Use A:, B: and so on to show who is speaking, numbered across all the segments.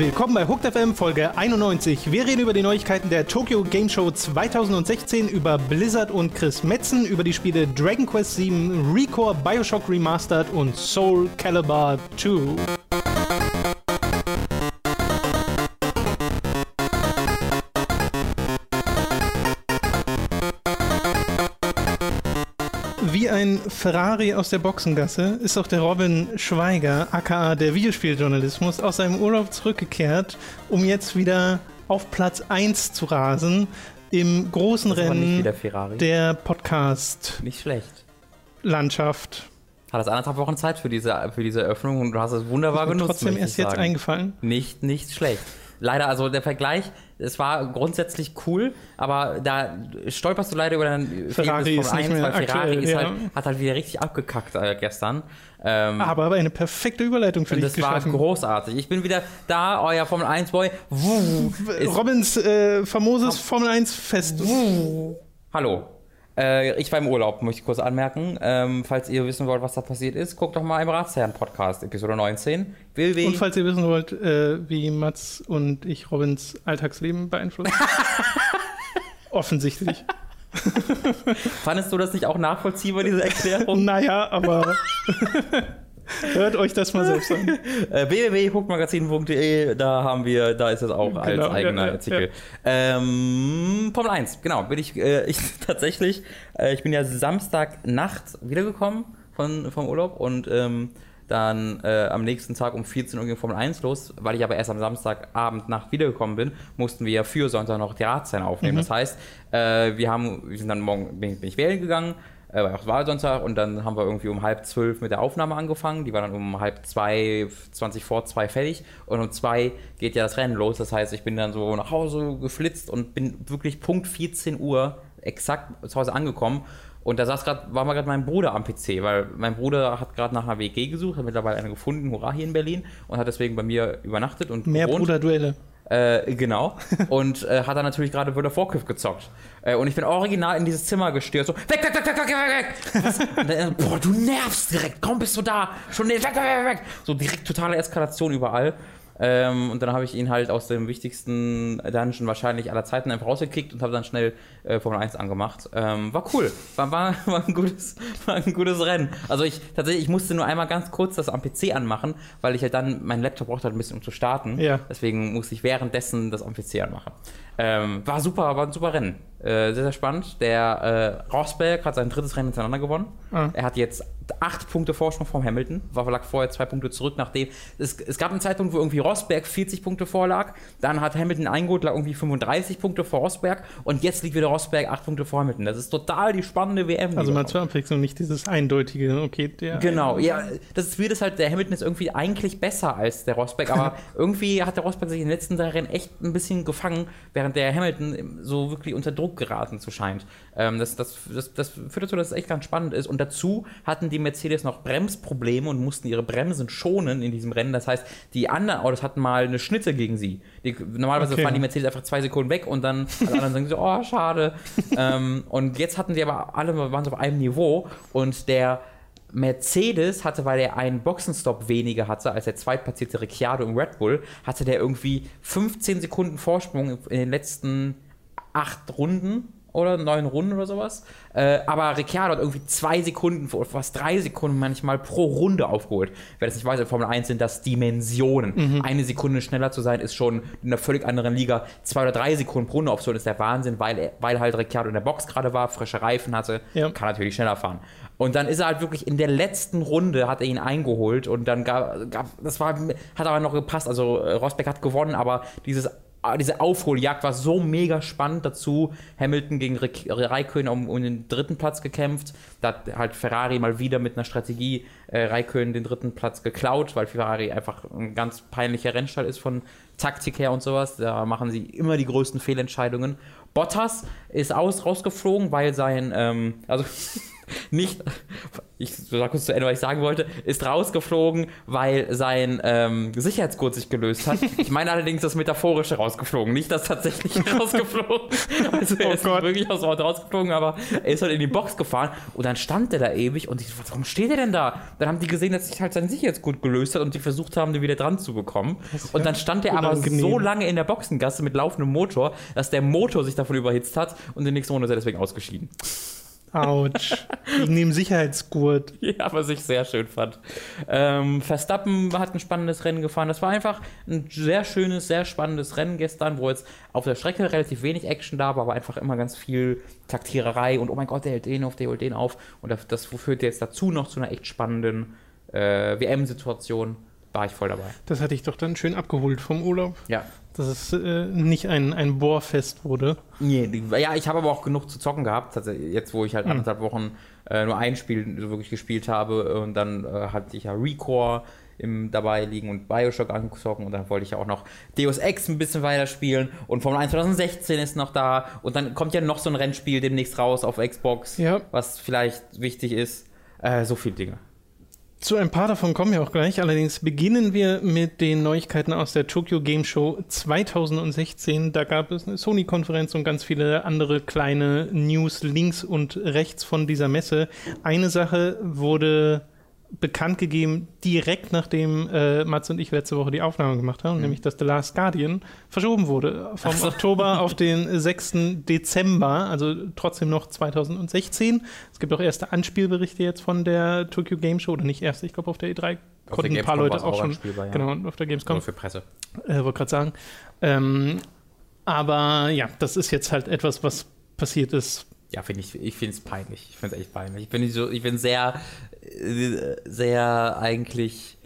A: Willkommen bei Hooked FM Folge 91. Wir reden über die Neuigkeiten der Tokyo Game Show 2016, über Blizzard und Chris Metzen, über die Spiele Dragon Quest VII, Recore, Bioshock Remastered und Soul Calibur 2. ein Ferrari aus der Boxengasse ist auch der Robin Schweiger, aka der Videospieljournalismus, aus seinem Urlaub zurückgekehrt, um jetzt wieder auf Platz 1 zu rasen im großen Rennen der Podcast-Landschaft.
B: Nicht schlecht. Hat das anderthalb Wochen Zeit für diese, für diese Eröffnung und du hast es wunderbar
A: Mir
B: genutzt.
A: trotzdem erst
B: ich
A: jetzt eingefallen.
B: Nicht, nicht schlecht. Leider, also der Vergleich, es war grundsätzlich cool, aber da stolperst du leider über den
A: Ferrari ist nicht mehr
B: weil Ferrari
A: aktuell,
B: ist
A: ja.
B: halt, hat halt wieder richtig abgekackt äh, gestern. Ähm,
A: Aber, aber eine perfekte Überleitung für dich
B: das war
A: geschaffen.
B: großartig. Ich bin wieder da, euer Formel 1 Boy. Wuh,
A: Robins äh, famoses Formel 1 Fest.
B: Hallo. Äh, ich war im Urlaub, möchte ich kurz anmerken. Ähm, falls ihr wissen wollt, was da passiert ist, guckt doch mal im Ratsherren-Podcast, Episode 19. Will
A: Und falls ihr wissen wollt, äh, wie Mats und ich Robins Alltagsleben beeinflussen. Offensichtlich.
B: Fandest du das nicht auch nachvollziehbar, diese Erklärung?
A: Naja, aber hört euch das mal selbst an.
B: äh, www.hookmagazin.de, da haben wir, da ist es auch als
A: Genau,
B: eigener
A: ja, ja,
B: Artikel. Ähm, Formel 1, genau, bin ich, äh, ich tatsächlich, äh, ich bin ja Samstagnacht wiedergekommen von, vom Urlaub und ähm, dann äh, am nächsten Tag um 14 Uhr ging Formel 1 los, weil ich aber erst am Samstagabend Nacht wiedergekommen bin, mussten wir ja für Sonntag noch die Radszene aufnehmen. Das heißt, äh, wir haben, wir sind dann morgen, bin, bin ich wählen gegangen, äh, war auch Wahlsonntag und dann haben wir irgendwie um halb zwölf mit der Aufnahme angefangen. Die war dann um halb zwei, 20 vor zwei fertig und um zwei geht ja das Rennen los. Das heißt, ich bin dann so nach Hause geflitzt und bin wirklich Punkt 14 Uhr exakt zu Hause angekommen. Und da saß grad, war mal gerade mein Bruder am PC, weil mein Bruder hat gerade nach einer WG gesucht, hat mittlerweile eine gefunden, hurra, hier in Berlin und hat deswegen bei mir übernachtet und
A: Mehr
B: gewohnt.
A: Bruderduelle.
B: Äh, genau. Und äh, hat dann natürlich gerade World of Warcraft gezockt. Äh, und ich bin original in dieses Zimmer gestürzt. So, weg, weg, weg, weg, weg, weg, weg. Dann, boah, du nervst direkt. Kaum bist du da. Schon weg, weg, weg, weg. So direkt totale Eskalation überall. Ähm, und dann habe ich ihn halt aus dem wichtigsten Dungeon wahrscheinlich aller Zeiten einfach rausgekickt und habe dann schnell äh, Formel 1 angemacht. Ähm, war cool. War, war, war, ein gutes, war ein gutes Rennen. Also ich tatsächlich, ich musste nur einmal ganz kurz das am PC anmachen, weil ich halt dann, mein Laptop braucht halt ein bisschen, um zu starten.
A: Ja.
B: Deswegen musste ich währenddessen das am PC anmachen. Ähm, war super, war ein super Rennen. Äh, sehr, sehr spannend. Der äh, Rosberg hat sein drittes Rennen hintereinander gewonnen.
A: Ah.
B: Er hat jetzt acht Punkte Vorsprung vom Hamilton. War lag vorher zwei Punkte zurück, nachdem. Es, es gab einen Zeitpunkt, wo irgendwie Rosberg 40 Punkte vorlag. Dann hat Hamilton eingeholt, lag irgendwie 35 Punkte vor Rosberg. Und jetzt liegt wieder Rosberg acht Punkte vor Hamilton. Das ist total die spannende WM.
A: Also
B: wir
A: mal zur Abwechslung, nicht dieses eindeutige, okay, der.
B: Genau, ja, das ist wie das halt, der Hamilton ist irgendwie eigentlich besser als der Rosberg, aber irgendwie hat der Rosberg sich in den letzten drei Rennen echt ein bisschen gefangen, während der Hamilton so wirklich unter Druck geraten zu scheint. Ähm, das, das, das, das führt dazu, dass es echt ganz spannend ist. Und dazu hatten die Mercedes noch Bremsprobleme und mussten ihre Bremsen schonen in diesem Rennen. Das heißt, die anderen Autos hatten mal eine Schnitte gegen sie. Die, normalerweise
A: Okay.
B: fahren die Mercedes einfach zwei Sekunden weg und dann alle anderen sagen so, oh, schade. ähm, und jetzt hatten sie aber alle waren auf einem Niveau und der Mercedes hatte, weil er einen Boxenstopp weniger hatte als der zweitplatzierte Ricciardo im Red Bull, hatte der irgendwie 15 Sekunden Vorsprung in den letzten acht Runden oder neun Runden oder sowas. Äh, aber Ricciardo hat irgendwie zwei Sekunden, fast drei Sekunden manchmal pro Runde aufgeholt. Wer das nicht weiß, in Formel 1 sind das Dimensionen. Eine Sekunde schneller zu sein, ist schon in einer völlig anderen Liga. Zwei oder drei Sekunden pro Runde aufzuholen, ist der Wahnsinn, weil, weil halt Ricciardo in der Box gerade war, frische Reifen hatte,
A: Ja.
B: kann natürlich schneller fahren. Und dann ist er halt wirklich in der letzten Runde hat er ihn eingeholt und dann gab, gab das war, hat aber noch gepasst. Also äh, Rosberg hat gewonnen, aber dieses diese Aufholjagd war so mega spannend dazu. Hamilton gegen Raikkonen um, um den dritten Platz gekämpft. Da hat halt Ferrari mal wieder mit einer Strategie äh, Raikkonen den dritten Platz geklaut, weil Ferrari einfach ein ganz peinlicher Rennstall ist von Taktik her und sowas. Da machen sie immer die größten Fehlentscheidungen. Bottas ist aus, rausgeflogen, weil sein, ähm, also nicht, ich sag kurz zu Ende, was ich sagen wollte, ist rausgeflogen, weil sein ähm, Sicherheitsgurt sich gelöst hat. Ich meine allerdings das Metaphorische rausgeflogen, nicht das tatsächliche rausgeflogen. Also er
A: Oh
B: ist
A: Gott.
B: wirklich aus dem Auto rausgeflogen, aber er ist halt in die Box gefahren und dann stand er da ewig und ich, so, warum steht er denn da? Dann haben die gesehen, dass sich halt sein Sicherheitsgurt gelöst hat und die versucht haben, den wieder dran zu bekommen. Und dann stand er aber so lange in der Boxengasse mit laufendem Motor, dass der Motor sich davon überhitzt hat und den nächsten Monat ist er deswegen ausgeschieden.
A: Autsch. Wegen dem Sicherheitsgurt.
B: Ja, was ich sehr schön fand. Ähm, Verstappen hat ein spannendes Rennen gefahren. Das war einfach ein sehr schönes, sehr spannendes Rennen gestern, wo jetzt auf der Strecke relativ wenig Action da war, aber einfach immer ganz viel Taktiererei und oh mein Gott, der hält den auf, der holt den auf. Und das, das führt jetzt dazu noch zu einer echt spannenden äh, WM-Situation. War ich voll dabei.
A: Das hatte ich doch dann schön abgeholt vom Urlaub,
B: Ja.
A: Dass es äh, nicht ein, ein Bohrfest wurde.
B: Nee, ja, ich habe aber auch genug zu zocken gehabt. Also jetzt, wo ich halt anderthalb Wochen äh, nur ein Spiel wirklich gespielt habe und dann äh, hatte ich ja Recore im, dabei liegen und Bioshock angezocken und dann wollte ich ja auch noch Deus Ex ein bisschen weiterspielen und Formel 1 2016 ist noch da und dann kommt ja noch so ein Rennspiel demnächst raus auf Xbox,
A: Ja.
B: was vielleicht wichtig ist. Äh, so viele Dinge.
A: Zu ein paar davon kommen wir auch gleich. Allerdings beginnen wir mit den Neuigkeiten aus der Tokyo Game Show 2016. Da gab es eine Sony-Konferenz und ganz viele andere kleine News links und rechts von dieser Messe. Eine Sache wurde bekannt gegeben, direkt nachdem äh, Mats und ich letzte Woche die Aufnahme gemacht haben, nämlich dass The Last Guardian verschoben wurde vom
B: so.
A: Oktober auf den 6. Dezember, also trotzdem noch 2016. Es gibt auch erste Anspielberichte jetzt von der Tokyo Game Show, oder nicht erste, ich glaube auf der E3
B: Auf
A: konnten ein paar Leute auch
B: auch
A: schon,
B: ja.
A: genau, auf der Gamescom,
B: Nur für Presse.
A: äh, wollte gerade sagen. Ähm, aber ja, das ist jetzt halt etwas, was passiert ist.
B: Ja, finde ich, ich finde es peinlich. Ich finde es echt peinlich. Ich bin, so, ich bin sehr, äh, sehr eigentlich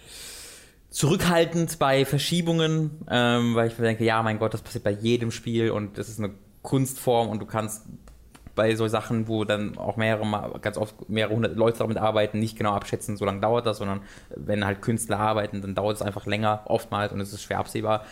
B: zurückhaltend bei Verschiebungen, ähm, weil ich mir denke, ja, mein Gott, das passiert bei jedem Spiel und das ist eine Kunstform und du kannst bei so Sachen, wo dann auch mehrere, ganz oft mehrere hundert Leute damit arbeiten, nicht genau abschätzen, so lange dauert das, sondern wenn halt Künstler arbeiten, dann dauert es einfach länger, oftmals, und es ist schwer absehbar.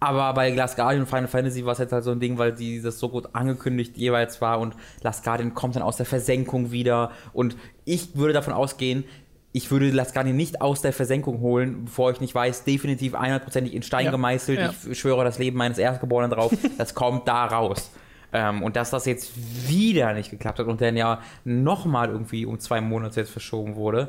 B: Aber bei Last Guardian und Final Fantasy war es jetzt halt so ein Ding, weil die das so gut angekündigt jeweils war und Last Guardian kommt dann aus der Versenkung wieder und ich würde davon ausgehen, ich würde Last Guardian nicht aus der Versenkung holen, bevor ich nicht weiß, definitiv 100%ig in Stein
A: Ja,
B: gemeißelt,
A: ja.
B: ich schwöre das Leben meines Erstgeborenen drauf, das kommt da raus. Ähm, und dass das jetzt wieder nicht geklappt hat und dann ja nochmal irgendwie um zwei Monate jetzt verschoben wurde,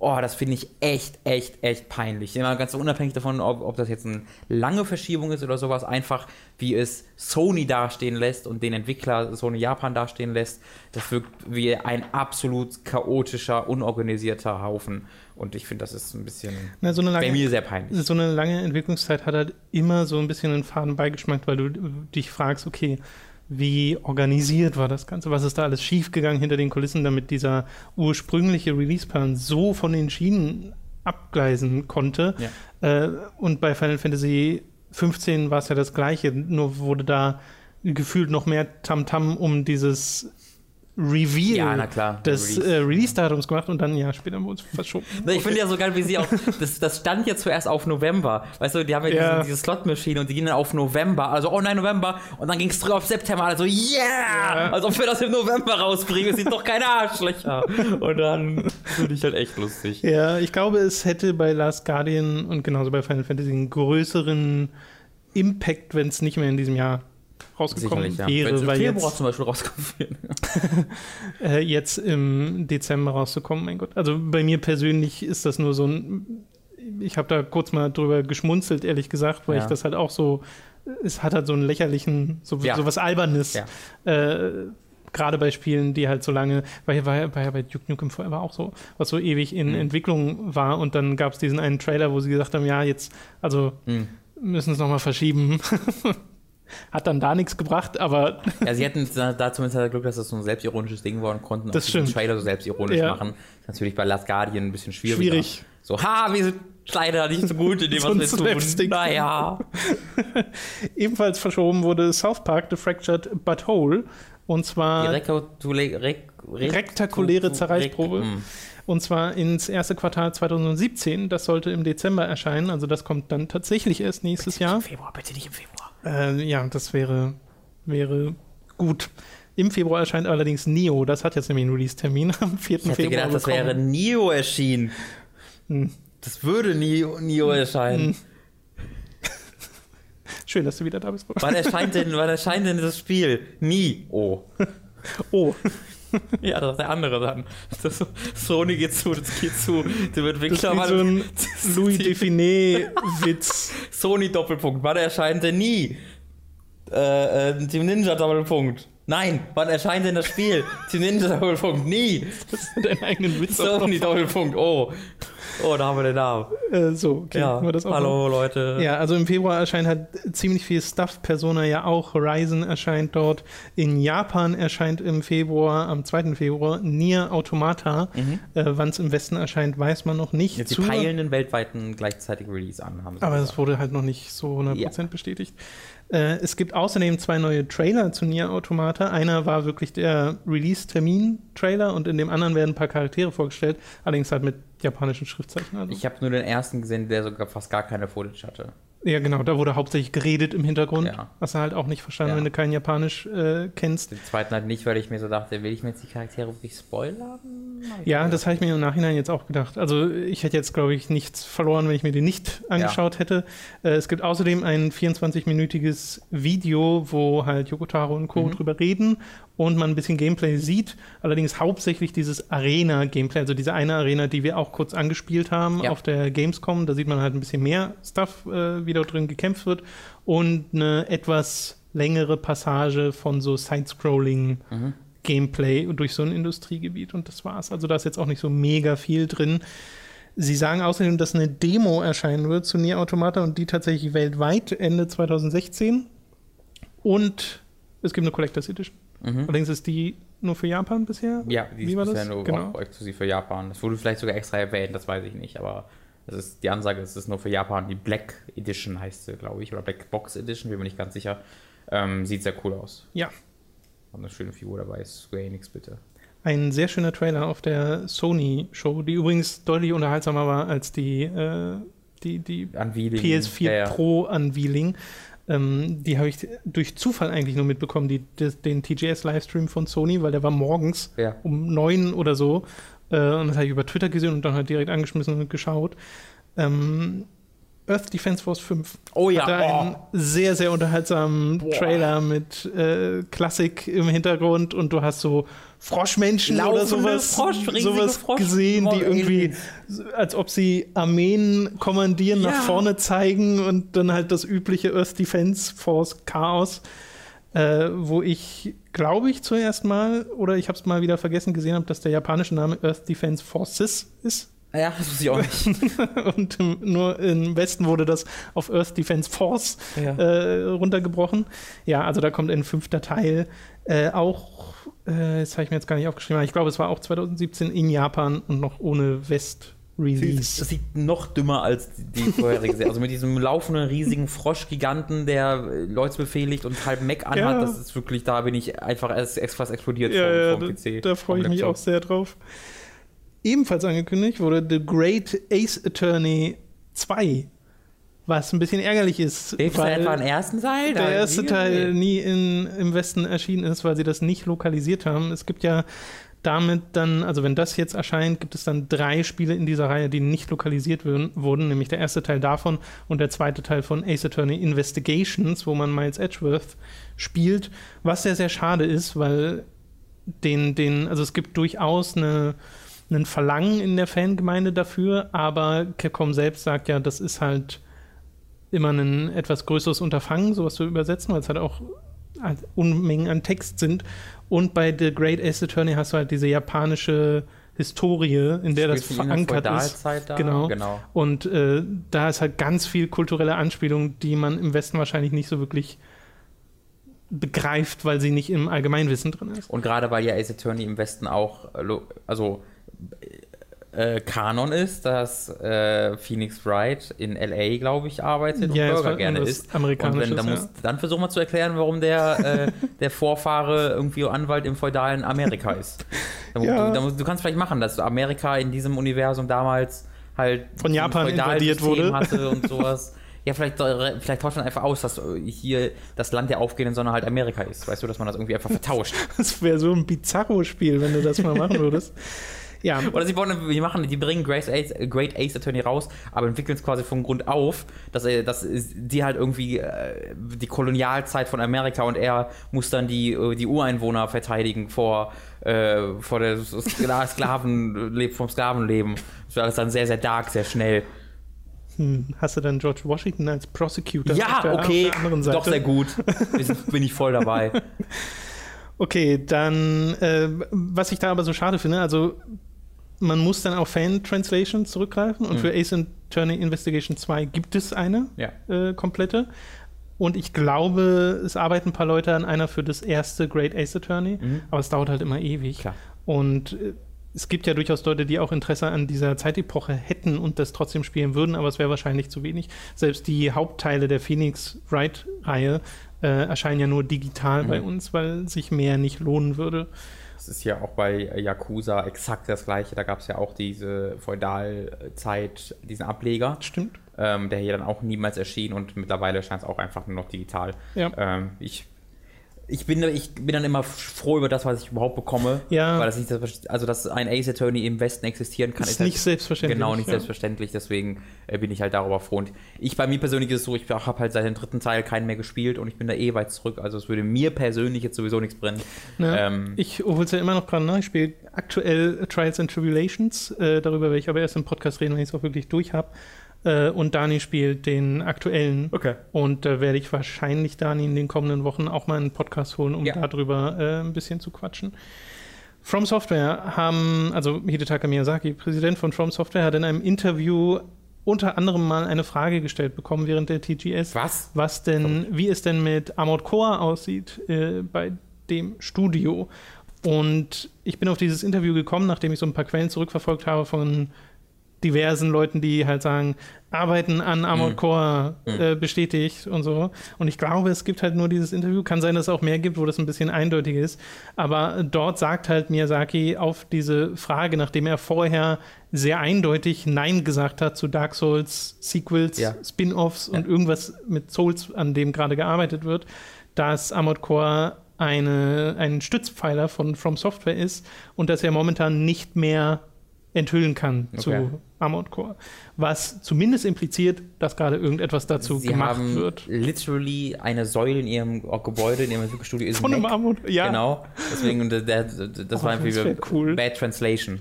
B: oh, das finde ich echt, echt, echt peinlich. Immer ganz unabhängig davon, ob, ob das jetzt eine lange Verschiebung ist oder sowas, einfach wie es Sony dastehen lässt und den Entwickler Sony Japan dastehen lässt, das wirkt wie ein absolut chaotischer, unorganisierter Haufen. Und ich finde, das ist ein bisschen
A: Na, so eine
B: bei
A: lange,
B: mir sehr peinlich.
A: so eine lange Entwicklungszeit hat halt immer so ein bisschen einen faden Beigeschmack, weil du dich fragst, okay, wie organisiert war das Ganze? Was ist da alles schiefgegangen hinter den Kulissen, damit dieser ursprüngliche Release-Plan so von den Schienen abgleisen konnte?
B: Ja.
A: Äh, und bei Final Fantasy 15 war es ja das Gleiche, nur wurde da gefühlt noch mehr Tamtam um dieses Reveal
B: Ja, na klar,
A: des
B: Release.
A: äh, Release-Datums gemacht und dann ja später wurde es verschoben.
B: Ne, Ich finde ja so geil, wie sie auch, das, das stand ja zuerst auf November. Weißt du, die haben ja,
A: Ja.
B: Diese, diese Slot-Maschine und die gingen dann auf November. Also, oh nein, November. Und dann ging es zurück auf September. Also, yeah! Als ob wir das im November rausbringen. Es sind doch keine Arschlöcher. Und dann finde ich halt echt lustig.
A: Ja, ich glaube, es hätte bei Last Guardian und genauso bei Final Fantasy einen größeren Impact, wenn es nicht mehr in diesem Jahr rausgekommen
B: ja.
A: wäre,
B: im
A: weil
B: Februar
A: jetzt,
B: zum Beispiel rauskommen würde.
A: äh, jetzt im Dezember rauszukommen, mein Gott. Also bei mir persönlich ist das nur so ein. Ich habe da kurz mal drüber geschmunzelt, ehrlich gesagt, weil
B: Ja.
A: ich das halt auch so. Es hat halt so einen lächerlichen, so,
B: Ja.
A: so was Albernes.
B: Ja.
A: Äh, Gerade bei Spielen, die halt so lange, weil war, ja- war ja bei Duke Nukem Forever auch so, was so ewig in
B: Mhm.
A: Entwicklung war und dann gab es diesen einen Trailer, wo sie gesagt haben, ja, jetzt, also
B: Hm.
A: müssen es nochmal verschieben. Hat dann da nichts gebracht, aber
B: Ja, sie hätten da zumindest das Glück, dass das so ein selbstironisches Ding war und konnten auch
A: Das
B: diesen
A: stimmt.
B: Trailer so selbstironisch
A: Ja.
B: machen. Das ist natürlich bei Last Guardian ein bisschen schwieriger.
A: Schwierig.
B: So, ha, wir sind leider nicht so gut in dem, was wir tun. Naja.
A: ebenfalls verschoben wurde South Park The Fractured But Whole und
B: Die
A: zwar
B: rek, rek,
A: Rektakuläre Zerreißprobe.
B: Hm.
A: und zwar ins erste Quartal 2017. Das sollte im Dezember erscheinen, also das kommt dann tatsächlich erst nächstes Jahr.
B: Im Februar, bitte nicht im Februar.
A: Äh, ja, das wäre, wäre gut. Im Februar erscheint allerdings Neo. Das hat jetzt nämlich einen Release-Termin am 4.
B: Ich hätte
A: Februar.
B: gedacht, das wäre Neo erschienen.
A: Hm.
B: Das würde Neo, Neo erscheinen.
A: Schön, dass du wieder da bist.
B: Wann erscheint denn, wann erscheint denn das Spiel? Nie. Oh.
A: Oh,
B: Ja, das ist der andere dann. Das, Sony geht zu, das geht zu. Der wird
A: das
B: wirklich
A: ist wie so ein Louis Define-Witz.
B: Sony Doppelpunkt. Wann erscheint denn nie? Äh, äh, Team Ninja Doppelpunkt. Nein, wann erscheint denn das Spiel? Team Ninja Doppelpunkt. Nie.
A: Das ist deinen eigenen Witz. auch
B: Sony Doppelpunkt. Oh. Oh, da haben wir den Namen.
A: Äh, so, okay.
B: Ja.
A: wir das auch.
B: Hallo, Leute.
A: Ja, also im Februar erscheint halt ziemlich viel Stuff. Persona ja auch. Horizon erscheint dort. In Japan erscheint im Februar, am 2. Februar, Nier Automata. Äh, Wann es im Westen erscheint, weiß man noch nicht.
B: Mhm. Jetzt die
A: Zu-
B: peilen den weltweiten gleichzeitigen Release an. Haben sie
A: Aber
B: gesagt.
A: das wurde halt noch nicht so 100% bestätigt. Äh, es gibt außerdem zwei neue Trailer zu Nier Automata. Einer war wirklich der Release-Termin-Trailer und in dem anderen werden ein paar Charaktere vorgestellt, allerdings halt mit japanischen Schriftzeichen. Also.
B: Ich habe nur den ersten gesehen, der sogar fast gar keine Footage hatte.
A: Ja, genau, da wurde hauptsächlich geredet im Hintergrund.
B: Ja.
A: Hast du halt auch nicht verstanden,
B: Ja.
A: wenn du kein Japanisch äh, kennst.
B: Den zweiten halt nicht, weil ich mir so dachte, will ich mir jetzt die Charaktere wirklich spoilern?
A: Ja, das habe ich mir im Nachhinein jetzt auch gedacht. Also ich hätte jetzt, glaube ich, nichts verloren, wenn ich mir den nicht angeschaut hätte. Äh, es gibt außerdem ein 24-minütiges Video, wo halt Yokotaro und Co.
B: Mhm.
A: drüber reden und man ein bisschen Gameplay sieht. Allerdings hauptsächlich dieses Arena-Gameplay, also diese eine Arena, die wir auch kurz angespielt haben
B: Ja.
A: auf der Gamescom. Da sieht man halt ein bisschen mehr Stuff, äh, wie dort drin gekämpft wird und eine etwas längere Passage von so Side-Scrolling
B: Mhm.
A: Gameplay durch so ein Industriegebiet und das war's. Also da ist jetzt auch nicht so mega viel drin. Sie sagen außerdem, dass eine Demo erscheinen wird zu Nier Automata und die tatsächlich weltweit Ende 2016. Und es gibt eine Collectors Edition.
B: Mhm.
A: Allerdings ist die nur für Japan bisher.
B: Ja, die
A: Wie
B: ist
A: war
B: bisher
A: das?
B: nur
A: Genau.
B: exklusiv für Japan. Das wurde vielleicht sogar extra erwähnt, das weiß ich nicht, aber das ist, die Ansage ist, es ist nur für Japan. Die Black Edition heißt sie, glaube ich, oder Black Box Edition, bin mir nicht ganz sicher. Ähm, sieht sehr cool aus.
A: Ja,
B: Haben eine schöne Figur dabei, Square Enix bitte.
A: ein sehr schöner Trailer auf der Sony-Show, die übrigens deutlich unterhaltsamer war als die, äh, die, die
B: Unveiling.
A: PS4
B: ja, ja.
A: Pro Unveiling. Ähm, die habe ich durch Zufall eigentlich nur mitbekommen, die, des- den TGS-Livestream von Sony, weil der war morgens
B: Ja.
A: um neun oder so. Äh, und das habe ich über Twitter gesehen und dann halt direkt angeschmissen und geschaut. Ähm, Earth Defense Force 5
B: Oh ja,
A: hatte einen sehr, sehr unterhaltsamen
B: Boah.
A: Trailer mit äh, Klassik im Hintergrund und du hast so Froschmenschen oder
B: Laufende
A: sowas,
B: Frosch,
A: sowas
B: Frosch-
A: gesehen, die
B: Aliens.
A: irgendwie als ob sie Armeen kommandieren,
B: Ja.
A: nach vorne zeigen und dann halt das übliche Earth Defense Force Chaos, äh, wo ich, glaube ich, zuerst mal, oder ich habe es mal wieder vergessen, gesehen habe, dass der japanische Name Earth Defense Forces ist.
B: Ja, das wusste ich auch nicht.
A: und nur im Westen wurde das auf Earth Defense Force
B: Ja.
A: äh, runtergebrochen. Ja, also da kommt ein fünfter Teil. Äh, auch, äh, das habe ich mir jetzt gar nicht aufgeschrieben, aber ich glaube, es war auch 2017 in Japan und noch ohne West-Release.
B: Das sieht noch dümmer als die, vorherige Serie. Also mit diesem laufenden, riesigen Froschgiganten, der äh, Leute befehligt und halb Mac anhat,
A: Ja.
B: das ist wirklich, da bin ich einfach erst fast explodiert
A: Ja,
B: vom,
A: da,
B: vom PC.
A: da freue ich mich auch sehr drauf. Ebenfalls angekündigt wurde The Great Ace Attorney 2, was ein bisschen ärgerlich ist.
B: Hilft da etwa im ersten Teil?
A: der erste Teil nie in, im Westen erschienen ist, weil sie das nicht lokalisiert haben. Es gibt ja damit dann, also wenn das jetzt erscheint, gibt es dann drei Spiele in dieser Reihe, die nicht lokalisiert wurden, nämlich der erste Teil davon und der zweite Teil von Ace Attorney Investigations, wo man Miles Edgeworth spielt, was sehr, sehr schade ist, weil den, den, also es gibt durchaus eine, einen Verlangen in der Fangemeinde dafür, aber Capcom selbst sagt ja, das ist halt immer ein etwas größeres Unterfangen, sowas zu übersetzen, weil es halt auch halt Unmengen an Text sind. Und bei The Great Ace Attorney hast du halt diese japanische Historie, in der das verankert ist.
B: Da?
A: Genau.
B: genau.
A: Und äh, da ist halt ganz viel kulturelle Anspielung, die man im Westen wahrscheinlich nicht so wirklich begreift, weil sie nicht im Allgemeinwissen drin ist.
B: Und gerade weil ja Ace Attorney im Westen auch, äh, also äh, Kanon ist, dass äh, Phoenix Wright in LA, glaube ich, arbeitet
A: Ja,
B: und Burger gerne isst.
A: Amerikanisches,
B: und wenn, dann,
A: ja.
B: dann versuch mal zu erklären, warum der, äh, der Vorfahre irgendwie Anwalt im feudalen Amerika ist. Da,
A: Ja.
B: du, du kannst vielleicht machen, dass Amerika in diesem Universum damals halt
A: Von Japan invadiert wurde.
B: hatte und sowas. Ja, vielleicht, vielleicht tauscht man einfach aus, dass hier das Land der aufgehenden Sonne halt Amerika ist. Weißt du, dass man das irgendwie einfach vertauscht.
A: das wäre so ein Bizarro-Spiel, wenn du das mal machen würdest.
B: Ja. Oder sie wollen, die machen, die bringen Grace Ace, Great Ace Attorney raus, aber entwickeln es quasi von Grund auf, dass er, dass die halt irgendwie äh, die Kolonialzeit von Amerika und er muss dann die, äh, die Ureinwohner verteidigen vor, äh, vor der Sklaven, vom Sklavenleben. Das wäre alles dann sehr, sehr dark, sehr schnell.
A: Hm, hast du dann George Washington als Prosecutor?
B: Ja, okay, doch sehr gut. Bin ich voll dabei.
A: Okay, dann, äh, was ich da aber so schade finde, also man muss dann auf Fan-Translation zurückgreifen und mhm. für Ace Attorney Investigation 2 gibt es eine ja. äh, komplette. Und ich glaube, es arbeiten ein paar Leute an einer für das erste Great Ace Attorney, mhm. aber es dauert halt immer ewig. Klar. Und äh, es gibt ja durchaus Leute, die auch Interesse an dieser Zeitepoche hätten und das trotzdem spielen würden, aber es wäre wahrscheinlich zu wenig. Selbst die Hauptteile der Phoenix Wright-Reihe äh, erscheinen ja nur digital mhm. bei uns, weil sich mehr nicht lohnen würde.
B: Das ist ja auch bei Yakuza exakt das gleiche. Da gab es ja auch diese Feudalzeit, diesen Ableger.
A: Stimmt.
B: Ähm, der hier dann auch niemals erschien und mittlerweile scheint es auch einfach nur noch digital. Ja. Ähm, ich ich bin, ich bin dann immer froh über das, was ich überhaupt bekomme. Ja. Weil das nicht, also dass ein Ace Attorney im Westen existieren kann,
A: ist, ist nicht halt, selbstverständlich.
B: Genau, nicht ja. selbstverständlich. Deswegen äh, bin ich halt darüber froh. Und ich, bei mir persönlich ist es so, ich habe halt seit dem dritten Teil keinen mehr gespielt und ich bin da eh weit zurück. Also es würde mir persönlich jetzt sowieso nichts brennen.
A: Ja, ähm, ich hole es ja immer noch dran nach. Ich spiele aktuell Trials and Tribulations. Äh, darüber werde ich aber erst im Podcast reden, wenn ich es auch wirklich durch habe. Äh, und Dani spielt den aktuellen.
B: Okay.
A: Und da äh, werde ich wahrscheinlich Dani in den kommenden Wochen auch mal einen Podcast holen, um ja. darüber äh, ein bisschen zu quatschen. From Software haben, also Hidetaka Miyazaki, Präsident von From Software, hat in einem Interview unter anderem mal eine Frage gestellt bekommen während der TGS.
B: Was?
A: Was denn, wie es denn mit Armored Core aussieht äh, bei dem Studio. Und ich bin auf dieses Interview gekommen, nachdem ich so ein paar Quellen zurückverfolgt habe von diversen Leuten, die halt sagen, Arbeiten an Armored mhm. Core mhm. äh, bestätigt und so. Und ich glaube, es gibt halt nur dieses Interview. Kann sein, dass es auch mehr gibt, wo das ein bisschen eindeutig ist. Aber dort sagt halt Miyazaki auf diese Frage, nachdem er vorher sehr eindeutig Nein gesagt hat zu Dark Souls Sequels, ja. Spin-offs ja. und irgendwas mit Souls, an dem gerade gearbeitet wird, dass Armored Core eine, ein Stützpfeiler von From Software ist und dass er momentan nicht mehr enthüllen kann okay. zu Armored Core. Was zumindest impliziert, dass gerade irgendetwas dazu
B: Sie
A: gemacht
B: haben
A: wird.
B: literally eine Säule in ihrem Gebäude, in ihrem Entwicklungsstudio ist
A: Von einem Armored,
B: ja. Genau. Deswegen, der, der, das oh, war einfach
A: cool.
B: Bad Translation.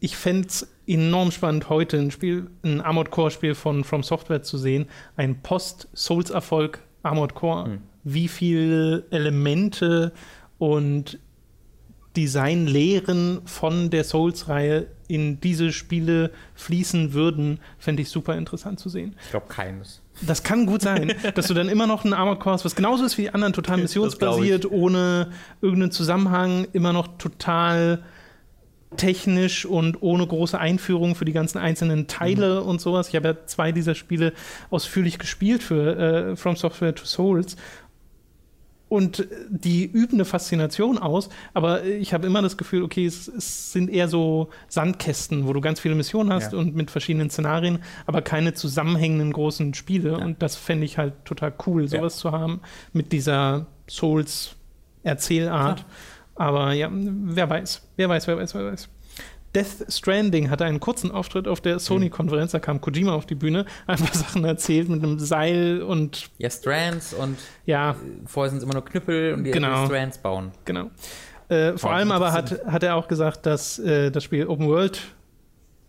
A: Ich fände es enorm spannend, heute ein Spiel, ein Armored Core-Spiel von From Software zu sehen. Ein Post-Souls-Erfolg Armored Core. Hm. Wie viele Elemente und Designlehren von der Souls-Reihe in diese Spiele fließen würden, fände ich super interessant zu sehen.
B: Ich glaube keines.
A: Das kann gut sein, dass du dann immer noch einen Armored Core hast, was genauso ist wie die anderen, total missionsbasiert, ohne irgendeinen Zusammenhang, immer noch total technisch und ohne große Einführung für die ganzen einzelnen Teile mhm. und sowas. Ich habe ja zwei dieser Spiele ausführlich gespielt für äh, From Software to Souls und die üben eine Faszination aus, aber ich habe immer das Gefühl, okay, es, es, sind eher so Sandkästen, wo du ganz viele Missionen hast ja. und mit verschiedenen Szenarien, aber keine zusammenhängenden großen Spiele. Ja. Und das fände ich halt total cool, sowas ja. zu haben mit dieser Souls-Erzählart. Aber ja, wer weiß, wer weiß, wer weiß, wer weiß. Death Stranding hatte einen kurzen Auftritt auf der Sony-Konferenz. Da kam Kojima auf die Bühne, ein paar Sachen erzählt mit einem Seil und.
B: Ja, Strands und.
A: Ja.
B: Vorher sind es immer nur Knüppel und die
A: genau.
B: Strands bauen.
A: Genau. Äh, vor allem aber hat, hat er auch gesagt, dass äh, das Spiel Open World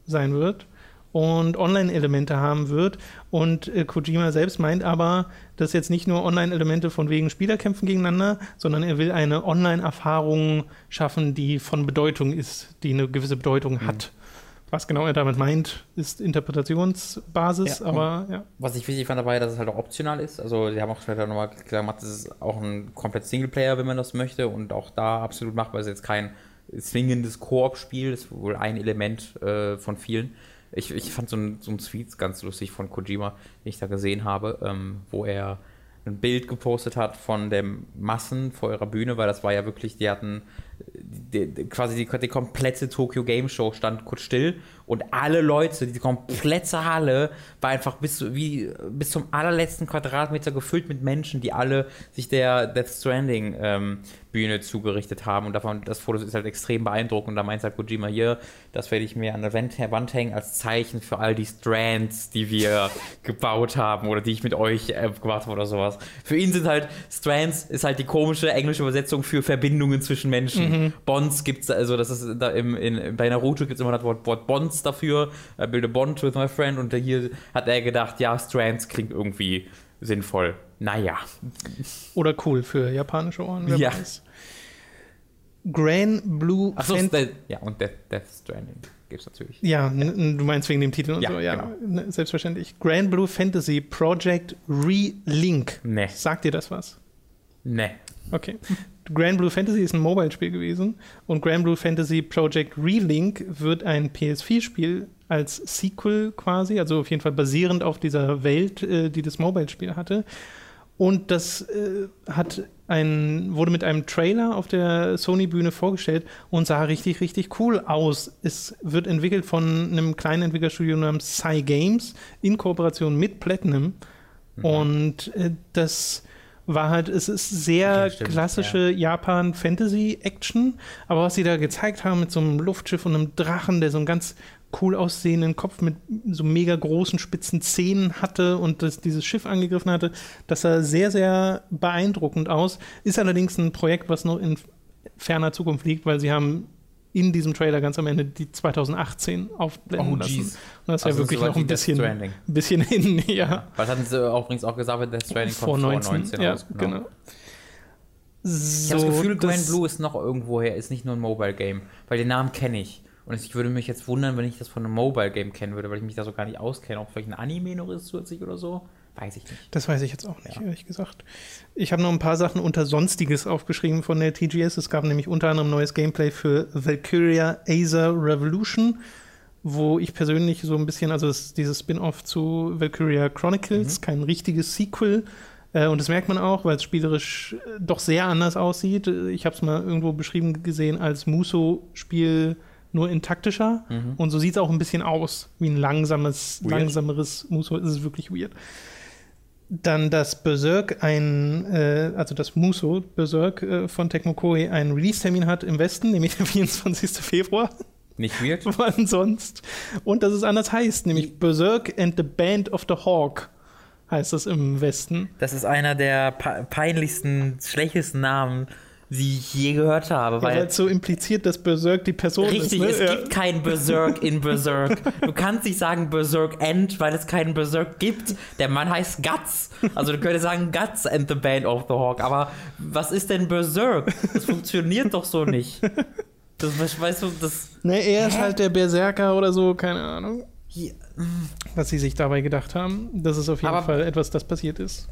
A: sein wird und Online-Elemente haben wird. Und äh, Kojima selbst meint aber, dass jetzt nicht nur Online-Elemente von wegen Spielerkämpfen gegeneinander, sondern er will eine Online-Erfahrung schaffen, die von Bedeutung ist, die eine gewisse Bedeutung mhm. hat. Was genau er damit meint, ist Interpretationsbasis, ja, aber ja.
B: Was ich wichtig fand dabei, dass es halt auch optional ist. Also, die haben auch später nochmal gesagt, das ist auch ein komplett Singleplayer, wenn man das möchte, und auch da absolut machbar. Es ist jetzt kein zwingendes Koop-Spiel, das ist wohl ein Element äh, von vielen. Ich, ich fand so ein, so ein Tweet ganz lustig von Kojima, den ich da gesehen habe, ähm, wo er ein Bild gepostet hat von den Massen vor ihrer Bühne, weil das war ja wirklich, die hatten die, die, quasi die, die komplette Tokyo Game Show stand kurz still und alle Leute, die komplette Halle war einfach bis, wie, bis zum allerletzten Quadratmeter gefüllt mit Menschen, die alle sich der Death Stranding ähm, Bühne zugerichtet haben. Und davon, das Foto ist halt extrem beeindruckend. Und da meint halt Kojima hier, das werde ich mir an der Wand hängen als Zeichen für all die Strands, die wir gebaut haben oder die ich mit euch äh, gemacht habe oder sowas. Für ihn sind halt Strands ist halt die komische englische Übersetzung für Verbindungen zwischen Menschen. Mhm. Bonds gibt es, also das ist da im, in, bei Naruto gibt es immer das Wort, Wort Bonds dafür. I build a bond with my friend. Und hier hat er gedacht, ja, Strands klingt irgendwie sinnvoll. Naja.
A: Oder cool für japanische Ohren, wer
B: ja.
A: weiß. Grand Blue
B: Ach so, ja, und Death, Death Stranding gibt es natürlich.
A: Ja, du meinst wegen dem Titel und
B: ja,
A: so, ja,
B: genau.
A: ne, selbstverständlich. Grand Blue Fantasy Project Relink.
B: Nee.
A: Sagt dir das was?
B: Nee.
A: Okay. Grand Blue Fantasy ist ein Mobile-Spiel gewesen und Grand Blue Fantasy Project Relink wird ein PS4-Spiel als Sequel quasi, also auf jeden Fall basierend auf dieser Welt, äh, die das Mobile-Spiel hatte. Und das äh, hat ein, wurde mit einem Trailer auf der Sony-Bühne vorgestellt und sah richtig, richtig cool aus. Es wird entwickelt von einem kleinen Entwicklerstudio namens Psy Games in Kooperation mit Platinum. Mhm. Und äh, das war halt, es ist sehr
B: Ja, stimmt,
A: klassische Japan-Fantasy-Action, aber was sie da gezeigt haben mit so einem Luftschiff und einem Drachen, der so einen ganz cool aussehenden Kopf mit so mega großen spitzen Zähnen hatte und das, dieses Schiff angegriffen hatte, das sah sehr, sehr beeindruckend aus. Ist allerdings ein Projekt, was noch in ferner Zukunft liegt, weil sie haben in diesem Trailer ganz am Ende die 2018 aufblenden
B: Oh,
A: lassen. Und das ist ja
B: Also
A: wirklich
B: so
A: noch ein bisschen, ein bisschen hin, ja.
B: Was hatten sie auch übrigens auch gesagt, Death Stranding
A: Vor
B: kommt
A: 19,
B: vor 19
A: ja,
B: raus.
A: genau.
B: Ich habe das Gefühl, Grand Blue ist noch irgendwoher, ist nicht nur ein Mobile-Game, weil den Namen kenne ich. Und ich würde mich jetzt wundern, wenn ich das von einem Mobile-Game kennen würde, weil ich mich da so gar nicht auskenne. Ob vielleicht ein Anime noch ist zusätzlich oder so, weiß ich nicht.
A: Das weiß ich jetzt auch nicht,
B: Ja.
A: ehrlich gesagt. Ich habe noch ein paar Sachen unter Sonstiges aufgeschrieben von der TGS. Es gab nämlich unter anderem neues Gameplay für Valkyria Acer Revolution, wo ich persönlich so ein bisschen, also dieses Spin-off zu Valkyria Chronicles, kein richtiges Sequel. Äh, Und das merkt man auch, weil es spielerisch äh, doch sehr anders aussieht. Ich habe es mal irgendwo beschrieben gesehen als Muso-Spiel nur in taktischer. Und so sieht es auch ein bisschen aus, wie ein langsames,
B: Weird.
A: langsameres Muso. Es ist wirklich weird. Dann das Berserk, ein, äh, also das Muso Berserk äh, von Tecmo Koei einen Release-Termin hat im Westen, nämlich der 24. Februar.
B: Nicht weird?
A: Wann sonst? Und dass es anders heißt, nämlich Berserk and the Band of the Hawk heißt das im Westen.
B: Das ist einer der pe- peinlichsten, schlechtesten Namen, die ich je gehört habe.
A: Weil es so impliziert, dass Berserk die Person
B: Richtig,
A: ist.
B: es
A: ne?
B: gibt kein Berserk in Berserk. Du kannst nicht sagen Berserk End, weil es keinen Berserk gibt. Der Mann heißt Guts. Also du könntest sagen Guts and the Band of the Hawk. Aber was ist denn Berserk? Das funktioniert doch so nicht. Das, we- weißt du, das.
A: Ne, er ist halt der Berserker oder so, keine Ahnung.
B: Hier,
A: Was sie sich dabei gedacht haben. Das ist auf jeden
B: Aber-
A: Fall etwas, das passiert ist.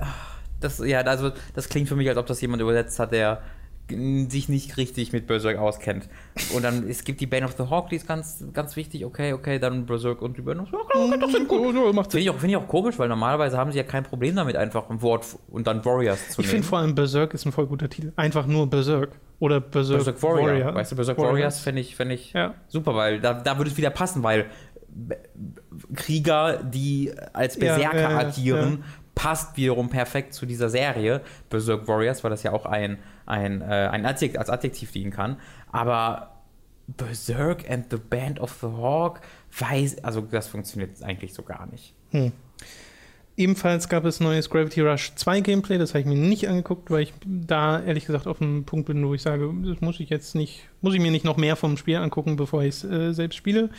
B: das, ja, also das klingt für mich, als ob das jemand übersetzt hat, der sich nicht richtig mit Berserk auskennt. Und dann, es gibt die Band of the Hawk, die ist ganz, ganz wichtig. Okay, okay, dann Berserk und die Band of the Hawk. Okay, das sind gut. Finde ich, auch- finde ich auch komisch, weil normalerweise haben sie ja kein Problem damit, einfach ein Wort und dann Warriors zu
A: Ich finde
B: nehmen.
A: vor allem Berserk ist ein voll guter Titel. Einfach nur Berserk. Oder Berserk,
B: Berserk Warrior. Weißt du, Berserk Warriors finde ich, finde ich
A: Ja.
B: super, weil da, da würde es wieder passen, weil Krieger, die als
A: Ja,
B: Berserker
A: ja, ja,
B: agieren, passt wiederum perfekt zu dieser Serie. Berserk Warriors, weil das ja auch ein, ein, äh, ein Adjekt, als Adjektiv dienen kann. Aber Berserk and the Band of the Hawk, weiß, also das funktioniert eigentlich so gar nicht.
A: Ebenfalls gab es neues Gravity Rush 2 Gameplay, das habe ich mir nicht angeguckt, weil ich da ehrlich gesagt auf einem Punkt bin, wo ich sage, das muss ich jetzt nicht, muss ich mir nicht noch mehr vom Spiel angucken, bevor ich es äh, selbst spiele.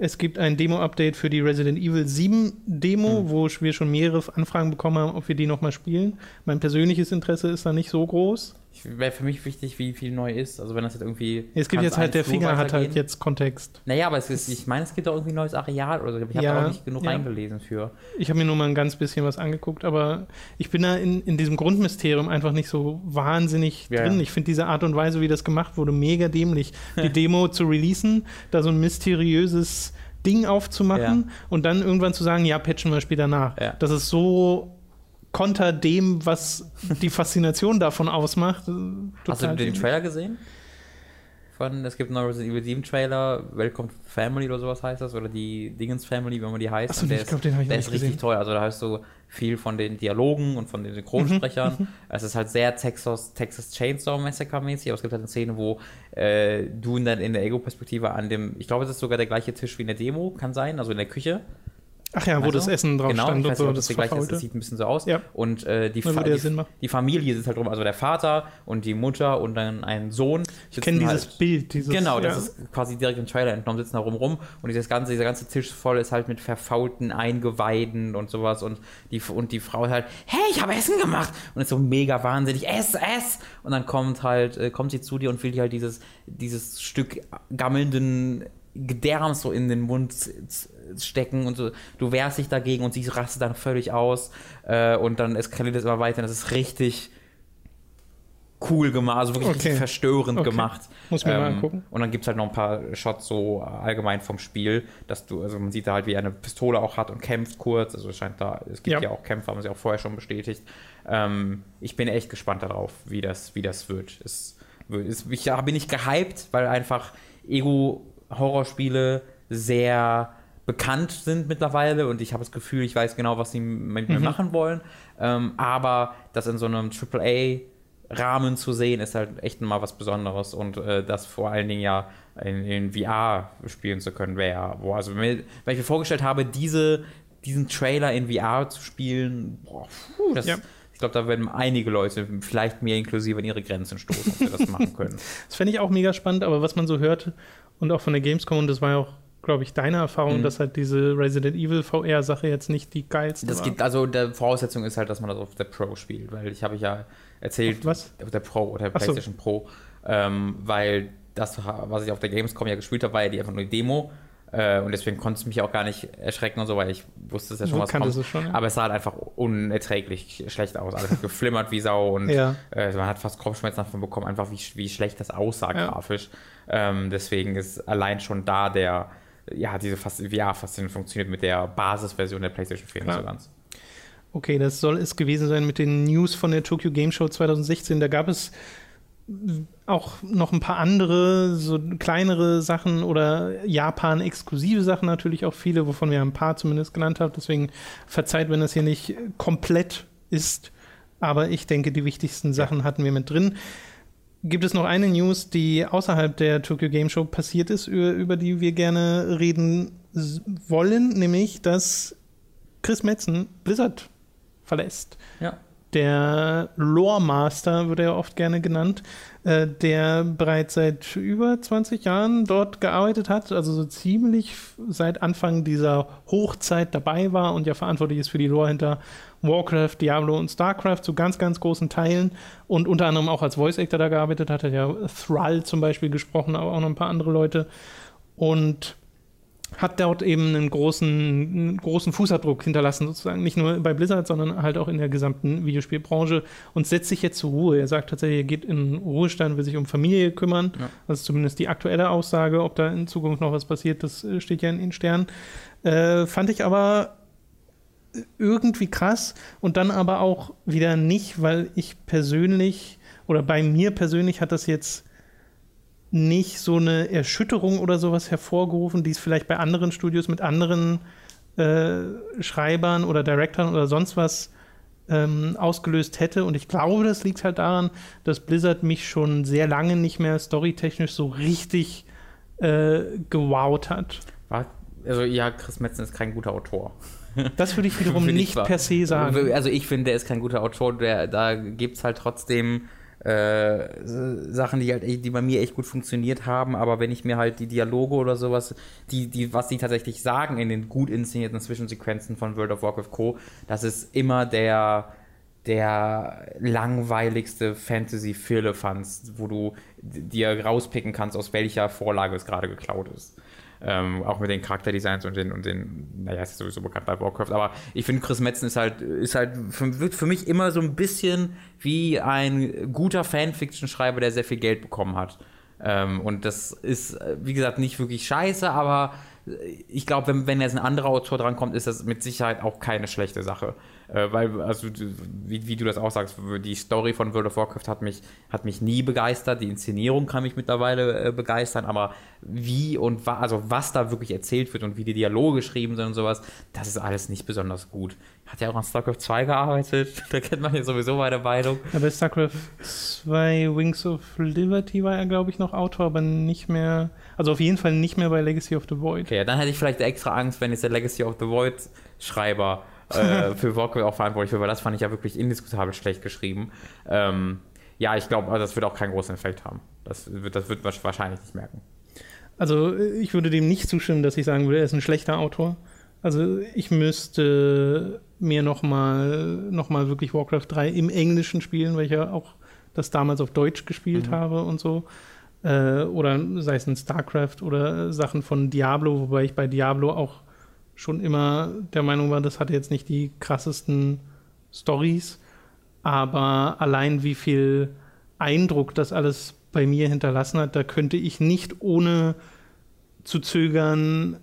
A: Es gibt ein Demo-Update für die Resident Evil 7 Demo,
B: Hm.
A: wo wir schon mehrere Anfragen bekommen haben, ob wir die nochmal spielen. Mein persönliches Interesse ist da nicht so groß.
B: Wäre für mich wichtig, wie viel neu ist. Also wenn das jetzt irgendwie.
A: Es gibt jetzt halt, der Finger hat halt jetzt Kontext.
B: Naja, aber es ist, ich meine, es gibt auch irgendwie ein neues Areal oder so. Ich habe
A: Ja,
B: da auch nicht genug
A: ja.
B: reingelesen für.
A: Ich habe mir nur mal ein ganz bisschen was angeguckt, aber ich bin da in, in diesem Grundmysterium einfach nicht so wahnsinnig
B: Ja,
A: drin. Ich finde diese Art und Weise, wie das gemacht wurde, mega dämlich. Die Demo zu releasen, da so ein mysteriöses Ding aufzumachen und dann irgendwann zu sagen, ja, patchen wir später nach.
B: Ja.
A: Das ist so konter dem, was die Faszination davon ausmacht. äh,
B: Hast du den
A: dämlich.
B: Trailer gesehen? Von, es gibt einen neuen Resident Evil 7 Trailer, Welcome to Family oder sowas heißt das, oder die Dingens Family, wenn man die heißt.
A: Achso,
B: Und
A: ich glaube, den habe ich
B: der ist richtig toll. Also da hast du viel von den Dialogen und von den Synchronsprechern.
A: Mhm,
B: Es ist halt sehr Texas, Texas Chainsaw Massacre mäßig, aber es gibt halt eine Szene, wo äh, du in der, in der Ego-Perspektive an dem, ich glaube, es ist sogar der gleiche Tisch wie in der Demo, kann sein, also in der Küche.
A: Ach ja, wo
B: Weißt
A: das? Essen drauf
B: genau,
A: stand
B: ich
A: und
B: weiß
A: so,
B: nicht, ob
A: das
B: das der gleiche ist, das sieht ein bisschen so aus.
A: Ja.
B: Und äh, die, Fa die, die Familie sitzt halt rum, also der Vater und die Mutter und dann ein Sohn.
A: Ich kenne dieses
B: halt,
A: Bild, dieses.
B: Genau, das
A: ja.
B: ist quasi direkt im Trailer entnommen, sitzen da rum rum und dieses ganze, dieser ganze Tisch voll ist halt mit verfaulten Eingeweiden und sowas und die, und die Frau ist halt, hey, ich habe Essen gemacht und ist so mega wahnsinnig, ess, ess und dann kommt halt, äh, kommt sie zu dir und will dir halt dieses, dieses Stück gammelnden Gedärms so in den Mund stecken und so, du wehrst dich dagegen und sie rastet dann völlig aus äh, und dann eskaliert es immer weiter und das ist richtig cool gemacht, also wirklich
A: Okay.
B: verstörend
A: Okay.
B: gemacht.
A: Muss mal
B: Ähm,
A: angucken.
B: Und dann gibt es halt noch ein paar Shots so allgemein vom Spiel, dass du, also man sieht da halt, wie er eine Pistole auch hat und kämpft kurz. Also es scheint da, es gibt
A: Ja.
B: ja, auch Kämpfe, haben sie auch vorher schon bestätigt. Ähm, ich bin echt gespannt darauf, wie das, wie das wird. Es, es, ich bin nicht gehypt, weil einfach Ego-Horrorspiele sehr bekannt sind mittlerweile und ich habe das Gefühl, ich weiß genau, was sie mit
A: Mhm.
B: mir machen wollen. Ähm, aber das in so einem AAA Rahmen zu sehen, ist halt echt mal was Besonderes und äh, das vor allen Dingen ja in, in VR spielen zu können, wäre ja, wo, also wenn, ich mir vorgestellt habe, diese, diesen Trailer in VR zu spielen, boah, puh, das,
A: Ja.
B: ich glaube, da werden einige Leute, vielleicht mir inklusive, an ihre Grenzen stoßen, ob wir das machen können.
A: Das fände ich auch mega spannend, aber was man so hört und auch von der Gamescom, und das war ja auch, glaube ich, deine Erfahrung,
B: Mhm.
A: dass halt diese Resident Evil VR-Sache jetzt nicht die geilste
B: Das
A: war.
B: geht, also der Voraussetzung ist halt, dass man das auf der Pro spielt, weil ich habe ja erzählt,
A: Auf was?
B: auf der Pro oder
A: Ach so.
B: PlayStation Pro, ähm, weil das, was ich auf der Gamescom ja gespielt habe, war ja die einfach nur die Demo. Äh, und deswegen konnte es mich auch gar nicht erschrecken und so, weil ich wusste es ja schon, was kommt.
A: es schon, ja.
B: Aber es sah halt einfach unerträglich schlecht aus. Alles hat geflimmert wie Sau und
A: Ja.
B: äh, man hat fast Kopfschmerzen davon bekommen, einfach wie, wie schlecht das aussah
A: Ja.
B: grafisch. Ähm, deswegen ist allein schon da der, ja, diese Fas- VR-Faszination funktioniert mit der Basisversion der PlayStation 4 nicht so ganz.
A: Okay, das soll es gewesen sein mit den News von der Tokyo Game Show 2016. Da gab es auch noch ein paar andere, so kleinere Sachen oder Japan-exklusive Sachen natürlich auch viele, wovon wir ein paar zumindest genannt haben. Deswegen verzeiht, wenn das hier nicht komplett ist. Aber ich denke, die wichtigsten Sachen hatten wir mit drin. Gibt es noch eine News, die außerhalb der Tokyo Game Show passiert ist, über, über die wir gerne reden wollen, nämlich dass Chris Metzen Blizzard verlässt.
B: Ja.
A: Der Lore Master wird er oft gerne genannt, der bereits seit über 20 Jahren dort gearbeitet hat, also so ziemlich seit Anfang dieser Hochzeit dabei war und ja verantwortlich ist für die Lore hinter Warcraft, Diablo und StarCraft zu ganz, ganz großen Teilen und unter anderem auch als Voice Actor da gearbeitet hat, hat ja Thrall zum Beispiel gesprochen, aber auch noch ein paar andere Leute. Und hat dort eben einen großen, einen großen Fußabdruck hinterlassen, sozusagen. Nicht nur bei Blizzard, sondern halt auch in der gesamten Videospielbranche und setzt sich jetzt zur Ruhe. Er sagt tatsächlich, er geht in Ruhestand, will sich um Familie kümmern.
B: Ja.
A: Das ist zumindest die aktuelle Aussage. Ob da in Zukunft noch was passiert, das äh, steht ja in den Sternen. Äh, fand ich aber irgendwie krass und dann aber auch wieder nicht, weil ich persönlich oder bei mir persönlich hat das jetzt nicht so eine Erschütterung oder sowas hervorgerufen, die es vielleicht bei anderen Studios mit anderen äh, Schreibern oder Directoren oder sonst was ähm, ausgelöst hätte. Und ich glaube, das liegt halt daran, dass Blizzard mich schon sehr lange nicht mehr storytechnisch so richtig äh, gewowt hat.
B: Also ja, Chris Metzen ist kein guter Autor.
A: Das würde ich wiederum nicht per se sagen.
B: Also ich finde, der ist kein guter Autor. Der, da gibt es halt trotzdem äh, Sachen, die halt, die bei mir echt gut funktioniert haben. Aber wenn ich mir halt die Dialoge oder sowas, die, die, was die tatsächlich sagen in den gut inszenierten Zwischensequenzen von World of Warcraft Co., das ist immer der der langweiligste Fantasy-Firlefanz, wo du dir rauspicken kannst, aus welcher Vorlage es gerade geklaut ist. Ähm, auch mit den Charakterdesigns und den, und den, naja, ist sowieso bekannt bei Warcraft, aber ich finde, Chris Metzen ist halt, ist halt, für, wird für mich immer so ein bisschen wie ein guter Fanfiction-Schreiber, der sehr viel Geld bekommen hat. Ähm, und das ist, wie gesagt, nicht wirklich scheiße, aber ich glaube, wenn, wenn jetzt ein anderer Autor drankommt, ist das mit Sicherheit auch keine schlechte Sache. Äh, weil, also, wie, wie, du das auch sagst, die Story von World of Warcraft hat mich, hat mich nie begeistert. Die Inszenierung kann mich mittlerweile äh, begeistern, aber wie und wa also was da wirklich erzählt wird und wie die Dialoge geschrieben sind und sowas, das ist alles nicht besonders gut. Hat ja auch an StarCraft 2 gearbeitet, da kennt man ja sowieso meine Meinung.
A: Ja, bei StarCraft 2 Wings of Liberty war er, glaube ich, noch Autor, aber nicht mehr, also auf jeden Fall nicht mehr bei Legacy of the Void.
B: Okay, ja, dann hätte ich vielleicht extra Angst, wenn jetzt der Legacy of the Void Schreiber äh, für Warcraft auch verantwortlich für, weil das fand ich ja wirklich indiskutabel schlecht geschrieben. Ähm, ja, ich glaube, also das wird auch keinen großen Effekt haben. Das wird, das wird wahrscheinlich nicht merken.
A: Also ich würde dem nicht zustimmen, dass ich sagen würde, er ist ein schlechter Autor. Also ich müsste mir nochmal noch mal wirklich Warcraft 3 im Englischen spielen, weil ich ja auch das damals auf Deutsch gespielt mhm. habe und so. Äh, oder sei es in StarCraft oder Sachen von Diablo, wobei ich bei Diablo auch schon immer der Meinung war, das hatte jetzt nicht die krassesten Stories, aber allein wie viel Eindruck das alles bei mir hinterlassen hat, da könnte ich nicht ohne zu zögern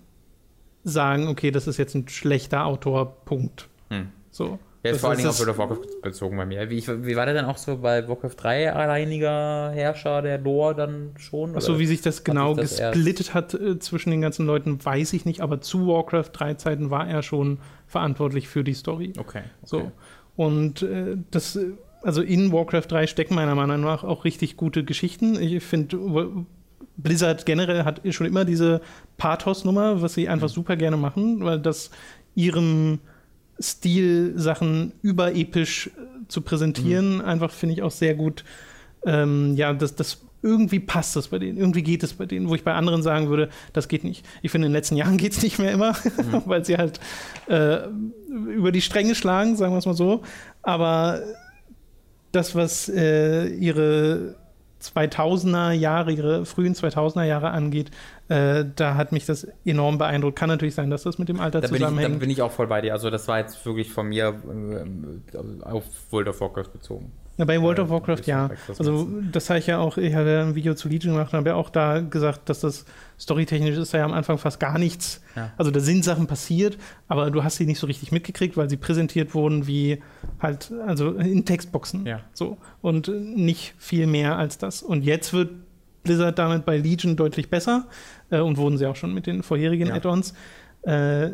A: sagen, okay, das ist jetzt ein schlechter Autor, Punkt. Hm.
B: So. Der ist vor allen Dingen auf World of Warcraft bezogen bei mir. Wie, wie, war der dann auch so bei Warcraft 3 alleiniger Herrscher der Lore dann schon?
A: Achso, wie sich das genau sich das gesplittet hat äh, zwischen den ganzen Leuten, weiß ich nicht, aber zu Warcraft 3 Zeiten war er schon verantwortlich für die Story.
B: Okay. okay.
A: So. Und äh, das, also in Warcraft 3 stecken meiner Meinung nach auch richtig gute Geschichten. Ich finde, Blizzard generell hat schon immer diese Pathos-Nummer, was sie einfach mhm. super gerne machen, weil das ihrem Stil Sachen überepisch äh, zu präsentieren, mhm. einfach finde ich auch sehr gut. Ähm, ja, das, das irgendwie passt das bei denen, irgendwie geht es bei denen, wo ich bei anderen sagen würde, das geht nicht. Ich finde, in den letzten Jahren geht es nicht mehr immer, mhm. weil sie halt äh, über die Stränge schlagen, sagen wir es mal so. Aber das, was äh, ihre 2000er Jahre, ihre frühen 2000er Jahre angeht, äh, da hat mich das enorm beeindruckt. Kann natürlich sein, dass das mit dem Alter
B: da
A: zusammenhängt.
B: Ich, da bin ich auch voll bei dir. Also das war jetzt wirklich von mir äh, auf World of Warcraft bezogen.
A: Ja, bei World of Warcraft ja. Also das habe ich ja auch, ich habe ja ein Video zu Legion gemacht und habe ja auch da gesagt, dass das storytechnisch ist ja am Anfang fast gar nichts. Ja. Also da sind Sachen passiert, aber du hast sie nicht so richtig mitgekriegt, weil sie präsentiert wurden wie halt, also in Textboxen.
B: Ja.
A: So. Und nicht viel mehr als das. Und jetzt wird Blizzard damit bei Legion deutlich besser äh, und wurden sie auch schon mit den vorherigen ja. Add-ons. Äh,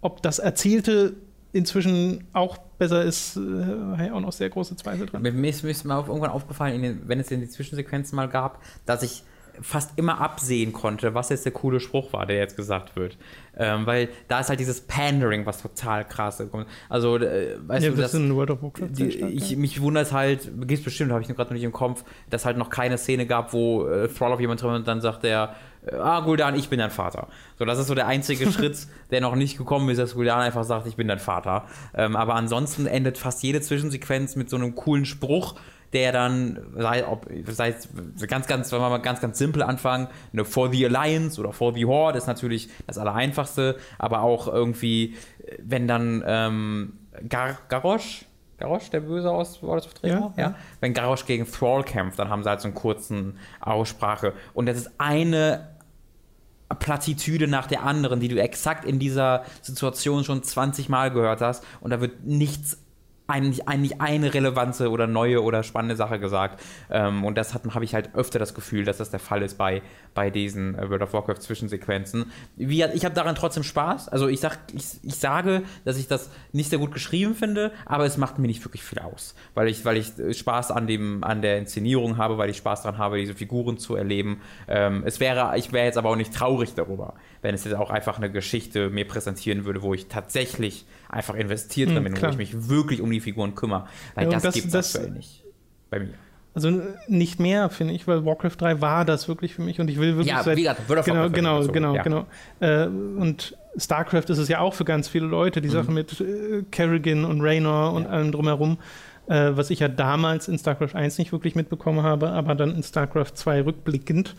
A: ob das Erzählte inzwischen auch besser ist, äh, habe ich auch noch sehr große Zweifel dran.
B: Mir ist, mir ist mir irgendwann aufgefallen, den, wenn es in die Zwischensequenzen mal gab, dass ich fast immer absehen konnte, was jetzt der coole Spruch war, der jetzt gesagt wird. Ähm, weil da ist halt dieses Pandering, was total krass ist. Also, äh, weißt ja, du, das, das in World of Warcraft die, ich, Mich wundert es halt, gibt bestimmt, habe ich gerade noch nicht im Kopf, dass halt noch keine Szene gab, wo äh, Thrall auf jemanden trifft und dann sagt der, äh, ah, Guldan, ich bin dein Vater. So, das ist so der einzige Schritt, der noch nicht gekommen ist, dass Guldan einfach sagt, ich bin dein Vater. Ähm, aber ansonsten endet fast jede Zwischensequenz mit so einem coolen Spruch, der dann, sei, ob, sei ganz, ganz, wenn wir mal ganz, ganz simpel anfangen, eine For the Alliance oder For the Horde ist natürlich das Allereinfachste, aber auch irgendwie, wenn dann ähm, Gar Garrosh, Garrosh, der Böse aus World of Warcraft, ja, ja. Wenn Garrosh gegen Thrall kämpft, dann haben sie halt so einen kurzen Aussprache. Und das ist eine Plattitüde nach der anderen, die du exakt in dieser Situation schon 20 Mal gehört hast. Und da wird nichts eigentlich, eigentlich eine relevante oder neue oder spannende Sache gesagt. Ähm, und das habe ich halt öfter das Gefühl, dass das der Fall ist bei, bei diesen äh, World of Warcraft Zwischensequenzen. Wie, ich habe daran trotzdem Spaß. Also ich, sag, ich, ich sage, dass ich das nicht sehr gut geschrieben finde, aber es macht mir nicht wirklich viel aus. Weil ich, weil ich Spaß an, dem, an der Inszenierung habe, weil ich Spaß daran habe, diese Figuren zu erleben. Ähm, es wäre, ich wäre jetzt aber auch nicht traurig darüber, wenn es jetzt auch einfach eine Geschichte mir präsentieren würde, wo ich tatsächlich einfach investiert drin bin, wo ich mich wirklich um die Figuren kümmere. Weil ja, das, das gibt es aktuell nicht bei mir.
A: Also nicht mehr, finde ich, weil Warcraft 3 war das wirklich für mich und ich will wirklich. Ja, seit, wie gesagt, World of genau, genau, so, genau, ja. genau. Äh, und StarCraft ist es ja auch für ganz viele Leute, die mhm. Sache mit äh, Kerrigan und Raynor und ja. allem drumherum, äh, was ich ja damals in StarCraft 1 nicht wirklich mitbekommen habe, aber dann in StarCraft 2 rückblickend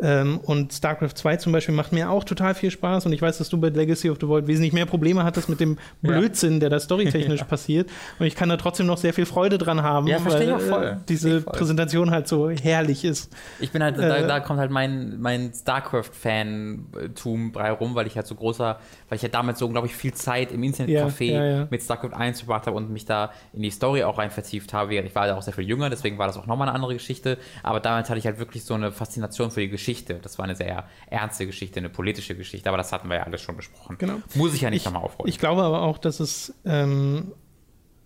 A: Ähm, und StarCraft 2 zum Beispiel macht mir auch total viel Spaß. Und ich weiß, dass du bei Legacy of the Void wesentlich mehr Probleme hattest mit dem Blödsinn, der da storytechnisch ja. passiert. Und ich kann da trotzdem noch sehr viel Freude dran haben,
B: ja, weil ich auch voll.
A: Äh, diese
B: voll.
A: Präsentation halt so herrlich ist.
B: Ich bin halt, äh, da, da, kommt halt mein, mein StarCraft-Fantum rum, weil ich halt so großer, weil ich halt damals so unglaublich viel Zeit im Internetcafé ja, ja, mit StarCraft 1 verbracht habe und mich da in die Story auch rein vertieft habe. Ich war da auch sehr viel jünger, deswegen war das auch nochmal eine andere Geschichte. Aber damals hatte ich halt wirklich so eine Faszination für die Geschichte. Das war eine sehr ernste Geschichte, eine politische Geschichte, aber das hatten wir ja alles schon besprochen.
A: Genau.
B: Muss ich ja nicht
A: nochmal
B: aufrollen.
A: Ich glaube aber auch, dass es ähm,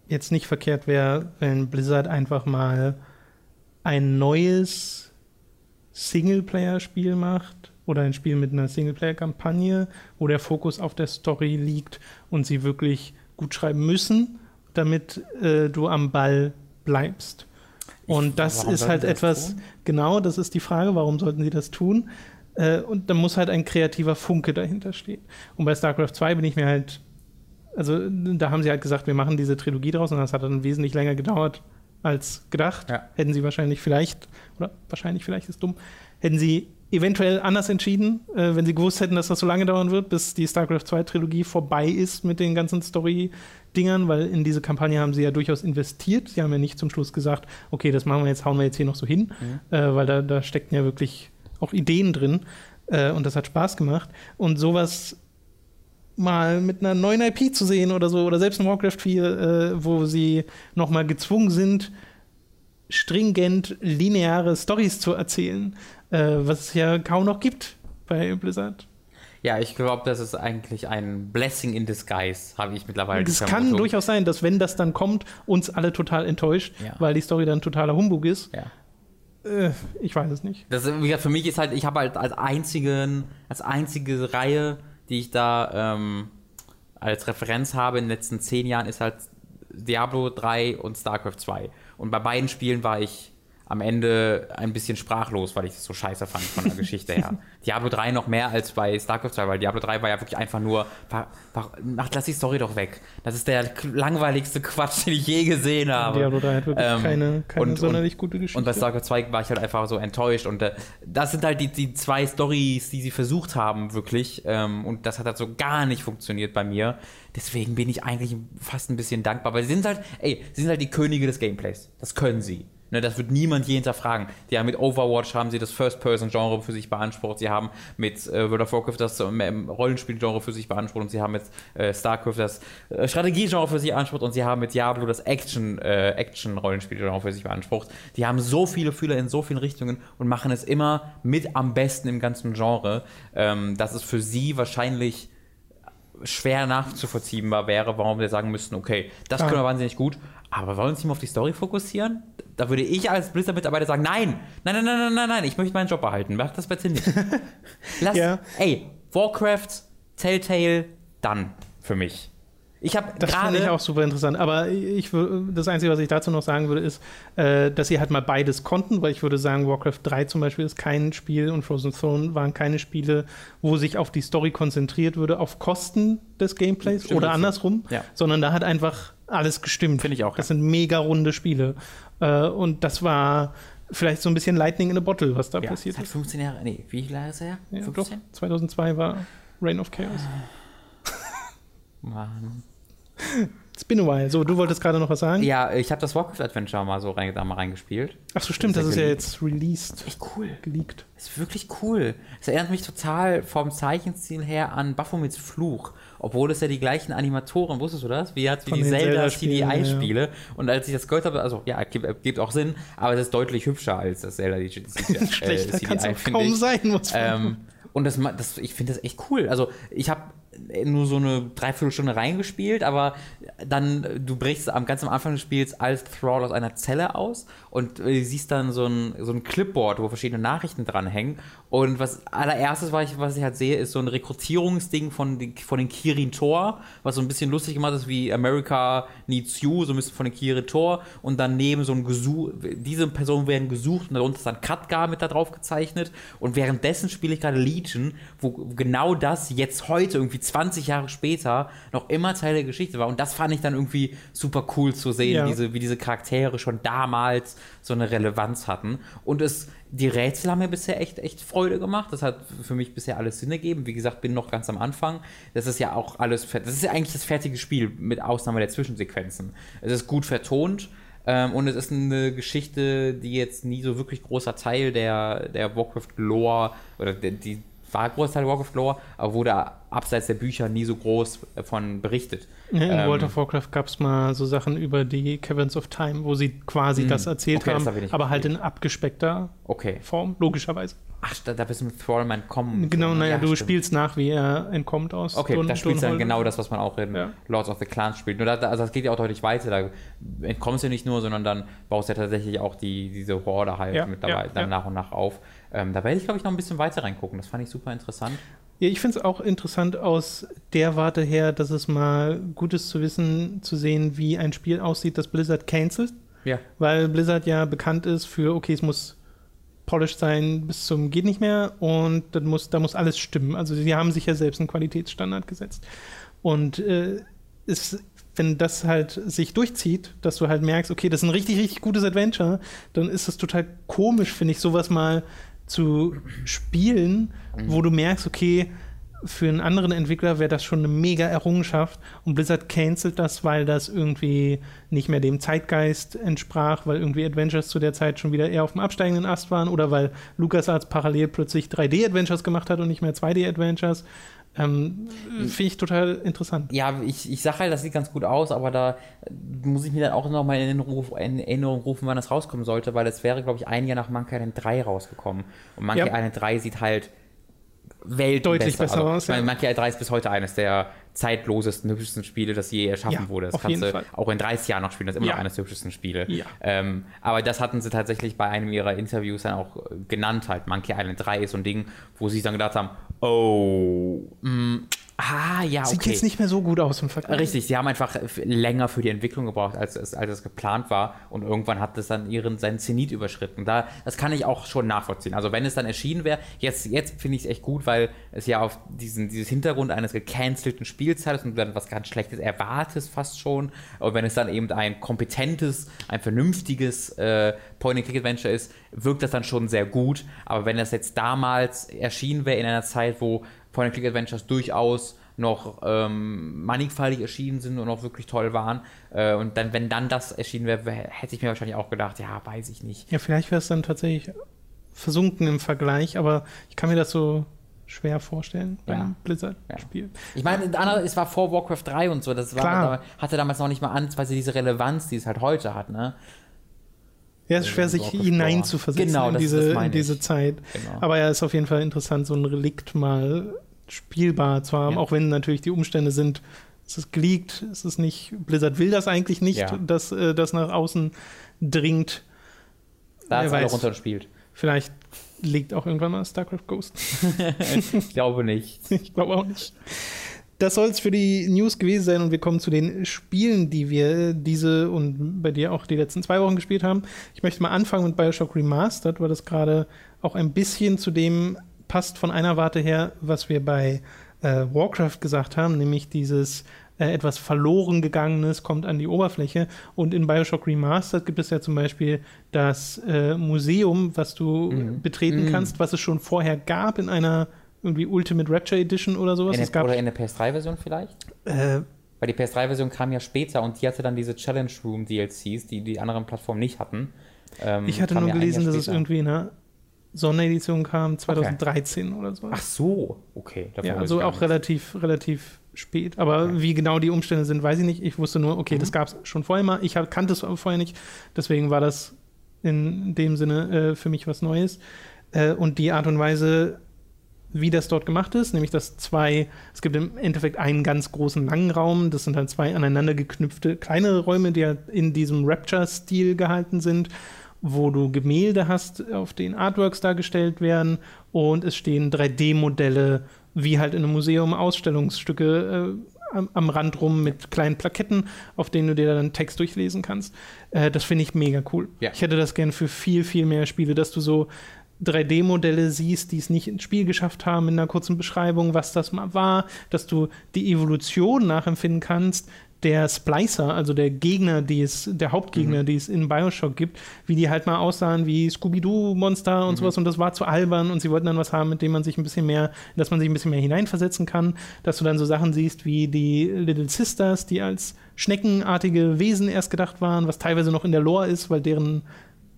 A: jetzt nicht verkehrt wäre, wenn Blizzard einfach mal ein neues Singleplayer-Spiel macht oder ein Spiel mit einer Singleplayer-Kampagne, wo der Fokus auf der Story liegt und sie wirklich gut schreiben müssen, damit äh, du am Ball bleibst. Und das ist halt etwas, tun? genau, das ist die Frage, warum sollten sie das tun? Äh, und da muss halt ein kreativer Funke dahinter stehen. Und bei StarCraft 2 bin ich mir halt, also da haben sie halt gesagt, wir machen diese Trilogie draus und das hat dann wesentlich länger gedauert als gedacht. Ja. Hätten sie wahrscheinlich vielleicht, oder wahrscheinlich vielleicht ist dumm, hätten sie eventuell anders entschieden, äh, wenn sie gewusst hätten, dass das so lange dauern wird, bis die StarCraft 2 Trilogie vorbei ist mit den ganzen Story-Dingern, weil in diese Kampagne haben sie ja durchaus investiert. Sie haben ja nicht zum Schluss gesagt, okay, das machen wir jetzt, hauen wir jetzt hier noch so hin, mhm. äh, weil da, da steckten ja wirklich auch Ideen drin äh, und das hat Spaß gemacht. Und sowas mal mit einer neuen IP zu sehen oder so, oder selbst in Warcraft 4, äh, wo sie nochmal gezwungen sind, stringent lineare Stories zu erzählen, äh, was es ja kaum noch gibt bei Blizzard.
B: Ja, ich glaube, das ist eigentlich ein Blessing in disguise, habe ich mittlerweile.
A: Es kann durchaus sein, dass wenn das dann kommt, uns alle total enttäuscht, ja. weil die Story dann totaler Humbug ist. Ja. Äh, ich weiß es nicht.
B: Das, wie gesagt, für mich ist halt, ich habe halt als einzigen, als einzige Reihe, die ich da ähm, als Referenz habe in den letzten zehn Jahren, ist halt Diablo 3 und StarCraft 2. Und bei beiden Spielen war ich am Ende ein bisschen sprachlos, weil ich das so scheiße fand von der Geschichte her. Diablo 3 noch mehr als bei StarCraft 2, weil Diablo 3 war ja wirklich einfach nur, war, war, ach, lass die Story doch weg. Das ist der langweiligste Quatsch, den ich je gesehen habe.
A: Diablo 3 hat wirklich ähm, keine, keine und, sonderlich gute Geschichte.
B: Und bei StarCraft 2 war ich halt einfach so enttäuscht und äh, das sind halt die, die zwei Stories, die sie versucht haben, wirklich. Ähm, und das hat halt so gar nicht funktioniert bei mir. Deswegen bin ich eigentlich fast ein bisschen dankbar, weil sie sind halt, ey, sie sind halt die Könige des Gameplays. Das können sie. Ne, das wird niemand je hinterfragen. Die haben mit Overwatch haben sie das First-Person-Genre für sich beansprucht. Sie haben mit äh, World of Warcraft das äh, Rollenspiel-Genre für sich beansprucht und sie haben mit äh, StarCraft das äh, Strategie-Genre für sich beansprucht und sie haben mit Diablo das Action, äh, Action-Rollenspiel-Genre für sich beansprucht. Die haben so viele Fühler in so vielen Richtungen und machen es immer mit am besten im ganzen Genre, ähm, dass es für sie wahrscheinlich schwer nachzuvollziehbar wäre, warum wir sagen müssten, okay, das können wir wahnsinnig gut, aber wollen wir uns nicht mal auf die Story fokussieren? Da würde ich als Blizzard-Mitarbeiter sagen, nein, nein, nein, nein, nein, nein, nein, ich möchte meinen Job behalten. Mach das bitte nicht. Lass, ja. ey, Warcraft, Telltale, dann für mich. Ich habe
A: Das finde ich auch super interessant. Aber ich, das Einzige, was ich dazu noch sagen würde, ist, äh, dass sie halt mal beides konnten, weil ich würde sagen, Warcraft 3 zum Beispiel ist kein Spiel und Frozen Throne waren keine Spiele, wo sich auf die Story konzentriert würde, auf Kosten des Gameplays Stimmt oder andersrum, ja. sondern da hat einfach alles gestimmt.
B: Finde ich auch.
A: Das ja. sind mega runde Spiele. Äh, und das war vielleicht so ein bisschen Lightning in a Bottle, was da ja, passiert ist.
B: 15 Jahre, nee, wie Jahre ist er?
A: Ja, 15? Doch, 2002 war Reign of Chaos.
B: Mann.
A: It's been a while. So, du wolltest gerade noch was sagen?
B: Ja, ich habe das Warcraft Adventure mal so rein, da mal reingespielt.
A: Ach so, stimmt, das, das ist ja jetzt released.
B: Echt cool. Geleakt. Ist wirklich cool. Es erinnert mich total vom Zeichenstil her an Baphomets Fluch. Obwohl es ja die gleichen Animatoren, wusstest du das? Wie hat wie die Zelda CDI-Spiele. Ja. Und als ich das gehört habe, also ja, gibt, gibt auch Sinn, aber es ist deutlich hübscher als das Zelda CDI.
A: Schlechter äh, kann es kaum ich. sein, muss
B: man. Ähm, und das, das, ich finde das echt cool. Also ich habe nur so eine Dreiviertelstunde reingespielt, aber dann, du brichst am ganz am Anfang des Spiels als Thrall aus einer Zelle aus und äh, siehst dann so ein, so ein Clipboard, wo verschiedene Nachrichten dranhängen. Und was allererstes, was ich, was ich halt sehe, ist so ein Rekrutierungsding von, den, von den Kirin Tor, was so ein bisschen lustig gemacht ist wie America Needs You, so ein bisschen von den Kirin Tor. Und daneben so ein Gesuch, diese Personen werden gesucht und darunter ist dann Katgar mit da drauf gezeichnet. Und währenddessen spiele ich gerade Legion, wo genau das jetzt heute irgendwie 20 Jahre später noch immer Teil der Geschichte war. Und das fand fand ich dann irgendwie super cool zu sehen,
A: Ja.
B: diese, wie diese Charaktere schon damals so eine Relevanz hatten. Und es, die Rätsel haben mir bisher echt, echt Freude gemacht. Das hat für mich bisher alles Sinn ergeben. Wie gesagt, bin noch ganz am Anfang. Das ist ja auch alles, das ist ja eigentlich das fertige Spiel, mit Ausnahme der Zwischensequenzen. Es ist gut vertont. Ähm, und es ist eine Geschichte, die jetzt nie so wirklich großer Teil der, der Warcraft-Lore oder der, die war Großteil Warcraft-Lore, aber wurde abseits der Bücher nie so groß davon berichtet.
A: In
B: Ähm,
A: World of Warcraft gab es mal so Sachen über die Caverns of Time, wo sie quasi das erzählt
B: Okay, das
A: haben,
B: nicht
A: aber halt in abgespeckter
B: Okay.
A: Form, logischerweise.
B: Ach, da, da bist du mit Thrallman entkommen.
A: Genau, naja, du
B: stimmt.
A: spielst nach, wie er entkommt aus.
B: Okay,
A: Dun-
B: da spielst du dann genau das, was man auch in
A: Ja.
B: Lords of the Clans spielt. Nur da, also das geht ja auch deutlich weiter. Da entkommst du nicht nur, sondern dann baust du ja tatsächlich auch die, diese Horde halt
A: Ja,
B: mit dabei,
A: ja,
B: dann
A: ja.
B: nach und nach auf. Ähm, da werde ich, glaube ich, noch ein bisschen weiter reingucken. Das fand ich super interessant.
A: Ja, ich finde es auch interessant aus der Warte her, dass es mal gut ist zu wissen, zu sehen, wie ein Spiel aussieht, das Blizzard cancelt.
B: Ja.
A: Weil Blizzard ja bekannt ist für, okay, es muss polished sein bis zum geht nicht mehr und dann muss, da muss alles stimmen. Also sie haben sich ja selbst einen Qualitätsstandard gesetzt. Und äh, ist, wenn das halt sich durchzieht, dass du halt merkst, okay, das ist ein richtig, richtig gutes Adventure, dann ist es total komisch, finde ich, sowas mal zu spielen, wo du merkst, okay, für einen anderen Entwickler wäre das schon eine mega Errungenschaft und Blizzard cancelt das, weil das irgendwie nicht mehr dem Zeitgeist entsprach, weil irgendwie Adventures zu der Zeit schon wieder eher auf dem absteigenden Ast waren oder weil LucasArts parallel plötzlich 3D-Adventures gemacht hat und nicht mehr 2D-Adventures. Ähm, Finde ich total interessant.
B: Ja, ich, ich sage halt, das sieht ganz gut aus, aber da muss ich mir dann auch nochmal in Erinnerung, in Erinnerung rufen, wann das rauskommen sollte, weil es wäre, glaube ich, ein Jahr nach Monkey Island 3 rausgekommen. Und Monkey
A: Ja.
B: Island 3 sieht halt Welt
A: Deutlich besser
B: also,
A: aus,
B: Ich meine,
A: ja.
B: Monkey Island 3 ist bis heute eines der zeitlosesten, hübschesten Spiele, das je erschaffen
A: Ja,
B: wurde. Das
A: auf
B: kannst du
A: Fall.
B: auch in 30 Jahren noch spielen, das ist immer
A: Ja.
B: noch eines der hübschesten Spiele.
A: Ja.
B: Ähm, aber das hatten sie tatsächlich bei einem ihrer Interviews dann auch äh, genannt, halt Monkey Island 3 ist so ein Ding, wo sie dann gedacht haben, oh, mh, ah, ja, okay.
A: Sieht jetzt nicht mehr so gut aus im Vergleich.
B: Richtig, sie haben einfach f- länger für die Entwicklung gebraucht, als es, als es geplant war. Und irgendwann hat es dann ihren, seinen Zenit überschritten. Da, das kann ich auch schon nachvollziehen. Also wenn es dann erschienen wäre, jetzt, jetzt finde ich es echt gut, weil es ja auf diesen, dieses Hintergrund eines gecancelten Spiels hat und du dann was ganz Schlechtes erwartest fast schon. Und wenn es dann eben ein kompetentes, ein vernünftiges äh, Point-and-Click-Adventure ist, wirkt das dann schon sehr gut. Aber wenn das jetzt damals erschienen wäre in einer Zeit, wo Point-and-Click-Adventures durchaus noch ähm, mannigfaltig erschienen sind und auch wirklich toll waren. Äh, und dann, wenn dann das erschienen wäre, wär- hätte ich mir wahrscheinlich auch gedacht, ja, weiß ich nicht.
A: Ja, vielleicht wäre es dann tatsächlich versunken im Vergleich, aber ich kann mir das so schwer vorstellen beim
B: Ja.
A: Blizzard-Spiel.
B: Ich meine, es war vor Warcraft 3 und so, das war, hatte damals noch nicht mal ansatzweise diese Relevanz, die es halt heute hat, ne?
A: Ja, es ist schwer,
B: Äh,
A: sich hineinzuversetzen
B: Genau,
A: in diese, in diese. Zeit.
B: Genau.
A: Aber ja, ist auf jeden Fall interessant, so ein Relikt mal spielbar zu haben,
B: Ja.
A: auch wenn natürlich die Umstände sind, es ist geleakt, es ist nicht, Blizzard will das eigentlich nicht,
B: Ja.
A: dass äh, das nach außen dringt.
B: Da ist alle
A: weiß.
B: runter und spielt.
A: Vielleicht liegt auch irgendwann mal StarCraft Ghost.
B: Ich glaube nicht.
A: Ich glaube auch nicht. Das soll es für die News gewesen sein und wir kommen zu den Spielen, die wir diese und bei dir auch die letzten zwei Wochen gespielt haben. Ich möchte mal anfangen mit Bioshock Remastered, weil das gerade auch ein bisschen zu dem passt von einer Warte her, was wir bei äh, Warcraft gesagt haben, nämlich dieses äh, etwas verloren gegangenes kommt an die Oberfläche. Und in Bioshock Remastered gibt es ja zum Beispiel das äh, Museum, was du
B: Mhm.
A: betreten
B: Mhm.
A: kannst, was es schon vorher gab in einer irgendwie Ultimate Rapture Edition oder sowas.
B: In der,
A: gab
B: oder in der PS3-Version vielleicht?
A: äh,
B: Weil die PS3-Version kam ja später und die hatte dann diese Challenge Room DLCs, die die anderen Plattformen nicht hatten. Ähm,
A: ich hatte nur
B: ja
A: gelesen, dass es irgendwie in einer Sonderedition kam, 2013 oder so.
B: Ach so, okay.
A: ja, also auch
B: nichts.
A: relativ, relativ spät. Aber wie genau die Umstände sind, weiß ich nicht. Ich wusste nur, okay,
B: Mhm.
A: das gab es schon vorher mal. Ich kannte es aber vorher nicht. Deswegen war das in dem Sinne äh, für mich was Neues. Äh, und die Art und Weise, wie das dort gemacht ist, nämlich dass zwei, es gibt im Endeffekt einen ganz großen langen Raum, das sind dann zwei aneinander geknüpfte kleinere Räume, die halt in diesem Rapture-Stil gehalten sind, wo du Gemälde hast, auf denen Artworks dargestellt werden und es stehen 3D-Modelle, wie halt in einem Museum Ausstellungsstücke äh, am, am Rand rum mit kleinen Plaketten, auf denen du dir dann Text durchlesen kannst. Äh, das finde ich mega cool.
B: Ja.
A: Ich hätte das gern für viel, viel mehr Spiele, dass du so 3D-Modelle siehst, die es nicht ins Spiel geschafft haben, in einer kurzen Beschreibung, was das mal war, dass du die Evolution nachempfinden kannst, der Splicer, also der Gegner, die es, der Hauptgegner, mhm. die es in Bioshock gibt, wie die halt mal aussahen wie Scooby-Doo-Monster und mhm. sowas und das war zu albern und sie wollten dann was haben, mit dem man sich ein bisschen mehr, dass man sich ein bisschen mehr hineinversetzen kann, dass du dann so Sachen siehst wie die Little Sisters, die als schneckenartige Wesen erst gedacht waren, was teilweise noch in der Lore ist, weil deren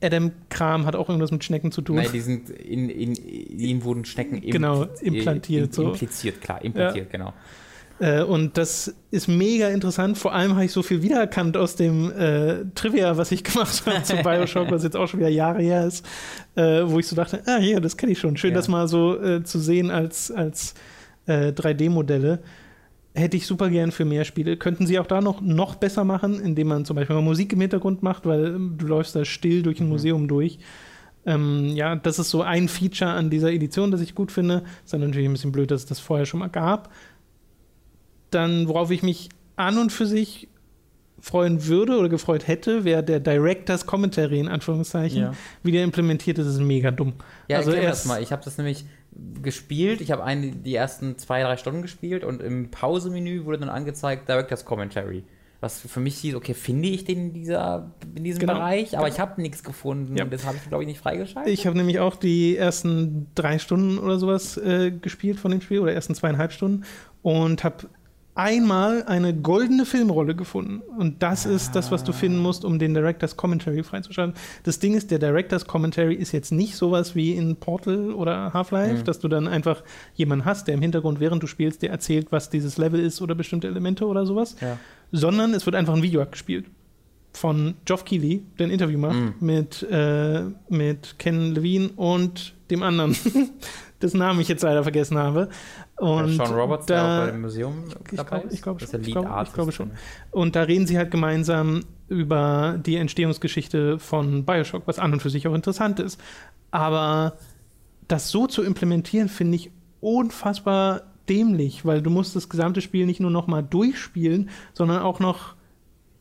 A: Adam-Kram hat auch irgendwas mit Schnecken zu tun.
B: Nein, die sind in, in, ihnen wurden Schnecken
A: im, genau, implantiert. Im,
B: so. Impliziert, klar, implantiert, ja. genau.
A: Äh, und das ist mega interessant. Vor allem habe ich so viel wiedererkannt aus dem äh, Trivia, was ich gemacht habe zu Bioshock, was jetzt auch schon wieder Jahre her ist, äh, wo ich so dachte, ah ja, das kenne ich schon. Schön, ja. das mal so äh, zu sehen als, als 3D-Modelle. Hätte ich super gern für mehr Spiele. Könnten sie auch da noch, noch besser machen, indem man zum Beispiel mal Musik im Hintergrund macht, weil ähm, du läufst da still durch ein mhm. Museum durch. Ähm, ja, das ist so ein Feature an dieser Edition, das ich gut finde. Ist dann natürlich ein bisschen blöd, dass es das vorher schon mal gab dann, worauf ich mich an und für sich freuen würde oder gefreut hätte, wäre der Directors Commentary in Anführungszeichen. Ja. Wie der implementiert ist, ist mega dumm.
B: Ja, also erst mal. Ich habe das nämlich gespielt. Ich habe die ersten zwei, drei Stunden gespielt und im Pausemenü wurde dann angezeigt Directors Commentary. Was für mich hieß, okay, finde ich den in, dieser, in diesem genau. Bereich, aber ich habe nichts gefunden. Ja. Das habe ich, glaube ich, nicht freigeschaltet.
A: Ich habe nämlich auch die ersten drei Stunden oder sowas äh, gespielt von dem Spiel oder ersten zweieinhalb Stunden und habe einmal eine goldene Filmrolle gefunden. Und das ah. ist das, was du finden musst, um den Director's Commentary freizuschalten. Das Ding ist, der Director's Commentary ist jetzt nicht sowas wie in Portal oder Half-Life, mhm. dass du dann einfach jemanden hast, der im Hintergrund, während du spielst, der erzählt, was dieses Level ist oder bestimmte Elemente oder sowas. Ja. Sondern es wird einfach ein Video abgespielt von Geoff Keighley, der ein Interview macht mhm. mit, äh, mit Ken Levine und dem anderen, dessen Namen ich jetzt leider vergessen habe. Und
B: Sean Roberts, da, der auch bei dem Museum
A: ich dabei glaub, ist? Ich glaube. Ich glaube, ich glaube schon. Und da reden sie halt gemeinsam über die Entstehungsgeschichte von Bioshock, was an und für sich auch interessant ist. Aber das so zu implementieren, finde ich unfassbar dämlich, weil du musst das gesamte Spiel nicht nur noch mal durchspielen, sondern auch noch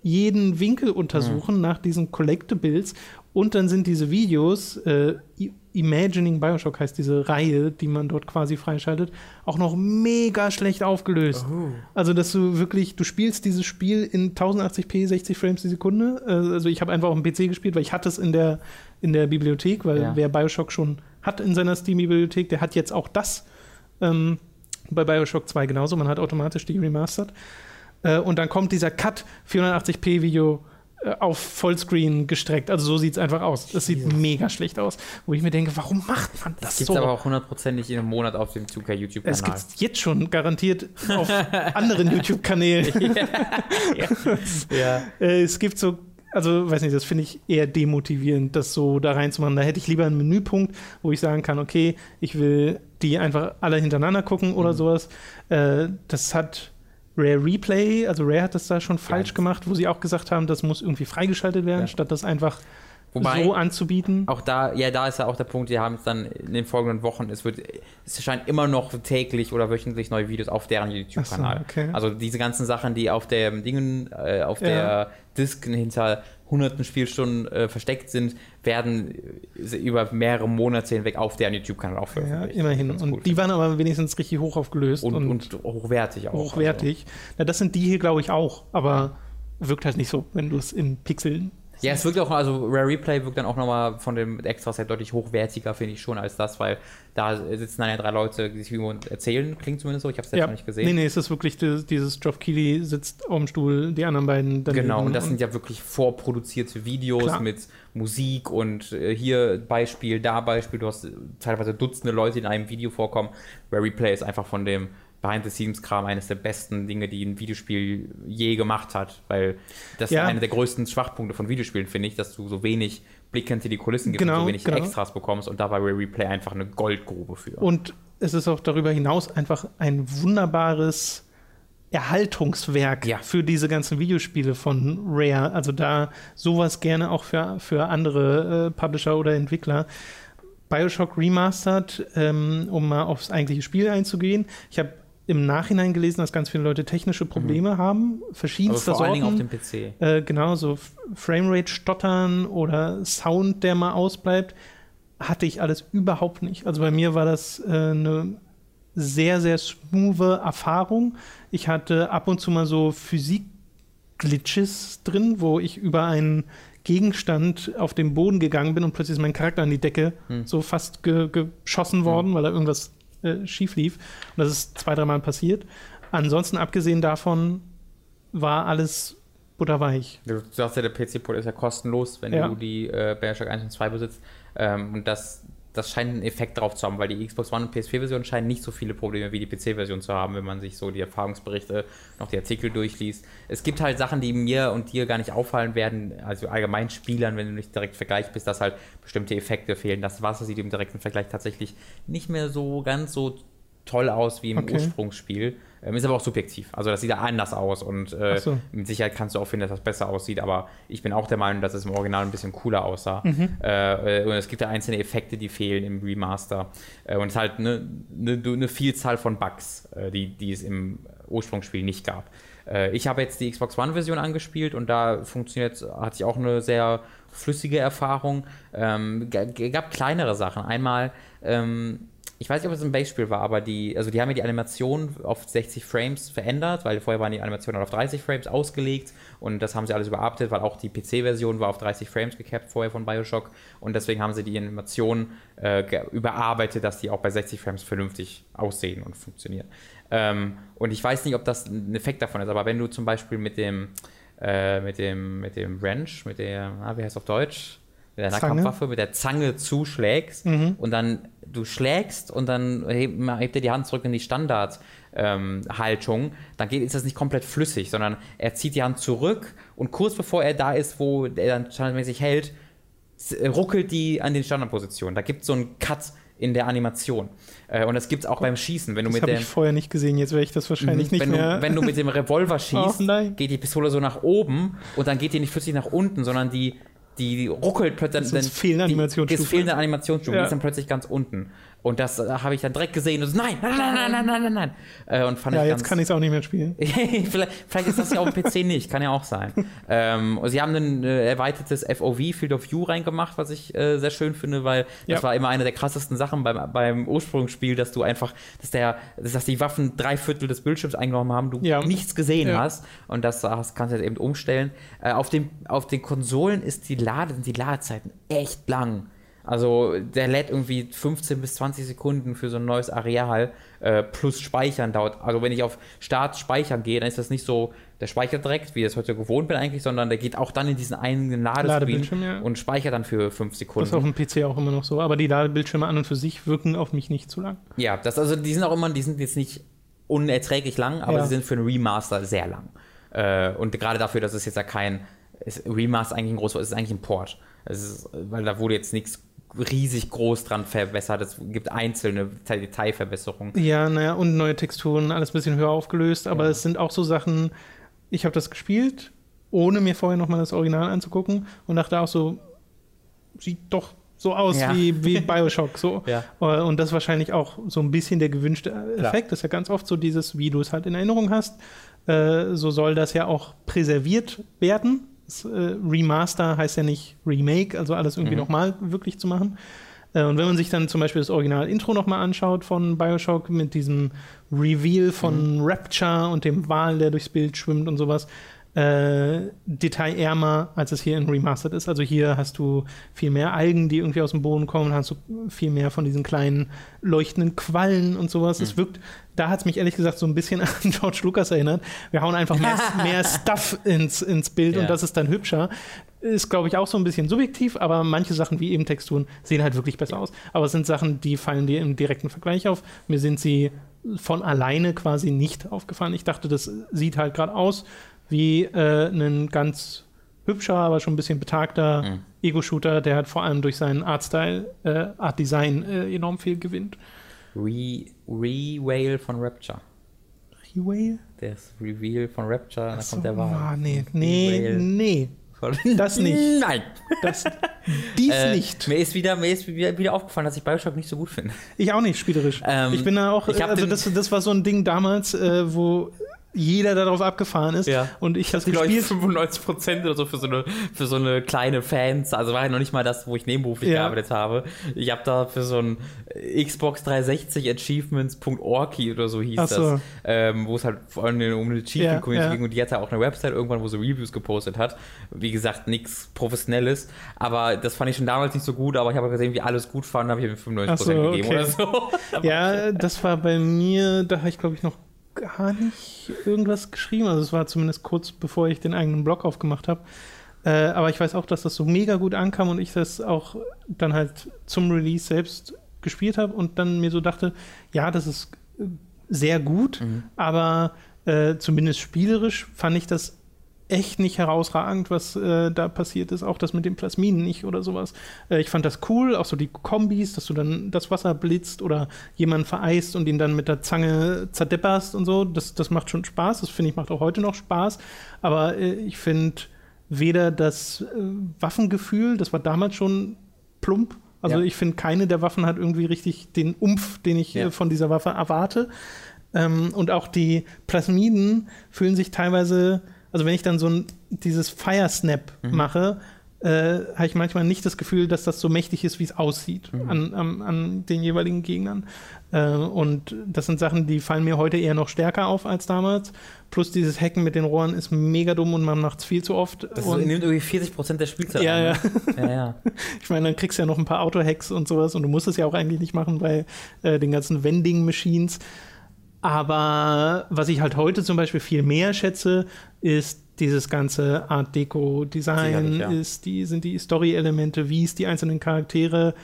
A: jeden Winkel untersuchen mhm. nach diesen Collectibles und dann sind diese Videos, äh, Imagining Bioshock heißt diese Reihe, die man dort quasi freischaltet, auch noch mega schlecht aufgelöst. Oh. Also, dass du wirklich, du spielst dieses Spiel in 1080p, 60 Frames die Sekunde. Äh, also, ich habe einfach auf dem PC gespielt, weil ich hatte es in der, in der Bibliothek, weil ja. wer Bioshock schon hat in seiner Steam-Bibliothek, der hat jetzt auch das. Ähm, bei Bioshock 2 genauso, man hat automatisch die remastered. Äh, und dann kommt dieser Cut 480p Video auf Vollscreen gestreckt. Also so sieht es einfach aus. Das sieht yes. mega schlecht aus. Wo ich mir denke, warum macht man das, das
B: gibt's so? aber auch hundertprozentig in einem Monat auf dem 2K YouTube-Kanal.
A: Es gibt jetzt schon garantiert auf anderen YouTube-Kanälen. ja. ja. Äh, es gibt so also weiß nicht, das finde ich eher demotivierend, das so da reinzumachen. Da hätte ich lieber einen Menüpunkt, wo ich sagen kann, okay, ich will die einfach alle hintereinander gucken oder mhm. sowas. Äh, das hat Rare Replay, also Rare hat das da schon falsch ja. gemacht, wo sie auch gesagt haben, das muss irgendwie freigeschaltet werden, ja. statt das einfach Wobei, so anzubieten.
B: Auch da, ja, da ist ja auch der Punkt, die haben es dann in den folgenden Wochen, es wird, es erscheint immer noch täglich oder wöchentlich neue Videos auf deren YouTube-Kanal. So, okay. Also diese ganzen Sachen, die auf der Dingen, äh, auf ja. der Disk hinter hunderten Spielstunden äh, versteckt sind, werden über mehrere Monate hinweg auf deren YouTube-Kanal auch
A: veröffentlicht. Ja, immerhin. Und gut. die waren aber wenigstens richtig hoch aufgelöst.
B: Und, und, und hochwertig auch.
A: Hochwertig. Also. Na, das sind die hier, glaube ich, auch. Aber wirkt halt nicht so, wenn du es in Pixeln
B: ja, es wirkt auch, also Rare Replay wirkt dann auch nochmal von dem Extra-Set deutlich hochwertiger, finde ich schon, als das, weil da sitzen dann ja drei Leute, die sich irgendwo erzählen, klingt zumindest so, ich habe es jetzt ja. noch nicht gesehen.
A: Nee, nee, es ist wirklich dieses, dieses Geoff Keighley sitzt auf dem Stuhl, die anderen beiden
B: daneben. Genau, und das und sind ja wirklich vorproduzierte Videos klar. mit Musik und äh, hier Beispiel, da Beispiel, du hast teilweise Dutzende Leute, die in einem Video vorkommen. Rare Replay ist einfach von dem Behind-the-Scenes-Kram eines der besten Dinge, die ein Videospiel je gemacht hat, weil das ja. ist einer der größten Schwachpunkte von Videospielen, finde ich, dass du so wenig Blick hinter die Kulissen gibst genau, und so wenig genau. Extras bekommst und dabei Replay einfach eine Goldgrube für.
A: Und es ist auch darüber hinaus einfach ein wunderbares Erhaltungswerk ja. für diese ganzen Videospiele von Rare. Also da sowas gerne auch für, für andere äh, Publisher oder Entwickler. Bioshock Remastered, ähm, um mal aufs eigentliche Spiel einzugehen. Ich habe im Nachhinein gelesen, dass ganz viele Leute technische Probleme mhm. haben, verschiedenster
B: Aber vor
A: Sorten.
B: allen Dingen auf dem
A: PC. Äh, genau, so Framerate stottern oder Sound, der mal ausbleibt. hatte ich alles überhaupt nicht. Also bei mir war das äh, eine sehr, sehr smooth Erfahrung. Ich hatte ab und zu mal so Physik-Glitches drin, wo ich über einen Gegenstand auf den Boden gegangen bin und plötzlich ist mein Charakter an die Decke hm. so fast ge geschossen worden, hm. weil da irgendwas äh, schief lief. Und das ist zwei, dreimal passiert. Ansonsten, abgesehen davon, war alles butterweich.
B: Du sagst ja, der PC-Port ist ja kostenlos, wenn ja. du die äh, Bioshock 1 und 2 besitzt. Ähm, und das, das scheint einen Effekt drauf zu haben, weil die Xbox One und PS4-Version scheinen nicht so viele Probleme wie die PC-Version zu haben, wenn man sich so die Erfahrungsberichte, noch die Artikel durchliest. Es gibt halt Sachen, die mir und dir gar nicht auffallen werden, also allgemein Spielern, wenn du nicht direkt vergleich bist, dass halt bestimmte Effekte fehlen. Das Wasser sieht im direkten Vergleich tatsächlich nicht mehr so ganz so toll aus wie im okay. Ursprungsspiel. Ähm, ist aber auch subjektiv. Also das sieht ja anders aus und äh, so. mit Sicherheit kannst du auch finden, dass das besser aussieht, aber ich bin auch der Meinung, dass es im Original ein bisschen cooler aussah. Mhm. Äh, und es gibt ja einzelne Effekte, die fehlen im Remaster. Äh, und es ist halt eine ne, ne Vielzahl von Bugs, äh, die, die es im Ursprungsspiel nicht gab. Äh, ich habe jetzt die Xbox One-Version angespielt und da funktioniert, hatte ich auch eine sehr flüssige Erfahrung. Ähm, gab kleinere Sachen. Einmal ähm, ich weiß nicht, ob es ein Base-Spiel war, aber die, also die haben ja die Animation auf 60 Frames verändert, weil vorher waren die Animationen auf 30 Frames ausgelegt und das haben sie alles überarbeitet, weil auch die PC-Version war auf 30 Frames gecapped vorher von Bioshock und deswegen haben sie die Animation äh, überarbeitet, dass die auch bei 60 Frames vernünftig aussehen und funktionieren. Ähm, und ich weiß nicht, ob das ein Effekt davon ist, aber wenn du zum Beispiel mit dem, äh, mit dem, mit dem Wrench, mit der, ah, wie heißt es auf Deutsch? Mit der Nahkampfwaffe, mit der Zange zuschlägst mhm. und dann du schlägst und dann hebt, hebt er die Hand zurück in die Standardhaltung, ähm, dann geht, ist das nicht komplett flüssig, sondern er zieht die Hand zurück und kurz bevor er da ist, wo er dann standardmäßig hält, ruckelt die an den Standardpositionen. Da gibt es so einen Cut in der Animation. Äh, und das gibt es auch oh, beim Schießen. Wenn du
A: das
B: habe
A: ich vorher nicht gesehen, jetzt werde ich das wahrscheinlich nicht
B: wenn
A: mehr.
B: Du, wenn du mit dem Revolver schießt, oh, geht die Pistole so nach oben und dann geht die nicht flüssig nach unten, sondern die die ruckelt plötzlich.
A: Das fehlen Animationsstufen.
B: Das fehlende Animationsstufen, ja. die ist dann plötzlich ganz unten. Und das äh, habe ich dann direkt gesehen und so, nein, nein, nein, nein, nein, nein, nein. nein. Äh, und fand
A: ja,
B: ich
A: jetzt ganz, kann ich es auch nicht mehr spielen.
B: vielleicht, vielleicht, ist das ja auf dem PC nicht, kann ja auch sein. Ähm, sie haben ein äh, erweitertes FOV, Field of View, reingemacht, was ich äh, sehr schön finde, weil ja. das war immer eine der krassesten Sachen beim, beim Ursprungsspiel, dass du einfach, dass, der, dass die Waffen drei Viertel des Bildschirms eingenommen haben, du ja. nichts gesehen ja. hast. Und das, das, kannst du jetzt eben umstellen. Äh, auf, dem, auf den Konsolen ist die Lade, sind die Ladezeiten echt lang. Also der lädt irgendwie 15 bis 20 Sekunden für so ein neues Areal äh, plus Speichern dauert. Also wenn ich auf Start speichern gehe, dann ist das nicht so, der speichert direkt, wie ich das heute gewohnt bin eigentlich, sondern der geht auch dann in diesen einen Ladescreen ja. und speichert dann für 5 Sekunden. Das
A: ist auf dem PC auch immer noch so, aber die Ladebildschirme an und für sich wirken auf mich nicht zu lang.
B: Ja, das, also die sind auch immer, die sind jetzt nicht unerträglich lang, aber ja. sie sind für einen Remaster sehr lang. Äh, und gerade dafür, dass es jetzt ja kein ist Remaster eigentlich ein großes, es ist eigentlich ein Port. Ist, weil da wurde jetzt nichts riesig groß dran verbessert. Es gibt einzelne Detailverbesserungen.
A: Ja, naja, und neue Texturen, alles ein bisschen höher aufgelöst, aber ja. es sind auch so Sachen, ich habe das gespielt, ohne mir vorher nochmal das Original anzugucken und dachte auch so, sieht doch so aus ja. wie, wie Bioshock. So. Ja. Äh, und das ist wahrscheinlich auch so ein bisschen der gewünschte Effekt. Das ist ja ganz oft so dieses, wie du es halt in Erinnerung hast. Äh, so soll das ja auch präserviert werden das, äh, Remaster heißt ja nicht Remake, also alles irgendwie mhm. nochmal wirklich zu machen. Äh, und wenn man sich dann zum Beispiel das Original-Intro nochmal anschaut von Bioshock mit diesem Reveal von mhm. Rapture und dem Wal, der durchs Bild schwimmt und sowas, äh, detailärmer, als es hier in Remastered ist. Also hier hast du viel mehr Algen, die irgendwie aus dem Boden kommen, hast du viel mehr von diesen kleinen leuchtenden Quallen und sowas. Mhm. Es wirkt, da hat es mich ehrlich gesagt so ein bisschen an George Lucas erinnert. Wir hauen einfach mehr, mehr Stuff ins, ins Bild ja. und das ist dann hübscher. Ist, glaube ich, auch so ein bisschen subjektiv, aber manche Sachen wie eben Texturen sehen halt wirklich besser aus. Aber es sind Sachen, die fallen dir im direkten Vergleich auf. Mir sind sie von alleine quasi nicht aufgefallen. Ich dachte, das sieht halt gerade aus wie äh, ein ganz hübscher, aber schon ein bisschen betagter mhm. Ego-Shooter, der halt vor allem durch seinen Artstyle, äh, Art-Design äh, enorm viel gewinnt.
B: Re Re-Whale von Rapture.
A: Re-Whale?
B: Das Reveal von Rapture, da kommt der Wahl.
A: Ah, nee, nee, nee. Das nicht.
B: Nein.
A: Das, dies äh, nicht.
B: Mir ist, wieder, mir ist wieder aufgefallen, dass ich Bioshock nicht so gut finde.
A: Ich auch nicht, spielerisch. Ähm, ich bin da auch, also das, das war so ein Ding damals, äh, wo jeder darauf abgefahren ist.
B: Ja.
A: Und ich habe
B: glaube ich,
A: gespielt.
B: 95 Prozent oder so für so, eine, für so eine kleine Fans. Also war ja noch nicht mal das, wo ich nebenberuflich
A: Ja.
B: gearbeitet habe. Ich habe da für so ein Xbox 360 Achievements.org oder so hieß
A: so.
B: das, ähm, wo es halt vor allem um eine
A: Ja,
B: Achievement-Community
A: ja.
B: ging und die hatte auch eine Website irgendwann, wo sie Reviews gepostet hat. Wie gesagt, nichts Professionelles, aber das fand ich schon damals nicht so gut, aber ich habe gesehen, wie alles gut fanden, habe ich ihm 95%
A: Ach so,
B: gegeben
A: okay.
B: oder so.
A: Ja, das war bei mir, da habe ich glaube ich noch gar nicht irgendwas geschrieben. Also es war zumindest kurz bevor ich den eigenen Blog aufgemacht habe. Äh, aber ich weiß auch, dass das so mega gut ankam und ich das auch dann halt zum Release selbst gespielt habe und dann mir so dachte, ja, das ist äh, sehr gut,
B: Mhm.
A: aber äh, zumindest spielerisch fand ich das echt nicht herausragend, was äh, da passiert ist. Auch das mit den Plasminen nicht oder sowas. Äh, ich fand das cool, auch so die Kombis, dass du dann das Wasser blitzt oder jemanden vereist und ihn dann mit der Zange zerdepperst und so. Das, das macht schon Spaß. Das finde ich macht auch heute noch Spaß. Aber äh, ich finde weder das äh, Waffengefühl, das war damals schon plump. Also
B: Ja.
A: ich finde, keine der Waffen hat irgendwie richtig den Umf, den ich
B: Ja.
A: äh, von dieser Waffe erwarte. Ähm, und auch die Plasmiden fühlen sich teilweise, also wenn ich dann so ein, dieses Fire Snap
B: Mhm.
A: mache, äh, habe ich manchmal nicht das Gefühl, dass das so mächtig ist, wie es aussieht
B: Mhm.
A: an, an, an den jeweiligen Gegnern. Äh, und das sind Sachen, die fallen mir heute eher noch stärker auf als damals. Plus dieses Hacken mit den Rohren ist mega dumm und man macht es viel zu oft.
B: Das
A: und
B: nimmt irgendwie 40% der Spielzeit
A: Ja, ja.
B: ne? ja, ja.
A: ich meine, dann kriegst du ja noch ein paar Auto-Hacks und sowas und du musst es ja auch eigentlich nicht machen bei äh, den ganzen Vending-Machines. Aber was ich halt heute zum Beispiel viel mehr schätze, ist dieses ganze Art Deco-Design,
B: ja.
A: ist die, sind die Story-Elemente, wie es die einzelnen Charaktere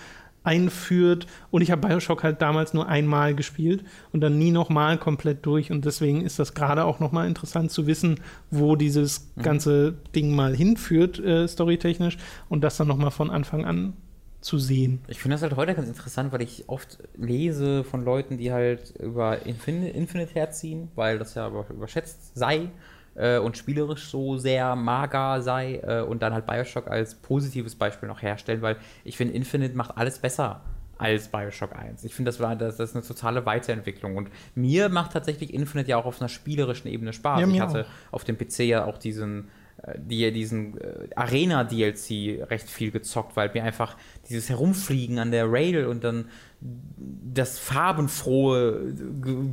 A: einführt. Und ich habe Bioshock halt damals nur einmal gespielt und dann nie nochmal komplett durch. Und deswegen ist das gerade auch nochmal interessant zu wissen, wo dieses
B: Mhm.
A: ganze Ding mal hinführt, äh, storytechnisch, und das dann nochmal von Anfang an zu sehen.
B: Ich finde das halt heute ganz interessant, weil ich oft lese von Leuten, die halt über Infin Infinite herziehen, weil das ja über überschätzt sei äh, und spielerisch so sehr mager sei äh, und dann halt Bioshock als positives Beispiel noch herstellen, weil ich finde, Infinite macht alles besser als Bioshock 1. Ich finde, das, war- das, das ist eine totale Weiterentwicklung. Und mir macht tatsächlich Infinite ja auch auf einer spielerischen Ebene Spaß.
A: Ja,
B: ich hatte auf dem PC ja auch diesen, äh, die, diesen äh, Arena-DLC recht viel gezockt, weil mir einfach dieses Herumfliegen an der Rail und dann das farbenfrohe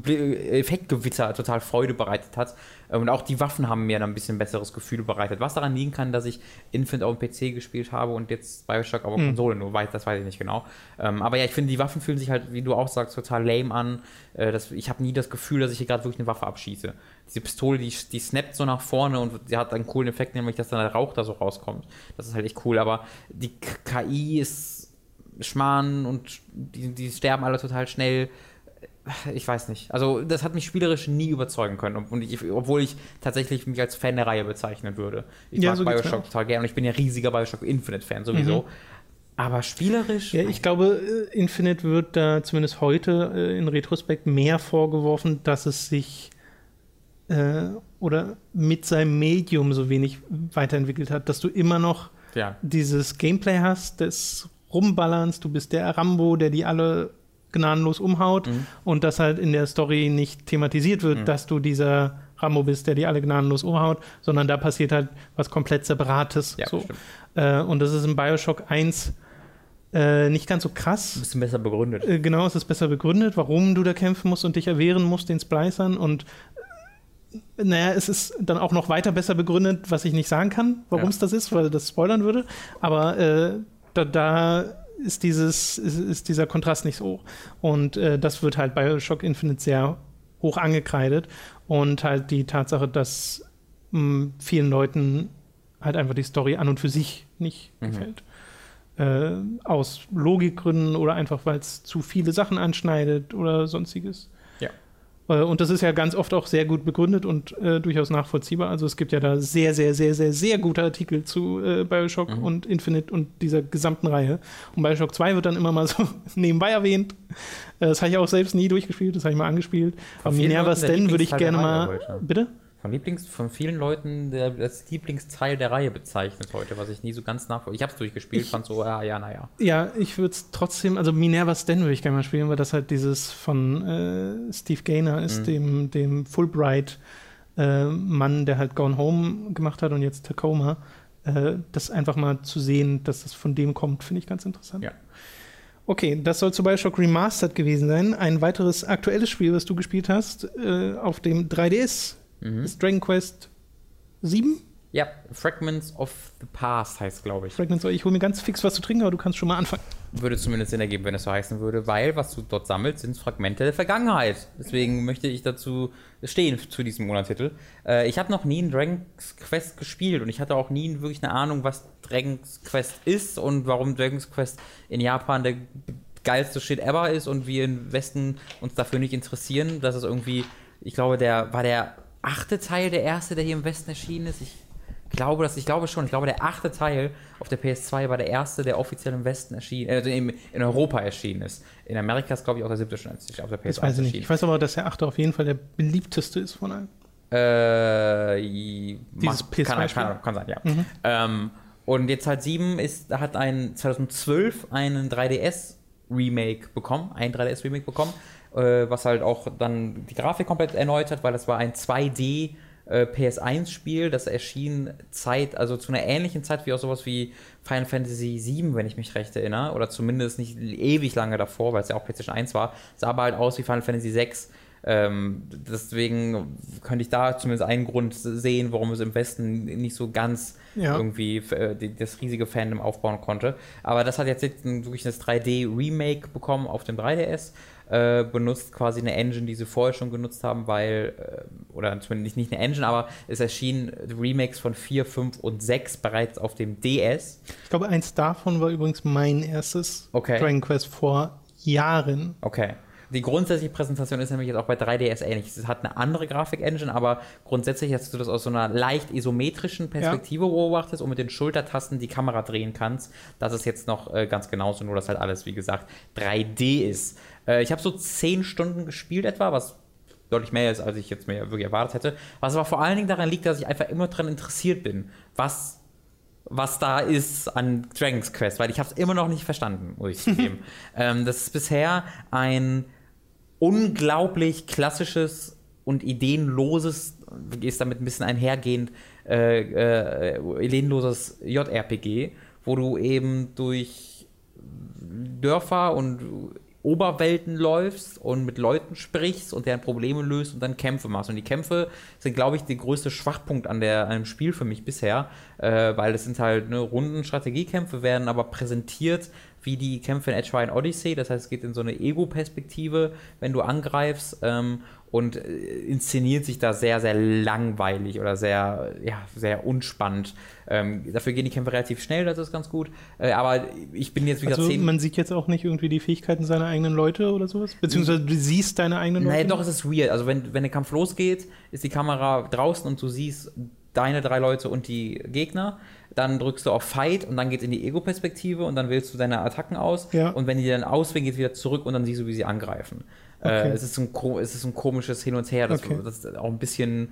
B: Ge- Effektgewitter total Freude bereitet hat. Äh, Und auch die Waffen haben mir dann ein bisschen besseres Gefühl bereitet. Was daran liegen kann, dass ich Infinite auf dem PC gespielt habe und jetzt Bioshock auf der
A: Mhm.
B: Konsole nur weiß, das weiß ich nicht genau. Ähm, aber ja, ich finde, die Waffen fühlen sich halt, wie du auch sagst, total lame an. Äh, das, ich habe nie das Gefühl, dass ich hier gerade wirklich eine Waffe abschieße. Diese Pistole, die, die snappt so nach vorne und sie hat einen coolen Effekt, nämlich, dass dann der Rauch da so rauskommt. Das ist halt echt cool, aber die KI ist Schmarrn und die, die sterben alle total schnell. Ich weiß nicht. Also, das hat mich spielerisch nie überzeugen können. Und ich, obwohl ich tatsächlich mich als Fan der Reihe bezeichnen würde. Ich
A: Ja,
B: mag
A: so
B: Bioshock total gerne und ich bin ja riesiger Bioshock Infinite-Fan sowieso.
A: Mhm.
B: Aber spielerisch.
A: Ja, ich glaube, äh, Infinite wird da zumindest heute äh, in Retrospekt mehr vorgeworfen, dass es sich äh, oder mit seinem Medium so wenig weiterentwickelt hat, dass du immer noch
B: ja.
A: dieses Gameplay hast, des Rumballerns, du bist der Rambo, der die alle gnadenlos umhaut
B: Mhm.
A: und das halt in der Story nicht thematisiert wird,
B: Mhm.
A: dass du dieser Rambo bist, der die alle gnadenlos umhaut, sondern da passiert halt was komplett Separates.
B: Ja,
A: so. Äh, und das ist in Bioshock 1 äh, nicht ganz so krass.
B: Ein bisschen besser begründet.
A: Äh, Genau, es ist besser begründet, warum du da kämpfen musst und dich erwehren musst den Splicern und äh, naja, es ist dann auch noch weiter besser begründet, was ich nicht sagen kann, warum
B: Ja.
A: es das ist, weil das spoilern würde. Aber äh, da, da ist, dieses, ist, ist dieser Kontrast nicht so hoch. Und äh, das wird halt bei Bioshock Infinite sehr hoch angekreidet. Und halt die Tatsache, dass mh, vielen Leuten halt einfach die Story an und für sich nicht
B: Mhm.
A: gefällt. Äh, aus Logikgründen oder einfach, weil es zu viele Sachen anschneidet oder sonstiges. Äh, und das ist ja ganz oft auch sehr gut begründet und äh, durchaus nachvollziehbar. Also es gibt ja da sehr, sehr, sehr, sehr, sehr gute Artikel zu äh, Bioshock
B: Mhm.
A: und Infinite und dieser gesamten Reihe. Und Bioshock 2 wird dann immer mal so nebenbei erwähnt. Äh, das habe ich auch selbst nie durchgespielt, das habe ich mal angespielt.
B: Von
A: Aber
B: der
A: Den würde ich gerne mal. Bitte?
B: Von, Lieblings, von vielen Leuten der, das Lieblingsteil der Reihe bezeichnet heute, was ich nie so ganz nachvollziehe. Ich habe es durchgespielt,
A: Ich-
B: fand so, ja, ja, naja.
A: Ja, ich würde es trotzdem, also Minerva's Den würde ich gerne mal spielen, weil das halt dieses von äh, Steve Gaynor ist,
B: Mhm.
A: dem, dem Fulbright äh, Mann, der halt Gone Home gemacht hat und jetzt Tacoma. Äh, das einfach mal zu sehen, dass das von dem kommt, finde ich ganz interessant.
B: Ja.
A: Okay, das soll zu Bioshock Remastered gewesen sein. Ein weiteres aktuelles Spiel, was du gespielt hast, äh, auf dem 3DS,
B: Mhm.
A: ist Dragon Quest 7.
B: Ja, Fragments of the Past heißt, glaube ich.
A: Fragments, ich hole mir ganz fix was zu trinken, aber du kannst schon mal anfangen.
B: Würde zumindest Sinn ergeben, wenn es so heißen würde, weil was du dort sammelst, sind Fragmente der Vergangenheit. Deswegen möchte ich dazu stehen zu diesem Monatstitel. Äh, ich habe noch nie ein Dragon's Quest gespielt und ich hatte auch nie wirklich eine Ahnung, was Dragon's Quest ist und warum Dragon's Quest in Japan der geilste Shit ever ist und wir im Westen uns dafür nicht interessieren. Das ist irgendwie, ich glaube, der war der achte Teil der erste, der hier im Westen erschienen ist. Ich glaube das, ich glaube schon. Ich glaube, der achte Teil auf der PS2 war der erste, der offiziell im Westen erschienen, äh, in, in Europa erschienen ist. In Amerika ist, glaube ich, auch der siebte schon auf der PS1
A: Das weiß ich nicht.
B: erschienen.
A: Ich weiß aber, dass der 8. auf jeden Fall der beliebteste ist von allen.
B: Äh,
A: Dieses
B: mag-
A: PS2
B: kann, kann, kann sein, ja. Ähm, und jetzt halt 7 ist, hat ein 2012 einen 3DS Remake bekommen, ein 3DS Remake bekommen, äh, was halt auch dann die Grafik komplett erneuert hat, weil das war ein 2D äh, PS1-Spiel, das erschien Zeit, also zu einer ähnlichen Zeit wie auch sowas wie Final Fantasy VII, wenn ich mich recht erinnere, oder zumindest nicht ewig lange davor, weil es ja auch PlayStation 1 war, sah aber halt aus wie Final Fantasy VI. Ähm, deswegen könnte ich da zumindest einen Grund sehen, warum es im Westen nicht so ganz
A: Ja.
B: irgendwie äh, das riesige Fandom aufbauen konnte. Aber das hat jetzt wirklich das 3D-Remake bekommen auf dem 3DS. Äh, benutzt quasi eine Engine, die sie vorher schon genutzt haben, weil, äh, oder zumindest nicht eine Engine, aber es erschienen Remakes von 4, 5 und 6 bereits auf dem DS.
A: Ich glaube, eins davon war übrigens mein erstes
B: Okay.
A: Dragon Quest vor Jahren.
B: Okay. Die grundsätzliche Präsentation ist nämlich jetzt auch bei 3DS ähnlich. Es hat eine andere Grafik-Engine, aber grundsätzlich hast du das aus so einer leicht isometrischen Perspektive beobachtest und mit den Schultertasten die Kamera drehen kannst. Das ist jetzt noch äh, ganz genauso, nur dass halt alles, wie gesagt, 3D ist. Äh, ich habe so 10 Stunden gespielt etwa, was deutlich mehr ist, als ich jetzt mir wirklich erwartet hätte. Was aber vor allen Dingen daran liegt, dass ich einfach immer daran interessiert bin, was was da ist an Dragon's Quest, weil ich habe es immer noch nicht verstanden, muss ich zugeben. ähm, das ist bisher ein unglaublich klassisches und ideenloses, ist damit ein bisschen einhergehend, äh, äh, ideenloses JRPG, wo du eben durch Dörfer und Oberwelten läufst und mit Leuten sprichst und deren Probleme löst und dann Kämpfe machst. Und die Kämpfe sind, glaube ich, der größte Schwachpunkt an, der, an dem Spiel für mich bisher, äh, weil das sind halt ne, runden Strategiekämpfe, werden aber präsentiert wie die Kämpfe in Edge Runners Odyssey. Das heißt, es geht in so eine Ego-Perspektive, wenn du angreifst. Ähm, und äh, inszeniert sich da sehr, sehr langweilig oder sehr, ja, sehr unspannend. Ähm, dafür gehen die Kämpfe relativ schnell, das ist ganz gut. Äh, aber ich bin jetzt wieder
A: Also
B: zehn.
A: man sieht jetzt auch nicht irgendwie die Fähigkeiten seiner eigenen Leute oder sowas? Beziehungsweise du siehst deine eigenen Leute?
B: Naja, doch, es ist weird. Also, wenn, wenn der Kampf losgeht, ist die Kamera draußen und du siehst deine drei Leute und die Gegner. Dann drückst du auf Fight und dann geht in die Ego-Perspektive und dann wählst du deine Attacken aus.
A: Ja.
B: Und wenn die dann auswählen, geht wieder zurück und dann siehst du, wie sie angreifen.
A: Okay.
B: Äh, es, ist ein, es ist ein komisches Hin und Her, das,
A: Okay.
B: das auch ein bisschen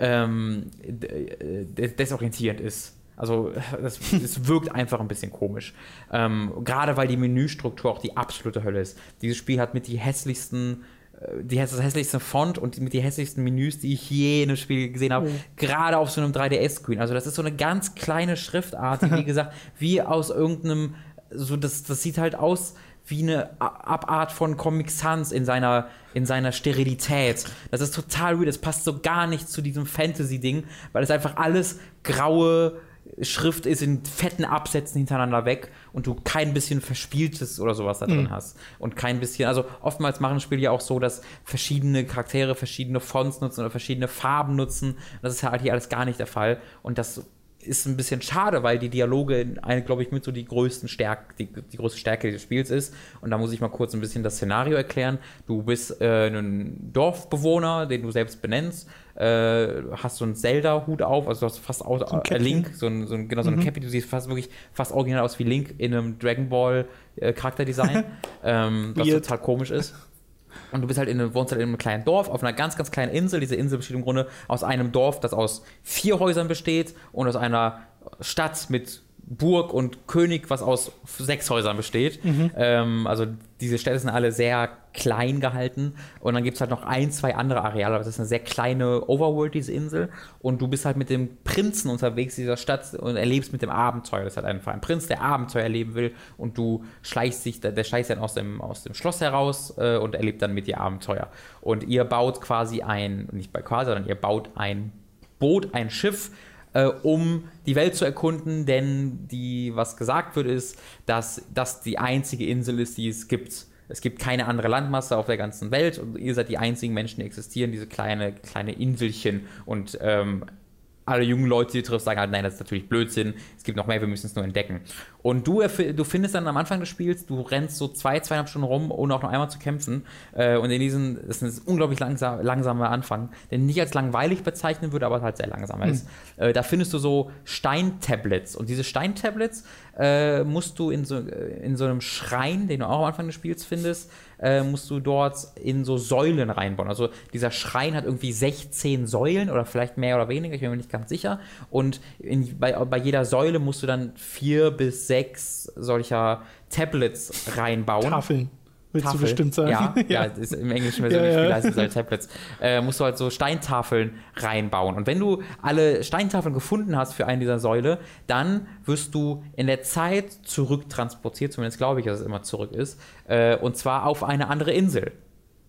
B: ähm, d- desorientierend ist. Also das, es wirkt einfach ein bisschen komisch. Ähm, gerade weil die Menüstruktur auch die absolute Hölle ist. Dieses Spiel hat mit die hässlichsten, äh, die, das hässlichste Font und mit die hässlichsten Menüs, die ich je in einem Spiel gesehen habe.
A: Mhm.
B: Gerade auf so einem 3DS-Screen. Also das ist so eine ganz kleine Schriftart, die wie gesagt, wie aus irgendeinem, so das, das sieht halt aus wie eine Abart von Comic Sans in seiner, in seiner Sterilität. Das ist total weird. Das passt so gar nicht zu diesem Fantasy-Ding, weil es einfach alles graue Schrift ist in fetten Absätzen hintereinander weg und du kein bisschen Verspieltes oder sowas da drin hast. Und kein bisschen, also oftmals machen Spiele ja auch so, dass verschiedene Charaktere verschiedene Fonts nutzen oder verschiedene Farben nutzen. Das ist halt hier alles gar nicht der Fall. Und das ist ein bisschen schade, weil die Dialoge, glaube ich, mit so die größten Stärke, die, die größte Stärke dieses Spiels ist. Und da muss ich mal kurz ein bisschen das Szenario erklären. Du bist äh, ein Dorfbewohner, den du selbst benennst, äh, hast so einen Zelda-Hut auf, also du hast fast aus,
A: ein
B: äh. Link, so ein, so ein, genau, so ein Cappy, du siehst fast wirklich fast original aus wie Link in einem Dragon Ball äh, Charakterdesign, ähm, was total komisch ist. Und du bist halt in einem, wohnst halt in einem kleinen Dorf, auf einer ganz, ganz kleinen Insel. Diese Insel besteht im Grunde aus einem Dorf, das aus vier Häusern besteht und aus einer Stadt mit Burg und König, was aus sechs Häusern besteht.
A: Mhm.
B: Ähm, also diese Städte sind alle sehr klein gehalten und dann gibt es halt noch ein, zwei andere Areale, aber das ist eine sehr kleine Overworld, diese Insel und du bist halt mit dem Prinzen unterwegs dieser Stadt und erlebst mit dem Abenteuer. Das ist halt einfach ein Prinz, der Abenteuer erleben will und du schleichst dich, der schleichst dann aus dem, aus dem Schloss heraus äh, und erlebt dann mit dir Abenteuer. Und ihr baut quasi ein, nicht bei quasi, sondern ihr baut ein Boot, ein Schiff, äh, um die Welt zu erkunden, denn die, was gesagt wird, ist, dass das die einzige Insel ist, die es gibt. Es gibt keine andere Landmasse auf der ganzen Welt und ihr seid die einzigen Menschen, die existieren, diese kleine, kleine Inselchen. Und ähm, alle jungen Leute, die du triffst, sagen halt, nein, das ist natürlich Blödsinn, es gibt noch mehr, wir müssen es nur entdecken. Und du, du findest dann am Anfang des Spiels, du rennst so zwei, zweieinhalb Stunden rum, ohne auch noch einmal zu kämpfen. Äh, und in diesen, das ist ein unglaublich langsam, langsamer Anfang, der nicht als langweilig bezeichnen würde, aber halt sehr langsam ist. Äh, da findest du so Steintablets. Und diese Steintablets äh, musst du in so, äh, in so einem Schrein, den du auch am Anfang des Spiels findest, äh, musst du dort in so Säulen reinbauen. Also dieser Schrein hat irgendwie 16 Säulen oder vielleicht mehr oder weniger, ich bin mir nicht ganz sicher. Und in, bei, bei jeder Säule musst du dann vier bis sechs solcher Tablets reinbauen.
A: Tafeln. Willst
B: Tafel.
A: du bestimmt sagen?
B: Ja, ja. das ist im Englischen
A: Ja,
B: persönlich
A: ja.
B: viel heißen als Tablets. Äh, musst du halt so Steintafeln reinbauen. Und wenn du alle Steintafeln gefunden hast für eine dieser Säule, dann wirst du in der Zeit zurücktransportiert, zumindest glaube ich, dass es immer zurück ist, äh, und zwar auf eine andere Insel.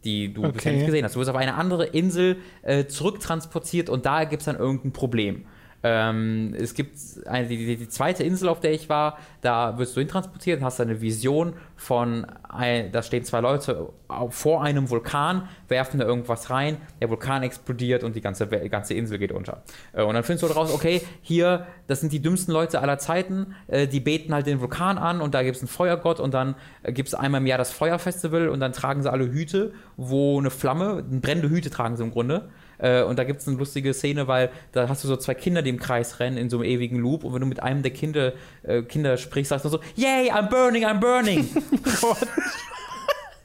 B: Die du bisher
A: Okay.
B: nicht gesehen hast. Du wirst auf eine andere Insel äh, zurücktransportiert und da gibt es dann irgendein Problem. Ähm, es gibt eine, die, die, die zweite Insel, auf der ich war, da wirst du hintransportiert hast eine Vision von, ein, da stehen zwei Leute vor einem Vulkan, werfen da irgendwas rein, der Vulkan explodiert und die ganze, We- ganze Insel geht unter. Äh, und dann findest du raus, okay, hier, das sind die dümmsten Leute aller Zeiten, äh, die beten halt den Vulkan an und da gibt es einen Feuergott und dann äh, gibt es einmal im Jahr das Feuerfestival und dann tragen sie alle Hüte, wo eine Flamme, brennende Hüte tragen sie im Grunde. Äh, und da gibt es eine lustige Szene, weil da hast du so zwei Kinder, die im Kreis rennen in so einem ewigen Loop. Und wenn du mit einem der Kinder, äh, Kinder sprichst, sagst du so, Yay, I'm burning, I'm burning.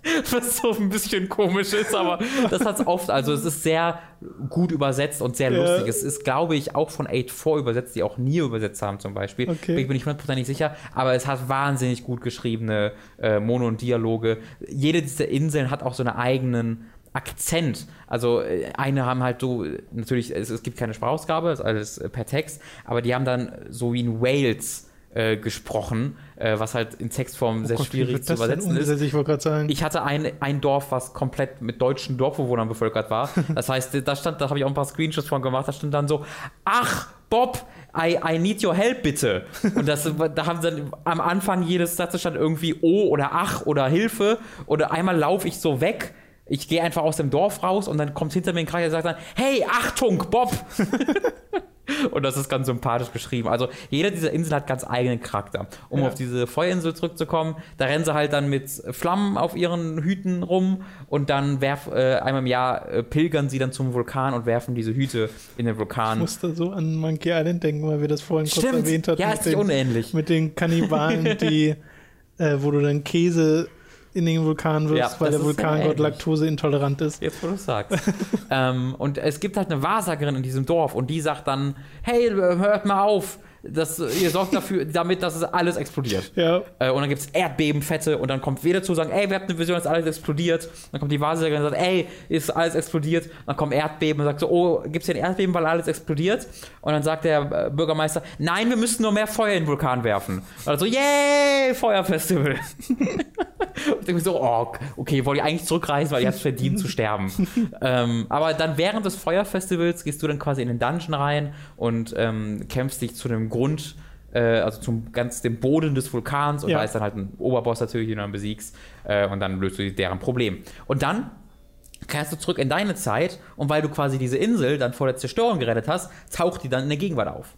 B: Was so ein bisschen komisch ist, aber das hat es oft. Also es ist sehr gut übersetzt und sehr
A: Ja.
B: lustig. Es ist, glaube ich, auch von 8-4 übersetzt, die auch nie übersetzt haben zum Beispiel.
A: Okay.
B: Ich bin nicht hundertprozentig sicher, aber es hat wahnsinnig gut geschriebene äh, Mono- und Dialoge. Jede dieser Inseln hat auch so einen eigenen Akzent. Also äh, eine haben halt so, natürlich, es, es gibt keine Sprachausgabe, ist alles äh, per Text, aber die haben dann so wie in Wales äh, gesprochen, äh, was halt in Textform sehr
A: Oh Gott, wie
B: schwierig zu übersetzen ist.
A: Ich.
B: Ich hatte ein, ein Dorf, was komplett mit deutschen Dorfbewohnern bevölkert war. Das heißt, da stand, da habe ich auch ein paar Screenshots von gemacht, da stand dann so, ach, Bob, I, I need your help, bitte. Und das, da haben sie dann am Anfang jedes Satzes stand irgendwie Oh oder Ach oder Hilfe. Oder einmal laufe ich so weg. Ich gehe einfach aus dem Dorf raus und dann kommt hinter mir ein Charakter und sagt dann, hey, Achtung, Bob! Und das ist ganz sympathisch geschrieben. Also jede dieser Inseln hat ganz eigenen Charakter. Um
A: Ja.
B: auf diese Feuerinsel zurückzukommen, da rennen sie halt dann mit Flammen auf ihren Hüten rum und dann werf, äh, einmal im Jahr äh, pilgern sie dann zum Vulkan und werfen diese Hüte in den
A: Ich
B: Vulkan.
A: musste so an Monkey Island denken, weil wir das vorhin kurz
B: Stimmt,
A: erwähnt hatten.
B: ja, ist nicht
A: den-
B: unähnlich.
A: Mit den Kannibalen, die, äh, wo du dann Käse in den Vulkan wirfst,
B: Ja,
A: weil der Vulkangott laktoseintolerant ist.
B: Jetzt, wo du es sagst. ähm, und es gibt halt eine Wahrsagerin in diesem Dorf und die sagt dann, hey, hört mal auf, das, ihr sorgt dafür, damit, dass es alles explodiert.
A: Ja,
B: Äh, und dann gibt es Erdbebenfette und dann kommt wieder zu sagen, ey, wir hatten eine Vision, dass alles explodiert. Dann kommt die Wahrsagerin und sagt, ey, ist alles explodiert. Dann kommt Erdbeben und sagt so, oh, gibt es hier ein Erdbeben, weil alles explodiert? Und dann sagt der äh, Bürgermeister, nein, wir müssen nur mehr Feuer in den Vulkan werfen. Und dann so, yay, Feuerfestival. und ich denke mir so, oh, okay, wollt ihr eigentlich zurückreisen, weil ihr habt es verdient zu sterben. ähm, aber dann während des Feuerfestivals gehst du dann quasi in den Dungeon rein und ähm, kämpfst dich zu dem Grund, äh, also zum ganz dem Boden des Vulkans und
A: Ja.
B: da ist dann halt ein Oberboss natürlich, den du dann besiegst äh, und dann löst du deren Problem. Und dann kehrst du zurück in deine Zeit und weil du quasi diese Insel dann vor der Zerstörung gerettet hast, taucht die dann in der Gegenwart auf.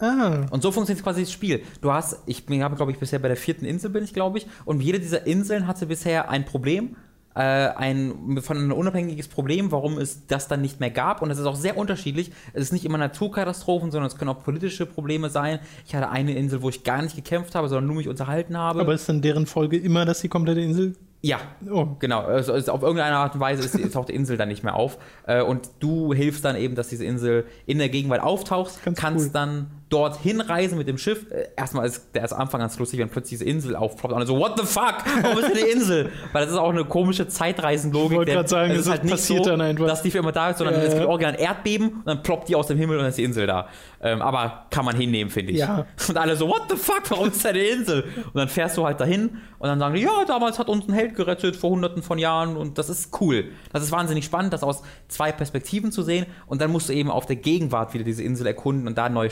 A: ah,
B: Und so funktioniert quasi das Spiel. Du hast, ich bin, habe, glaube ich, bisher bei der vierten Insel bin ich, glaube ich, und jede dieser Inseln hatte bisher ein Problem, äh, ein von ein unabhängiges Problem, warum es das dann nicht mehr gab. Und es ist auch sehr unterschiedlich. Es ist nicht immer Naturkatastrophen, sondern es können auch politische Probleme sein. Ich hatte eine Insel, wo ich gar nicht gekämpft habe, sondern nur mich unterhalten habe.
A: aber ist dann deren Folge immer, dass die komplette Insel.
B: ja,
A: Oh,
B: Genau, also es- auf irgendeine Art und Weise ist, taucht die Insel dann nicht mehr auf. Äh, und du hilfst dann eben, dass diese Insel in der Gegenwart auftaucht,
A: Ganz
B: kannst
A: cool.
B: dann dorthin reisen mit dem Schiff. Äh, erstmal ist der erste Anfang ganz lustig, wenn plötzlich diese Insel aufploppt und alle so, what the fuck? Warum ist hier eine Insel? Weil das ist auch eine komische Zeitreisenlogik.
A: Ich wollte gerade sagen,
B: es
A: das
B: ist halt nicht
A: passiert
B: so,
A: dann einfach.
B: dass die für immer da ist, sondern
A: Ja,
B: es gibt original ein Erdbeben und dann ploppt die aus dem Himmel und dann ist die Insel da. Ähm, aber kann man hinnehmen, finde ich.
A: Ja.
B: Und alle so, what the fuck, warum ist da eine Insel? Und dann fährst du halt dahin und dann sagen die, ja, damals hat uns ein Held gerettet vor hunderten von Jahren und das ist cool. Das ist wahnsinnig spannend, das aus zwei Perspektiven zu sehen und dann musst du eben auf der Gegenwart wieder diese Insel erkunden und da neue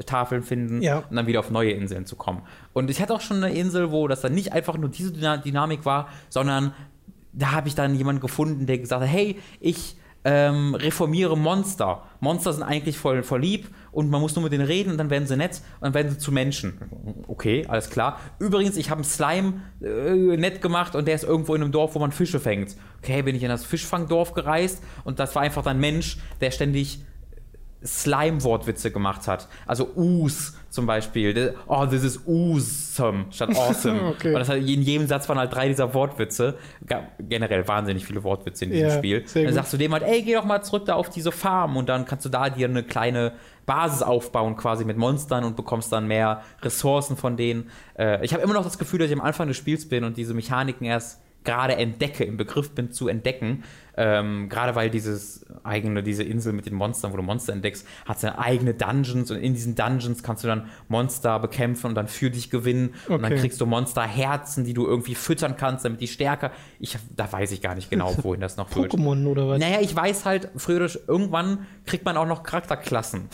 B: Steintafeln finden
A: Ja.
B: und dann wieder auf neue Inseln zu kommen. Und ich hatte auch schon eine Insel, wo das dann nicht einfach nur diese Dyna- Dynamik war, sondern da habe ich dann jemanden gefunden, der gesagt hat, hey, ich ähm, reformiere Monster. Monster sind eigentlich voll, voll lieb und man muss nur mit denen reden und dann werden sie nett und dann werden sie zu Menschen. Okay, alles klar. Übrigens, ich habe einen Slime äh, nett gemacht und der ist irgendwo in einem Dorf, wo man Fische fängt. Okay, bin ich in das Fischfangdorf gereist und das war einfach ein Mensch, der ständig Slime-Wortwitze gemacht hat. Also Us zum Beispiel. Oh, this is awesome statt awesome.
A: Okay.
B: Und das hat, in jedem Satz waren halt drei dieser Wortwitze. Generell wahnsinnig viele Wortwitze in diesem
A: Ja,
B: Spiel. Dann
A: gut.
B: sagst du dem halt, ey, geh doch mal zurück da auf diese Farm und dann kannst du da dir eine kleine Basis aufbauen quasi mit Monstern und bekommst dann mehr Ressourcen von denen. Äh, ich habe immer noch das Gefühl, dass ich am Anfang des Spiels bin und diese Mechaniken erst gerade entdecke, im Begriff bin zu entdecken. Ähm, gerade weil dieses eigene, diese Insel mit den Monstern, wo du Monster entdeckst, hat seine eigene Dungeons und in diesen Dungeons kannst du dann Monster bekämpfen und dann für dich gewinnen und dann
A: Okay.
B: kriegst du Monsterherzen, die du irgendwie füttern kannst, damit die stärker. Ich, da weiß ich gar nicht genau, wohin das noch führt.
A: Pokémon oder was?
B: Naja, ich weiß halt, früher irgendwann kriegt man auch noch Charakterklassen.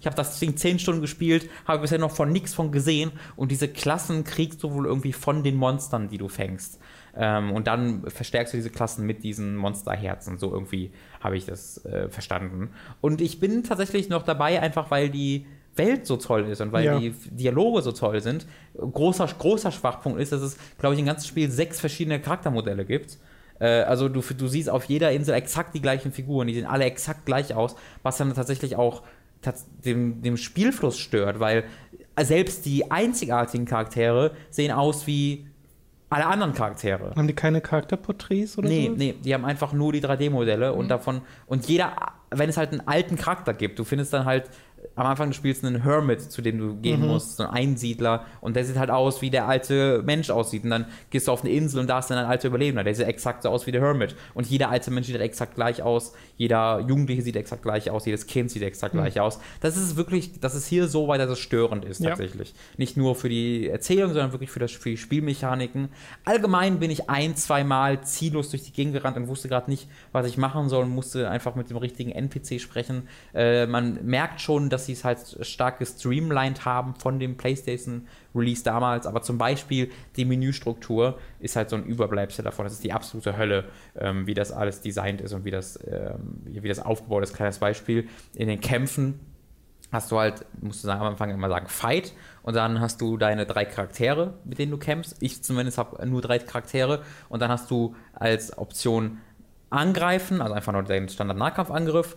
B: Ich habe das Ding 10 Stunden gespielt, habe bisher noch von nichts von gesehen und diese Klassen kriegst du wohl irgendwie von den Monstern, die du fängst. Ähm, und dann verstärkst du diese Klassen mit diesen Monsterherzen. So irgendwie habe ich das äh, verstanden. Und ich bin tatsächlich noch dabei, einfach weil die Welt so toll ist und weil
A: Ja.
B: die Dialoge so toll sind. Großer, großer Schwachpunkt ist, dass es, glaube ich, im ganzen Spiel sechs verschiedene Charaktermodelle gibt. Äh, also du, du siehst auf jeder Insel exakt die gleichen Figuren, die sehen alle exakt gleich aus, was dann tatsächlich auch tats- dem, dem Spielfluss stört, weil selbst die einzigartigen Charaktere sehen aus wie alle anderen Charaktere.
A: Haben die keine Charakterporträts oder
B: Nee,
A: so?
B: nee, die haben einfach nur die 3D-Modelle und davon, und jeder, wenn es halt einen alten Charakter gibt, du findest dann halt am Anfang des Spiels einen Hermit, zu dem du gehen musst, so ein Einsiedler, und der sieht halt aus, wie der alte Mensch aussieht. Und dann gehst du auf eine Insel und da ist dann ein alter Überlebender, der sieht exakt so aus wie der Hermit. Und jeder alte Mensch sieht halt exakt gleich aus, jeder Jugendliche sieht exakt gleich aus, jedes Kind sieht exakt gleich aus. Das ist wirklich, das ist hier so weit, dass es störend ist,
A: Ja.
B: tatsächlich. Nicht nur für die Erzählung, sondern wirklich für, das, für die Spielmechaniken. Allgemein bin ich ein, zwei Mal ziellos durch die Gegend gerannt und wusste gerade nicht, was ich machen soll und musste einfach mit dem richtigen NPC sprechen. Äh, man merkt schon, dass sie es halt stark gestreamlined haben von dem PlayStation Release damals, aber zum Beispiel die Menüstruktur ist halt so ein Überbleibsel davon. Das ist die absolute Hölle, ähm, wie das alles designt ist und wie das, ähm, wie das aufgebaut ist. Kleines Beispiel. In den Kämpfen hast du halt, musst du sagen, am Anfang immer sagen, Fight. Und dann hast du deine drei Charaktere, mit denen du kämpfst. Ich zumindest habe nur drei Charaktere. Und dann hast du als Option Angreifen, also einfach nur den Standard-Nahkampfangriff,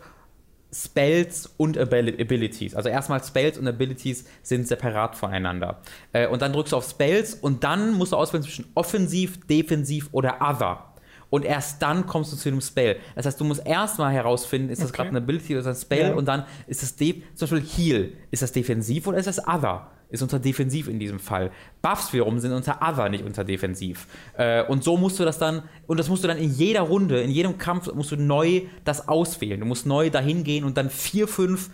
B: Spells und Abili- Abilities. Also erstmal Spells und Abilities sind separat voneinander. Äh, und dann drückst du auf Spells und dann musst du auswählen zwischen offensiv, defensiv oder other. Und erst dann kommst du zu dem Spell. Das heißt, du musst erstmal herausfinden, ist das
A: Okay.
B: gerade eine Ability oder ist das ein Spell
A: Ja.
B: und dann ist es de zum Beispiel Heal. Ist das defensiv oder ist das Other? Ist unter defensiv in diesem Fall. Buffs wiederum sind unter Other, nicht unter defensiv. Äh, und so musst du das dann, und das musst du dann in jeder Runde, in jedem Kampf, musst du neu das auswählen. Du musst neu dahin gehen und dann vier, fünf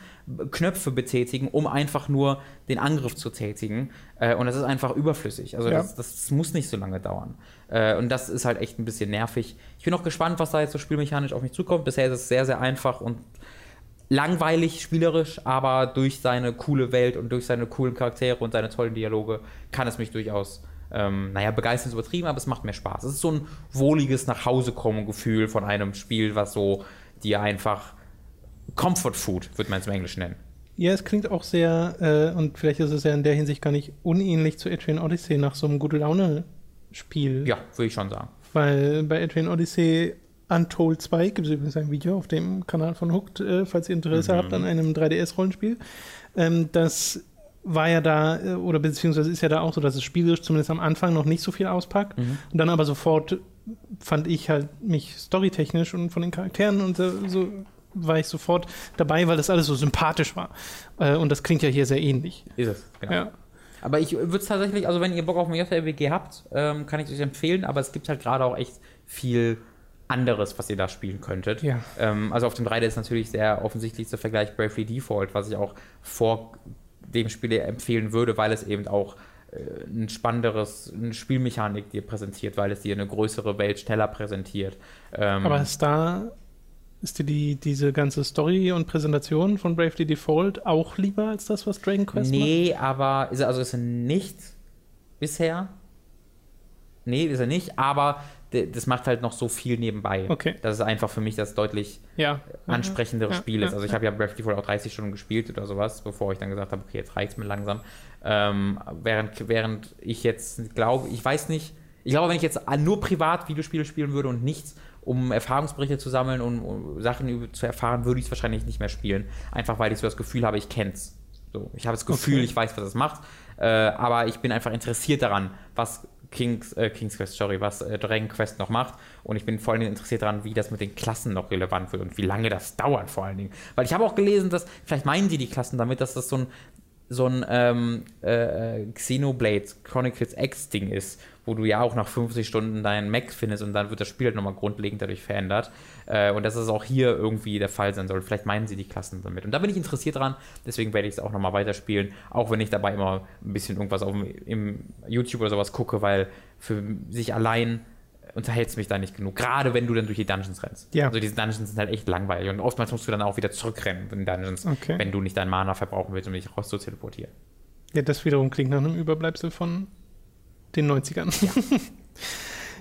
B: Knöpfe betätigen, um einfach nur den Angriff zu tätigen. Äh, und das ist einfach überflüssig. Also
A: Ja.
B: das, das muss nicht so lange dauern. Äh, und das ist halt echt ein bisschen nervig. Ich bin auch gespannt, was da jetzt so spielmechanisch auf mich zukommt. Bisher ist es sehr, sehr einfach und langweilig spielerisch, aber durch seine coole Welt und durch seine coolen Charaktere und seine tollen Dialoge kann es mich durchaus, ähm, naja, begeistern ist übertrieben, aber es macht mir Spaß. Es ist so ein wohliges Nachhausekommen-Gefühl von einem Spiel, was so dir einfach Comfort Food, würde man es im Englischen nennen.
A: Ja, es klingt auch sehr, äh, und vielleicht ist es ja in der Hinsicht gar nicht unähnlich zu Adrian Odyssey nach so einem gute Laune-Spiel.
B: Ja, würde ich schon sagen.
A: Weil bei Adrian Odyssey Untold 2 gibt es übrigens ein Video auf dem Kanal von Hooked, äh, falls ihr Interesse
B: Mhm.
A: habt an einem 3DS-Rollenspiel. Ähm, das war ja da, äh, oder beziehungsweise ist ja da auch so, dass es spielerisch zumindest am Anfang noch nicht so viel auspackt
B: Mhm.
A: und dann aber sofort fand ich halt mich storytechnisch und von den Charakteren und so, so war ich sofort dabei, weil das alles so sympathisch war. Äh, und das klingt ja hier sehr ähnlich.
B: Ist es, genau.
A: Ja.
B: Aber ich würde es tatsächlich, also wenn ihr Bock auf ein JRPG habt, ähm, kann ich es euch empfehlen, aber es gibt halt gerade auch echt viel anderes, was ihr da spielen könntet.
A: Ja.
B: Ähm, also auf dem 3D ist natürlich sehr offensichtlich der Vergleich Bravely Default, was ich auch vor dem Spiel empfehlen würde, weil es eben auch äh, ein spannenderes, eine Spielmechanik dir präsentiert, weil es dir eine größere Welt schneller präsentiert. Ähm,
A: Aber ist da, ist dir die, diese ganze Story und Präsentation von Bravely Default auch lieber als das, was Dragon Quest macht?
B: Nee, aber ist er, also ist er nicht bisher. Nee, ist er nicht, aber das macht halt noch so viel nebenbei.
A: Okay.
B: Das ist einfach für mich das deutlich
A: Ja.
B: ansprechendere
A: Ja,
B: Spiel ist. Also ich habe ja Breath of the Wild auch 30 Stunden gespielt oder sowas, bevor ich dann gesagt habe, okay, jetzt reicht's mir langsam. Ähm, während, während ich jetzt glaube, ich weiß nicht, ich glaube, wenn ich jetzt nur privat Videospiele spielen würde und nichts, um Erfahrungsberichte zu sammeln und um Sachen zu erfahren, würde ich es wahrscheinlich nicht mehr spielen. Einfach weil ich so das Gefühl habe, ich kenn's. So, ich habe das Gefühl,
A: Okay.
B: ich weiß, was es macht, äh, aber ich bin einfach interessiert daran, was Kings, äh, King's Quest, sorry, was äh, Dragon Quest noch macht. Und ich bin vor allen Dingen interessiert daran, wie das mit den Klassen noch relevant wird und wie lange das dauert vor allen Dingen. Weil ich habe auch gelesen, dass, vielleicht meinen die die Klassen damit, dass das so ein, so ein ähm, äh, Xenoblade Chronicles X Ding ist, wo du ja auch nach 50 Stunden deinen Mac findest und dann wird das Spiel halt nochmal grundlegend dadurch verändert. Äh, und dass es auch hier irgendwie der Fall sein soll. Vielleicht meinen sie die Klassen damit. Und da bin ich interessiert dran, deswegen werde ich es auch nochmal weiterspielen, auch wenn ich dabei immer ein bisschen irgendwas auf dem, im YouTube oder sowas gucke, weil für sich allein unterhält es mich da nicht genug. Gerade wenn du dann durch die Dungeons rennst.
A: Ja.
B: Also diese Dungeons sind halt echt langweilig und oftmals musst du dann auch wieder zurückrennen in Dungeons,
A: Okay.
B: wenn du nicht deinen Mana verbrauchen willst, um dich raus zu teleportieren.
A: Ja, das wiederum klingt nach einem Überbleibsel von den 90ern.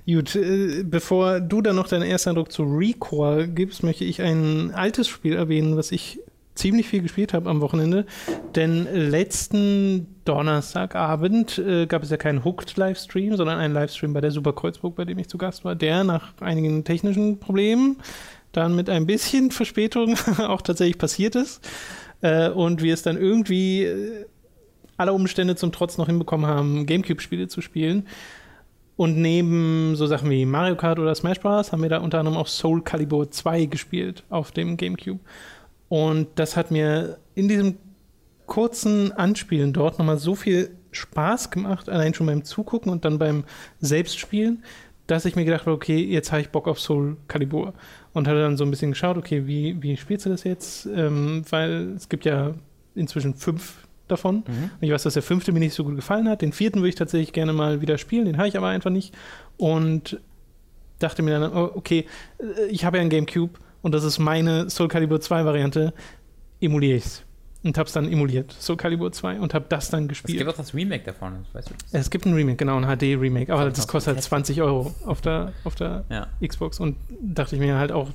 A: Gut, äh, bevor du dann noch deinen ersten Eindruck zu Recore gibst, möchte ich ein altes Spiel erwähnen, was ich ziemlich viel gespielt habe am Wochenende. Denn letzten Donnerstagabend äh, gab es ja keinen Hooked-Livestream, sondern einen Livestream bei der Super Kreuzburg, bei dem ich zu Gast war, der nach einigen technischen Problemen dann mit ein bisschen Verspätung auch tatsächlich passiert ist. Äh, und wir es dann irgendwie äh, aller Umstände zum Trotz noch hinbekommen haben, Gamecube-Spiele zu spielen. Und neben so Sachen wie Mario Kart oder Smash Bros. haben wir da unter anderem auch Soul Calibur 2 gespielt auf dem Gamecube. Und das hat mir in diesem kurzen Anspielen dort nochmal so viel Spaß gemacht, allein schon beim Zugucken und dann beim Selbstspielen, dass ich mir gedacht habe, okay, jetzt habe ich Bock auf Soul Calibur. Und hatte dann so ein bisschen geschaut, okay, wie, wie spielst du das jetzt? Ähm, weil es gibt ja inzwischen fünf davon. Und ich weiß, dass der fünfte mir nicht so gut gefallen hat. Den vierten würde ich tatsächlich gerne mal wieder spielen, den habe ich aber einfach nicht. Und dachte mir dann, oh, okay, äh, ich habe ja ein Gamecube und das ist meine Soul Calibur 2 Variante, emuliere ich es. Und habe es dann emuliert, Soul Calibur 2, und habe das dann
B: Es
A: gespielt.
B: gibt auch das Remake davon, weißt du?
A: Es gibt ein Remake, genau, ein HD-Remake, aber
B: Das
A: das kostet halt
B: heftig.
A: 20 Euro auf der, auf der
B: Ja.
A: Xbox und dachte ich mir halt auch,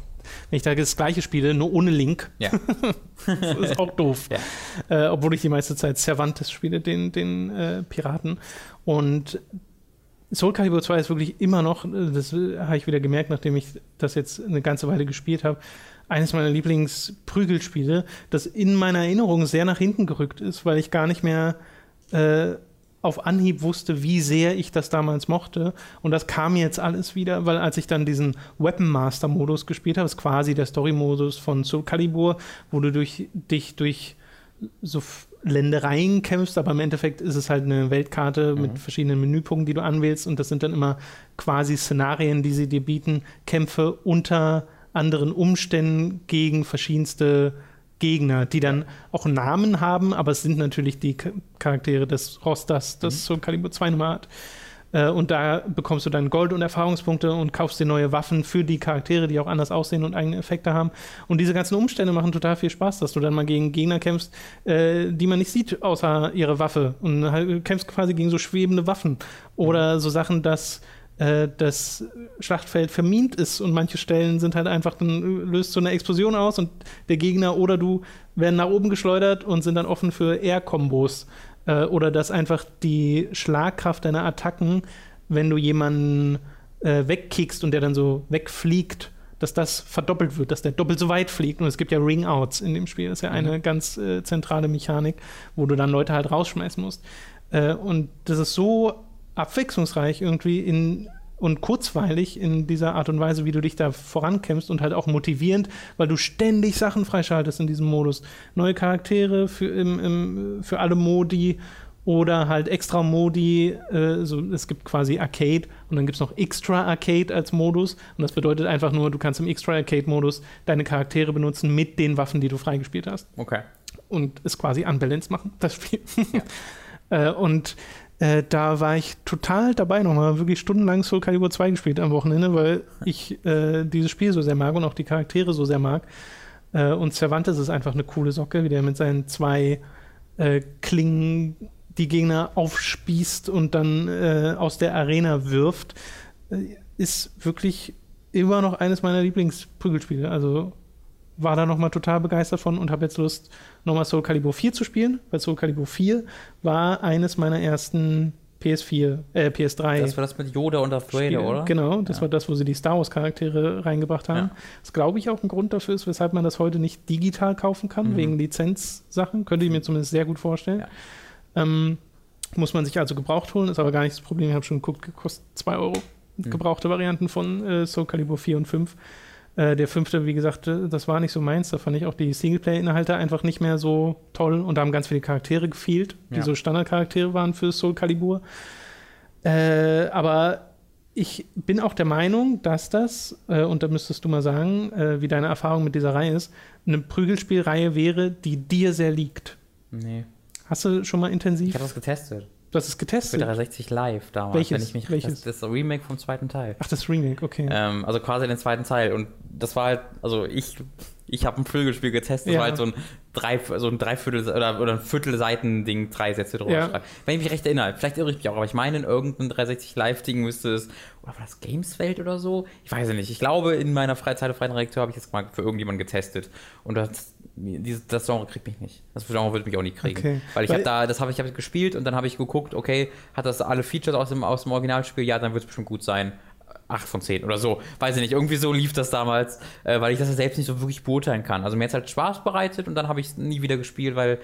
A: wenn ich da das gleiche spiele, nur ohne Link,
B: Ja.
A: das ist auch doof.
B: Ja.
A: Äh, obwohl ich die meiste Zeit Cervantes spiele, den, den äh, Piraten. Und Soul Calibur 2 ist wirklich immer noch, das habe ich wieder gemerkt, nachdem ich das jetzt eine ganze Weile gespielt habe, eines meiner Lieblingsprügelspiele, das in meiner Erinnerung sehr nach hinten gerückt ist, weil ich gar nicht mehr äh, auf Anhieb wusste, wie sehr ich das damals mochte. Und das kam jetzt alles wieder, weil als ich dann diesen Weapon Master Modus gespielt habe, ist quasi der Story-Modus von Soul Calibur, wo du durch, dich durch so Ländereien kämpfst, aber im Endeffekt ist es halt eine Weltkarte mit verschiedenen Menüpunkten, die du anwählst. Und das sind dann immer quasi Szenarien, die sie dir bieten, Kämpfe unter anderen Umständen gegen verschiedenste Gegner, die dann auch Namen haben, aber es sind natürlich die Charaktere des Rosters, das Soul Calibur 2 Nummer hat. Äh, Und da bekommst du dann Gold und Erfahrungspunkte und kaufst dir neue Waffen für die Charaktere, die auch anders aussehen und eigene Effekte haben. Und diese ganzen Umstände machen total viel Spaß, dass du dann mal gegen Gegner kämpfst, äh, die man nicht sieht, außer ihre Waffe. Und halt kämpfst quasi gegen so schwebende Waffen. Oder so Sachen, dass äh, das Schlachtfeld vermint ist und manche Stellen sind halt einfach, dann löst so eine Explosion aus und der Gegner oder du werden nach oben geschleudert und sind dann offen für Air-Kombos. Äh, oder dass einfach die Schlagkraft deiner Attacken, wenn du jemanden äh, wegkickst und der dann so wegfliegt, dass das verdoppelt wird, dass der doppelt so weit fliegt. Und es gibt ja Ring-Outs in dem Spiel. Das ist ja eine ganz äh, zentrale Mechanik, wo du dann Leute halt rausschmeißen musst. Äh, und das ist so abwechslungsreich irgendwie in und kurzweilig in dieser Art und Weise, wie du dich da vorankämpfst und halt auch motivierend, weil du ständig Sachen freischaltest in diesem Modus. Neue Charaktere für, im, im, für alle Modi oder halt extra Modi. Äh, so, es gibt quasi Arcade und dann gibt es noch Extra Arcade als Modus. Und das bedeutet einfach nur, du kannst im Extra Arcade-Modus deine Charaktere benutzen mit den Waffen, die du freigespielt hast.
B: Okay.
A: Und es quasi unbalanced machen, das Spiel. Ja. äh, und äh, da war ich total dabei, nochmal wirklich stundenlang Soul Calibur 2 gespielt am Wochenende, weil ich äh, dieses Spiel so sehr mag und auch die Charaktere so sehr mag. Äh, und Cervantes ist einfach eine coole Socke, wie der mit seinen zwei äh, Klingen die Gegner aufspießt und dann äh, aus der Arena wirft, äh, ist wirklich immer noch eines meiner Lieblingsprügelspiele. Also war da nochmal total begeistert von und habe jetzt Lust, nochmal Soul Calibur 4 zu spielen, weil Soul Calibur 4 war eines meiner ersten PS4, äh, PS3.
B: Das war das mit Yoda und Darth Vader, oder?
A: Genau, das
B: ja.
A: war das, wo sie die Star Wars Charaktere reingebracht haben. Ja. Das glaube ich auch ein Grund dafür ist, weshalb man das heute nicht digital kaufen kann, mhm. wegen Lizenzsachen. Könnte ich mir zumindest sehr gut vorstellen. Ja. Ähm, muss man sich also gebraucht holen, ist aber gar nicht das Problem. Ich habe schon geguckt, kostet 2 Euro. Mhm. Gebrauchte Varianten von äh, Soul Calibur 4 und 5. Äh, der fünfte, wie gesagt, äh, das war nicht so meins. Da fand ich auch die Singleplayer-Inhalte einfach nicht mehr so toll und da haben ganz viele Charaktere gefehlt, die ja. so Standardcharaktere waren für Soul Calibur. Äh, aber ich bin auch der Meinung, dass das, äh, und da müsstest du mal sagen, äh, wie deine Erfahrung mit dieser Reihe ist, eine Prügelspielreihe wäre, die dir sehr liegt.
B: Nee.
A: Hast du schon mal intensiv?
B: Ich habe das getestet.
A: Du hast es getestet?
B: Für 360 Live damals,
A: welches,
B: wenn ich mich
A: welches?
B: Das, das Remake vom zweiten Teil.
A: Ach, das Remake, okay.
B: Ähm, also quasi den zweiten Teil. Und das war halt, also ich, ich habe ein Flügelspiel getestet, ja. war halt so ein, drei, so ein Dreiviertel oder, oder ein Viertel Seiten-Ding, drei Sätze drüber ja. schreiben. Wenn ich mich recht erinnere, vielleicht irre ich mich auch, aber ich meine, in irgendeinem 360 Live-Ding müsste es, oder war das Gameswelt oder so? Ich weiß es nicht. Ich glaube, in meiner Freizeit freien Redakteur habe ich das mal für irgendjemanden getestet. Und das dieses, das Genre kriegt mich nicht. Das Genre wird mich auch nicht kriegen. Okay. Weil ich habe da, das habe ich hab gespielt und dann habe ich geguckt, okay, hat das alle Features aus dem, aus dem Originalspiel? Ja, dann wird es bestimmt gut sein. 8 von 10 oder so. Weiß ich nicht. Irgendwie so lief das damals, äh, weil ich das ja selbst nicht so wirklich beurteilen kann. Also mir hat es halt Spaß bereitet und dann habe ich es nie wieder gespielt, weil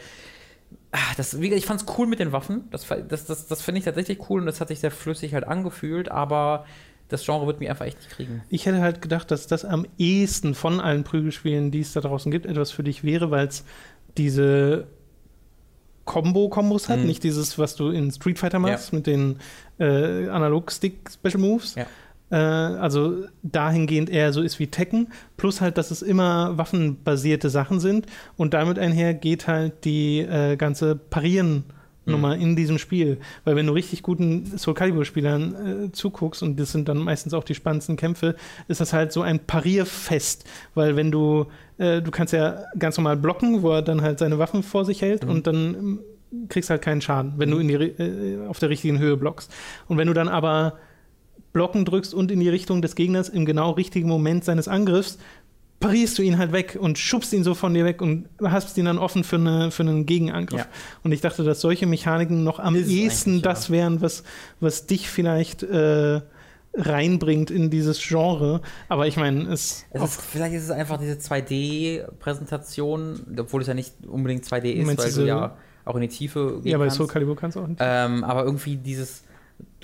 B: ach, das, ich fand es cool mit den Waffen. Das, das, das, das finde ich tatsächlich cool und das hat sich sehr flüssig halt angefühlt, aber das Genre wird mich einfach echt nicht kriegen.
A: Ich hätte halt gedacht, dass das am ehesten von allen Prügelspielen, die es da draußen gibt, etwas für dich wäre, weil es diese Combo-Kombos hat, mhm. nicht dieses, was du in Street Fighter machst ja. mit den äh, Analog-Stick-Special Moves. Ja. Äh, also dahingehend eher so ist wie Tekken, plus halt, dass es immer waffenbasierte Sachen sind und damit einher geht halt die äh, ganze Parieren- Nummer mhm. in diesem Spiel. Weil wenn du richtig guten Soul Calibur-Spielern äh, zuguckst, und das sind dann meistens auch die spannendsten Kämpfe, ist das halt so ein Parierfest. Weil wenn du, äh, du kannst ja ganz normal blocken, wo er dann halt seine Waffen vor sich hält mhm. und dann ähm, kriegst halt keinen Schaden, wenn du in die, äh, auf der richtigen Höhe blockst. Und wenn du dann aber Blocken drückst und in die Richtung des Gegners im genau richtigen Moment seines Angriffs, parierst du ihn halt weg und schubst ihn so von dir weg und hast ihn dann offen für, eine, für einen Gegenangriff. Ja. Und ich dachte, dass solche Mechaniken noch am ist ehesten das wären, was, was dich vielleicht äh, reinbringt in dieses Genre. Aber ich meine, es.
B: es ist, vielleicht ist es einfach diese 2D-Präsentation, obwohl es ja nicht unbedingt 2D ist, weil du ja auch in die Tiefe
A: gehen Ja, bei Soul Calibur kannst du auch nicht.
B: Ähm, aber irgendwie dieses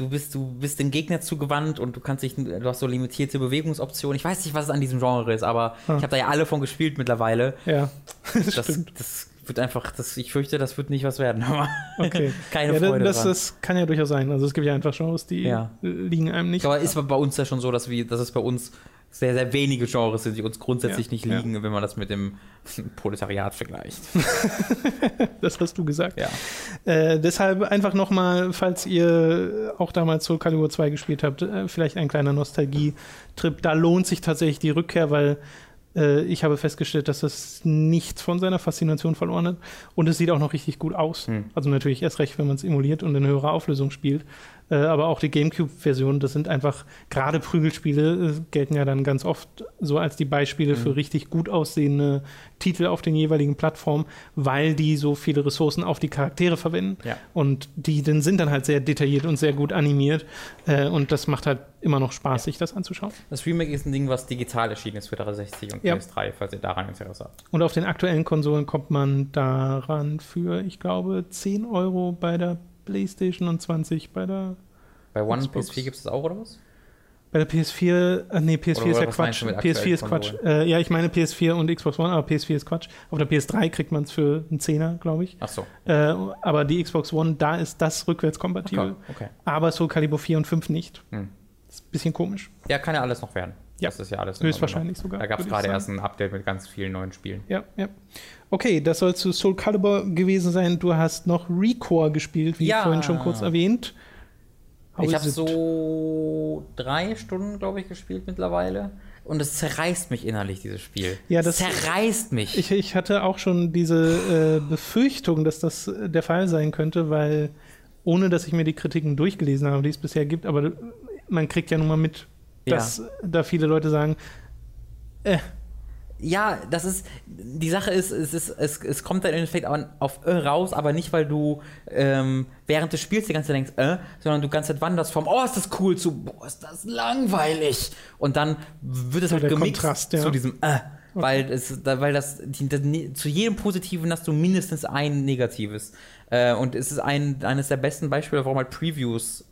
B: du bist, du bist dem Gegner zugewandt und du kannst dich, du hast so limitierte Bewegungsoptionen. Ich weiß nicht, was es an diesem Genre ist, aber ah. ich habe da ja alle von gespielt mittlerweile.
A: Ja.
B: das, das, das, wird einfach, das, ich fürchte, das wird nicht was werden. Aber
A: okay.
B: keine ja, Freude.
A: Das, das, kann ja durchaus sein. Also es gibt ja einfach Genres, die ja. liegen einem nicht.
B: Aber ist bei uns ja schon so, dass wir, dass es bei uns sehr, sehr wenige Genres sind, die uns grundsätzlich ja, nicht liegen, ja. wenn man das mit dem Proletariat vergleicht.
A: das hast du gesagt.
B: Ja.
A: Äh, deshalb einfach nochmal, falls ihr auch damals Soul Calibur 2 gespielt habt, äh, vielleicht ein kleiner Nostalgie-Trip. Da lohnt sich tatsächlich die Rückkehr, weil äh, ich habe festgestellt, dass das nichts von seiner Faszination verloren hat. Und es sieht auch noch richtig gut aus. Hm. Also natürlich erst recht, wenn man es emuliert und in höherer Auflösung spielt. Äh, aber auch die GameCube-Version, das sind einfach gerade Prügelspiele, äh, gelten ja dann ganz oft so als die Beispiele mhm. für richtig gut aussehende Titel auf den jeweiligen Plattformen, weil die so viele Ressourcen auf die Charaktere verwenden.
B: Ja.
A: Und die dann sind dann halt sehr detailliert und sehr gut animiert. Äh, und das macht halt immer noch Spaß, ja. sich das anzuschauen.
B: Das Remake ist ein Ding, was digital erschienen ist für 360 und ja. PS3, falls ihr daran Interesse habt.
A: Und auf den aktuellen Konsolen kommt man daran für, ich glaube, 10 Euro bei der PlayStation und 20 bei der.
B: Bei One Xbox. PS4 gibt es das auch, oder was?
A: Bei der PS4, äh, nee, PS4
B: Oder
A: ist ja Quatsch.
B: du mit
A: PS4 ist Quatsch. Äh, ja, ich meine PS4 und Xbox One, aber PS4 ist Quatsch. Auf der PS3 kriegt man es für einen Zehner, glaube ich.
B: Ach so.
A: Äh, aber die Xbox One, da ist das rückwärtskompatibel.
B: Okay. okay.
A: Aber Soul Calibur 4 und 5 nicht.
B: Hm.
A: ist ein bisschen komisch.
B: Ja, kann ja alles noch werden.
A: Ja.
B: Das ist ja alles.
A: Höchstwahrscheinlich sogar,
B: Da gab es gerade erst ein Update mit ganz vielen neuen Spielen.
A: Ja, ja. Okay, das soll zu Soul Calibur gewesen sein. Du hast noch Recore gespielt, wie
B: Ja.
A: vorhin schon kurz erwähnt. How
B: ich habe so drei Stunden, glaube ich, gespielt mittlerweile. Und es zerreißt mich innerlich, dieses Spiel.
A: Ja, das-
B: zerreißt mich.
A: Ich, ich hatte auch schon diese äh, Befürchtung, dass das der Fall sein könnte, weil ohne dass ich mir die Kritiken durchgelesen habe, die es bisher gibt, aber man kriegt ja nun mal mit,
B: Ja.
A: dass da viele Leute sagen, äh,
B: Ja, das ist, die Sache ist, es, ist, es, es kommt dann im Endeffekt auf äh raus, aber nicht, weil du ähm, während des Spiels die ganze Zeit denkst, äh, sondern du ganze Zeit wanderst vom, oh, ist das cool, zu, boah, ist das langweilig. Und dann wird es halt
A: der
B: gemixt
A: Kontrast, ja.
B: zu diesem, äh, weil, es, weil das, das, ne- zu jedem Positiven hast du mindestens ein Negatives. Äh, und es ist ein, eines der besten Beispiele, warum halt Previews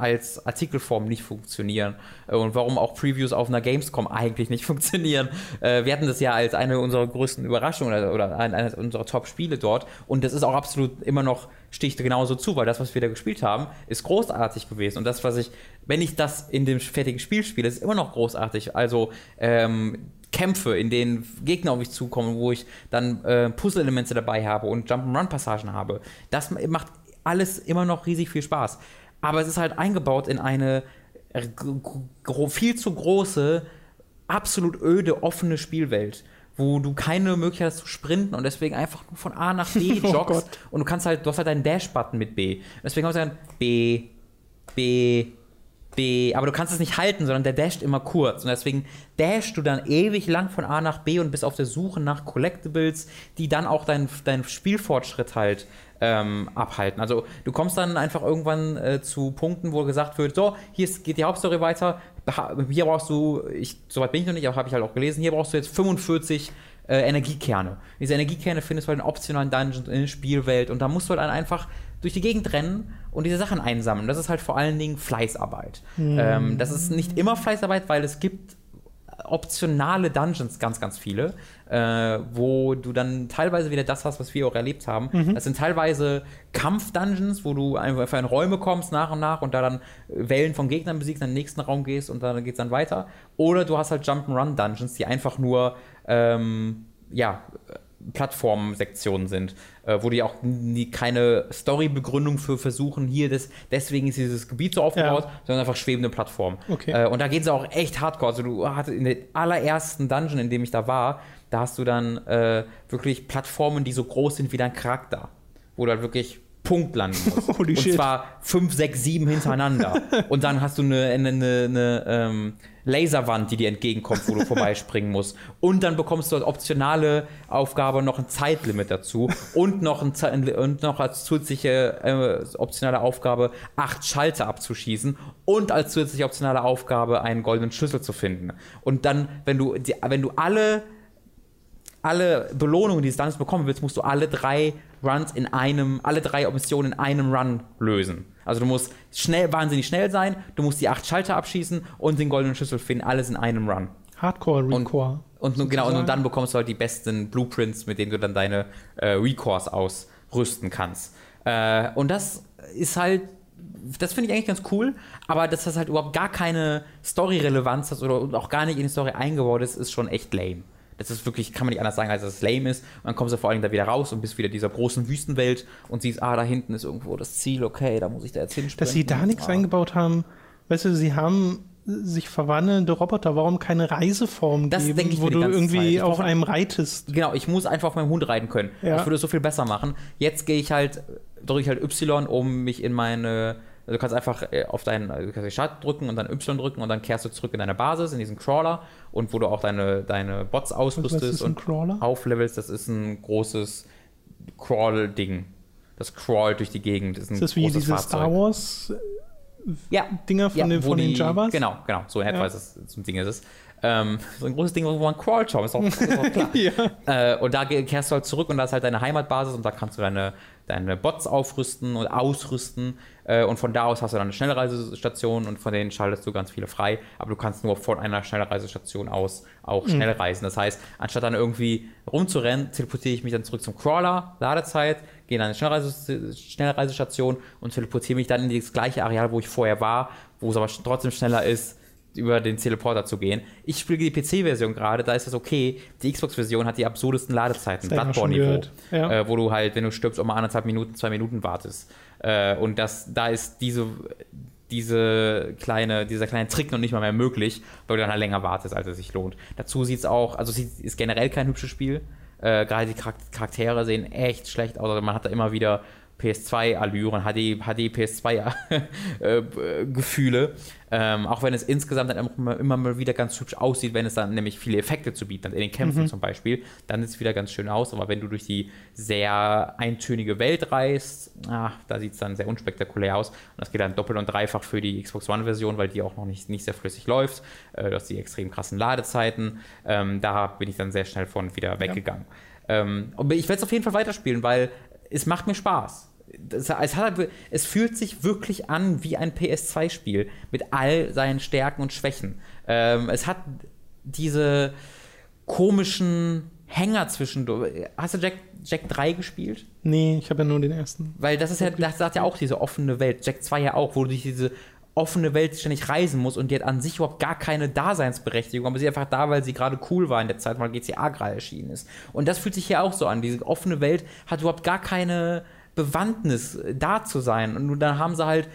B: als Artikelform nicht funktionieren äh, und warum auch Previews auf einer Gamescom eigentlich nicht funktionieren. Äh, wir hatten das ja als eine unserer größten Überraschungen oder, oder ein- eines unserer Top-Spiele dort und das ist auch absolut immer noch, sticht genauso zu, weil das, was wir da gespielt haben, ist großartig gewesen und das, was ich, wenn ich das in dem fertigen Spiel spiele, ist immer noch großartig. Also ähm, Kämpfe, in denen Gegner auf mich zukommen, wo ich dann äh, Puzzle-Elemente dabei habe und Jump'n'Run-Passagen habe. Das macht alles immer noch riesig viel Spaß. Aber es ist halt eingebaut in eine äh, viel zu große, absolut öde, offene Spielwelt, wo du keine Möglichkeit hast zu sprinten und deswegen einfach nur von A nach B
A: Oh
B: joggst
A: Gott.
B: und du kannst halt, du hast halt einen Dash-Button mit B. Deswegen kannst du sagen, B, B, B, aber du kannst es nicht halten, sondern der dasht immer kurz. Und deswegen dashst du dann ewig lang von A nach B und bist auf der Suche nach Collectibles, die dann auch deinen dein Spielfortschritt halt ähm, abhalten. Also du kommst dann einfach irgendwann äh, zu Punkten, wo gesagt wird, so, hier ist, geht die Hauptstory weiter, hier brauchst du, ich, soweit bin ich noch nicht, aber habe ich halt auch gelesen, hier brauchst du jetzt 45 äh, Energiekerne. Diese Energiekerne findest du halt in optionalen Dungeons in der Spielwelt und da musst du halt einfach durch die Gegend rennen und diese Sachen einsammeln. Das ist halt vor allen Dingen Fleißarbeit. Ähm, das ist nicht immer Fleißarbeit, weil es gibt optionale Dungeons, ganz, ganz viele, äh, wo du dann teilweise wieder das hast, was wir auch erlebt haben. Das sind teilweise Kampf-Dungeons, wo du einfach in Räume kommst nach und nach und da dann Wellen von Gegnern besiegst, in den nächsten Raum gehst und dann geht es dann weiter. Oder du hast halt Jump'n'Run-Dungeons, die einfach nur, ähm, ja, Plattformsektionen sind, wo die auch nie, keine Storybegründung für versuchen, hier das, deswegen ist dieses Gebiet so aufgebaut, sondern einfach schwebende Plattform.
A: Okay.
B: Äh, und da geht es auch echt hardcore. Also du hattest in der allerersten Dungeon, in dem ich da war, da hast du dann äh, wirklich Plattformen, die so groß sind wie dein Charakter, wo du halt wirklich Punkt landen musst.
A: Holy
B: und
A: shit.
B: zwar fünf, sechs, sieben hintereinander. und dann hast du eine, eine, eine, eine ähm, Laserwand, die dir entgegenkommt, wo du vorbeispringen musst. Und dann bekommst du als optionale Aufgabe noch ein Zeitlimit dazu und noch, ein, und noch als zusätzliche äh, optionale Aufgabe acht Schalter abzuschießen und als zusätzliche optionale Aufgabe einen goldenen Schlüssel zu finden. Und dann, wenn du, die, wenn du alle alle Belohnungen, die du dann bekommen willst, musst du alle drei Runs in einem, alle drei Missionen in einem Run lösen. Also du musst schnell, wahnsinnig schnell sein, du musst die acht Schalter abschießen und den goldenen Schlüssel finden, alles in einem Run.
A: Hardcore Recore.
B: Und nun- genau, und dann bekommst du halt die besten Blueprints, mit denen du dann deine äh, Recores ausrüsten kannst. Äh, und das ist halt, das finde ich eigentlich ganz cool, aber dass das halt überhaupt gar keine Story-Relevanz hat oder auch gar nicht in die Story eingebaut ist, ist schon echt lame. Das ist wirklich, kann man nicht anders sagen, als dass es lame ist. Und dann kommst du vor allem da wieder raus und bist wieder in dieser großen Wüstenwelt und siehst, ah, da hinten ist irgendwo das Ziel, okay, da muss ich da jetzt hinspringen.
A: Dass sie da nichts
B: ah.
A: eingebaut haben, weißt du, sie haben sich verwandelnde Roboter, warum keine Reiseform
B: Das
A: geben,
B: denke ich
A: wo du irgendwie auf einem reitest?
B: Genau, ich muss einfach auf meinem Hund reiten können.
A: Ja.
B: Das würde es so viel besser machen. Jetzt gehe ich halt, drücke ich halt Y, um mich in meine. Also du kannst einfach äh, auf deinen also du den Start drücken und dann Y drücken und dann kehrst du zurück in deine Basis, in diesen Crawler und wo du auch deine, deine Bots ausrüstest und
A: Crawler?
B: auflevelst. Das ist ein großes Crawl-Ding. Das crawlt durch die Gegend. Das ist ein
A: Ist das wie diese
B: Fahrzeug.
A: Star Wars
B: Ja.
A: Dinger von,
B: ja,
A: den, von den
B: die-
A: Javas?
B: Genau, genau, so in etwa
A: Ja.
B: ist es, so ein Ding ist es. Ähm, so ein großes Ding, wo man crawlt schon, ist auch, ist auch klar.
A: Ja.
B: Äh, und da kehrst du halt zurück und da ist halt deine Heimatbasis und da kannst du deine, deine Bots aufrüsten und ausrüsten. Äh, und von da aus hast du dann eine Schnellreisestation und von denen schaltest du ganz viele frei. Aber du kannst nur von einer Schnellreisestation aus auch schnell reisen. Das heißt, anstatt dann irgendwie rumzurennen, teleportiere ich mich dann zurück zum Crawler, Ladezeit, gehe in eine Schnellreise Schnellreisestation und teleportiere mich dann in das gleiche Areal, wo ich vorher war, wo es aber trotzdem schneller ist, über den Teleporter zu gehen. Ich spiele die PC-Version gerade, da ist das okay. Die Xbox-Version hat die absurdesten Ladezeiten, Bloodborne-Niveau.
A: Ja.
B: äh, wo du halt, wenn du stirbst, auch mal anderthalb Minuten, zwei Minuten wartest. Äh, und das, da ist diese, diese kleine, dieser kleine Trick noch nicht mal mehr möglich, weil du dann halt länger wartest, als es sich lohnt. Dazu sieht es auch, also es ist generell kein hübsches Spiel. Äh, Gerade die Charak- Charaktere sehen echt schlecht aus. Also man hat da immer wieder PS2-Allüren, HD, HD PS2-Gefühle. ähm, auch wenn es insgesamt dann immer, immer mal wieder ganz hübsch aussieht, wenn es dann nämlich viele Effekte zu bieten hat, in den Kämpfen zum Beispiel, dann sieht es wieder ganz schön aus. Aber wenn du durch die sehr eintönige Welt reist, ah, da sieht es dann sehr unspektakulär aus. Und das geht dann doppelt und dreifach für die Xbox One-Version, weil die auch noch nicht, nicht sehr flüssig läuft. Äh, du hast die extrem krassen Ladezeiten. Ähm, da bin ich dann sehr schnell von wieder weggegangen. Ähm, aber ich werde es auf jeden Fall weiterspielen, weil es macht mir Spaß. Das, es, hat, halt- es fühlt sich wirklich an wie ein PS2-Spiel mit all seinen Stärken und Schwächen. Ähm, es hat diese komischen Hänger zwischendurch. Hast du Jack, Jack 3 gespielt?
A: Nee, ich habe ja nur den ersten.
B: Weil das ist ja, das hat ja auch diese offene Welt. Jack 2 ja auch, wo du durch diese offene Welt ständig reisen musst und die hat an sich überhaupt gar keine Daseinsberechtigung, aber sie ist einfach da, weil sie gerade cool war in der Zeit, weil GTA gerade erschienen ist. Und das fühlt sich hier auch so an. Diese offene Welt hat überhaupt gar keine Bewandtnis, äh, da zu sein. Und dann haben sie halt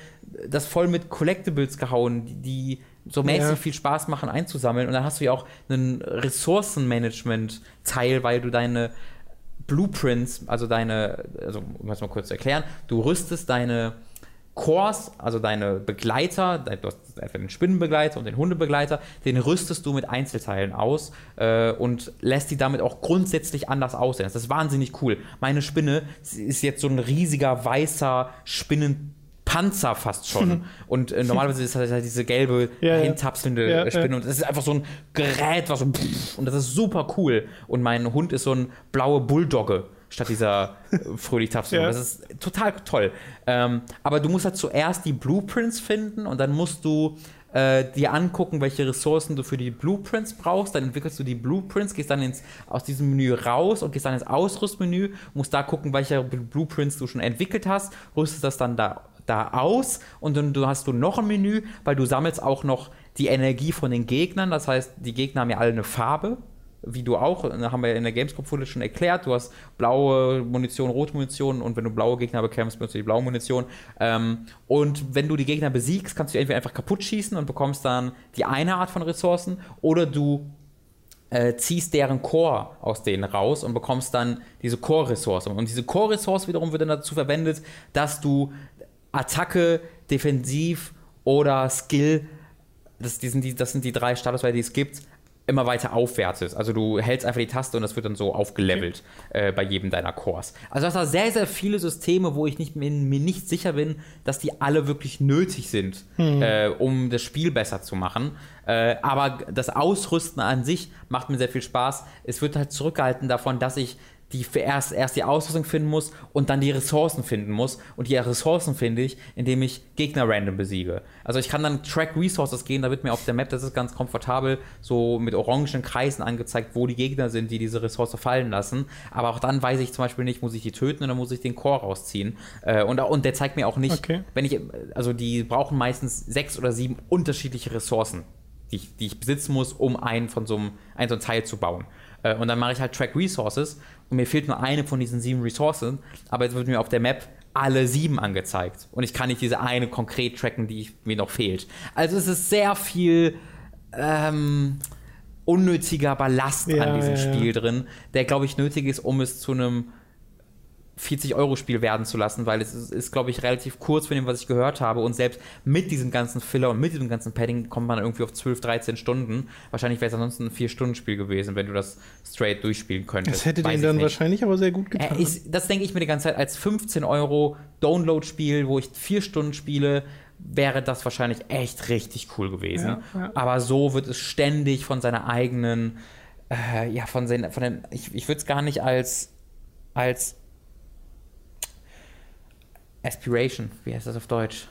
B: das voll mit Collectibles gehauen, die, so mäßig
A: Ja.
B: viel Spaß machen einzusammeln. Und dann hast du ja auch einen Ressourcenmanagement-Teil, weil du deine Blueprints, also deine, also um das mal kurz zu erklären, du rüstest deine Cores, also deine Begleiter, du hast einfach den Spinnenbegleiter und den Hundebegleiter, den rüstest du mit Einzelteilen aus äh, und lässt die damit auch grundsätzlich anders aussehen. Das ist wahnsinnig cool. Meine Spinne ist jetzt so ein riesiger weißer Spinnenpanzer fast schon. und äh, normalerweise ist das halt diese gelbe,
A: Ja,
B: hintapselnde
A: Ja,
B: Spinne.
A: ja.
B: Und das ist einfach so ein Gerät, was so und das ist super cool. Und mein Hund ist so ein blaue Bulldogge statt dieser äh, fröhlich tapsen.
A: Ja.
B: Das ist total toll. Ähm, aber du musst halt zuerst die Blueprints finden und dann musst du äh, dir angucken, welche Ressourcen du für die Blueprints brauchst. Dann entwickelst du die Blueprints, gehst dann ins, aus diesem Menü raus und gehst dann ins Ausrüstmenü, musst da gucken, welche Blueprints du schon entwickelt hast, rüstest das dann da da aus und dann du hast du noch ein Menü, weil du sammelst auch noch die Energie von den Gegnern. Das heißt, die Gegner haben ja alle eine Farbe, wie du auch, da haben wir in der Gamescom-Folge schon erklärt. Du hast blaue Munition, rote Munition und wenn du blaue Gegner bekämpfst, benutzt du die blaue Munition. Ähm, und wenn du die Gegner besiegst, kannst du entweder einfach kaputt schießen und bekommst dann die eine Art von Ressourcen oder du äh, ziehst deren Core aus denen raus und bekommst dann diese Core-Ressource. Und diese Core-Ressource wiederum wird dann dazu verwendet, dass du Attacke, Defensiv oder Skill, das, die sind die, das sind die drei Statuswerte, die es gibt, immer weiter aufwertest. Also du hältst einfach die Taste und das wird dann so aufgelevelt äh, bei jedem deiner Cores. Also das sind sehr, sehr viele Systeme, wo ich nicht, mir, mir nicht sicher bin, dass die alle wirklich nötig sind, äh, um das Spiel besser zu machen. Äh, aber das Ausrüsten an sich macht mir sehr viel Spaß. Es wird halt zurückgehalten davon, dass ich die erst, erst die Ausrüstung finden muss und dann die Ressourcen finden muss. Und die Ressourcen finde ich, indem ich Gegner random besiege. Also ich kann dann Track Resources gehen, da wird mir auf der Map, das ist ganz komfortabel, so mit orangen Kreisen angezeigt, wo die Gegner sind, die diese Ressource fallen lassen. Aber auch dann weiß ich zum Beispiel nicht, muss ich die töten oder muss ich den Core rausziehen. Äh, und, und der zeigt mir auch nicht,
A: Okay.
B: wenn ich, also die brauchen meistens sechs oder sieben unterschiedliche Ressourcen, die ich, die ich besitzen muss, um einen von so einem, einen so ein Teil zu bauen. Äh, Und dann mache ich halt Track Resources und mir fehlt nur eine von diesen sieben Ressourcen, aber jetzt wird mir auf der Map alle sieben angezeigt. Und ich kann nicht diese eine konkret tracken, die mir noch fehlt. Also es ist sehr viel ähm, unnötiger Ballast
A: Ja,
B: an diesem
A: ja, ja.
B: Spiel drin, der, glaube ich, nötig ist, um es zu einem 40-Euro-Spiel werden zu lassen, weil es ist, ist glaube ich, relativ kurz von dem, was ich gehört habe. Und selbst mit diesem ganzen Filler und mit diesem ganzen Padding kommt man irgendwie auf 12, 13 Stunden. Wahrscheinlich wäre es ansonsten ein 4-Stunden-Spiel gewesen, wenn du das straight durchspielen könntest.
A: Das hätte
B: Weiß
A: den
B: ich
A: dann
B: nicht.
A: wahrscheinlich aber sehr gut getan.
B: Äh, ist, das denke ich mir die ganze Zeit als 15 Euro Download-Spiel, wo ich vier Stunden spiele, wäre das wahrscheinlich echt richtig cool gewesen.
A: Ja, ja.
B: Aber so wird es ständig von seiner eigenen, äh, ja, von seinen, von den, ich, ich würde es gar nicht als, als Aspiration, wie heißt das auf Deutsch?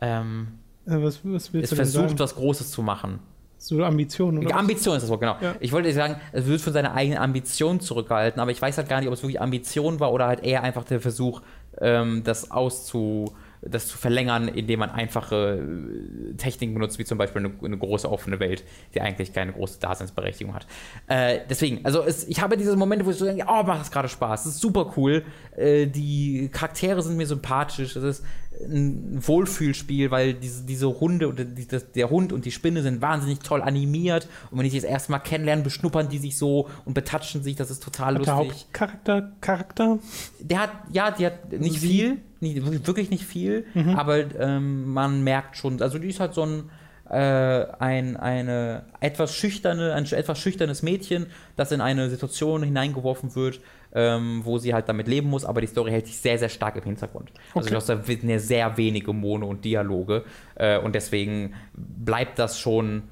B: Ähm,
A: Äh, was, was willst
B: es versucht, was Großes zu machen.
A: So Ambitionen oder was?
B: Ambition ist das Wort, genau.
A: Ja.
B: Ich wollte sagen, es wird von seiner eigenen Ambition zurückgehalten, aber ich weiß halt gar nicht, ob es wirklich Ambition war oder halt eher einfach der Versuch, ähm, das auszu das zu verlängern, indem man einfache äh, Techniken benutzt, wie zum Beispiel eine, eine große offene Welt, die eigentlich keine große Daseinsberechtigung hat. Äh, deswegen, also es, ich habe diese Momente, wo ich so denke, oh, macht das gerade Spaß, das ist super cool. Äh, die Charaktere sind mir sympathisch, es ist ein Wohlfühlspiel, weil diese, diese Hunde oder die, das, der Hund und die Spinne sind wahnsinnig toll animiert und wenn ich die das erste Mal kennenlerne, beschnuppern die sich so und betatschen sich, das ist total
A: Hat der
B: lustig.
A: Hauptcharakter Charakter?
B: Der hat, ja, die hat nicht
A: Sie?
B: viel, nicht, wirklich nicht viel, aber ähm, man merkt schon, also die ist halt so ein, äh, ein eine etwas schüchterne, ein etwas schüchternes Mädchen, das in eine Situation hineingeworfen wird, ähm, wo sie halt damit leben muss, aber die Story hält sich sehr, sehr stark im Hintergrund. Also
A: Okay.
B: du hast da eine sehr wenige Mono und Dialoge äh, und deswegen bleibt das schon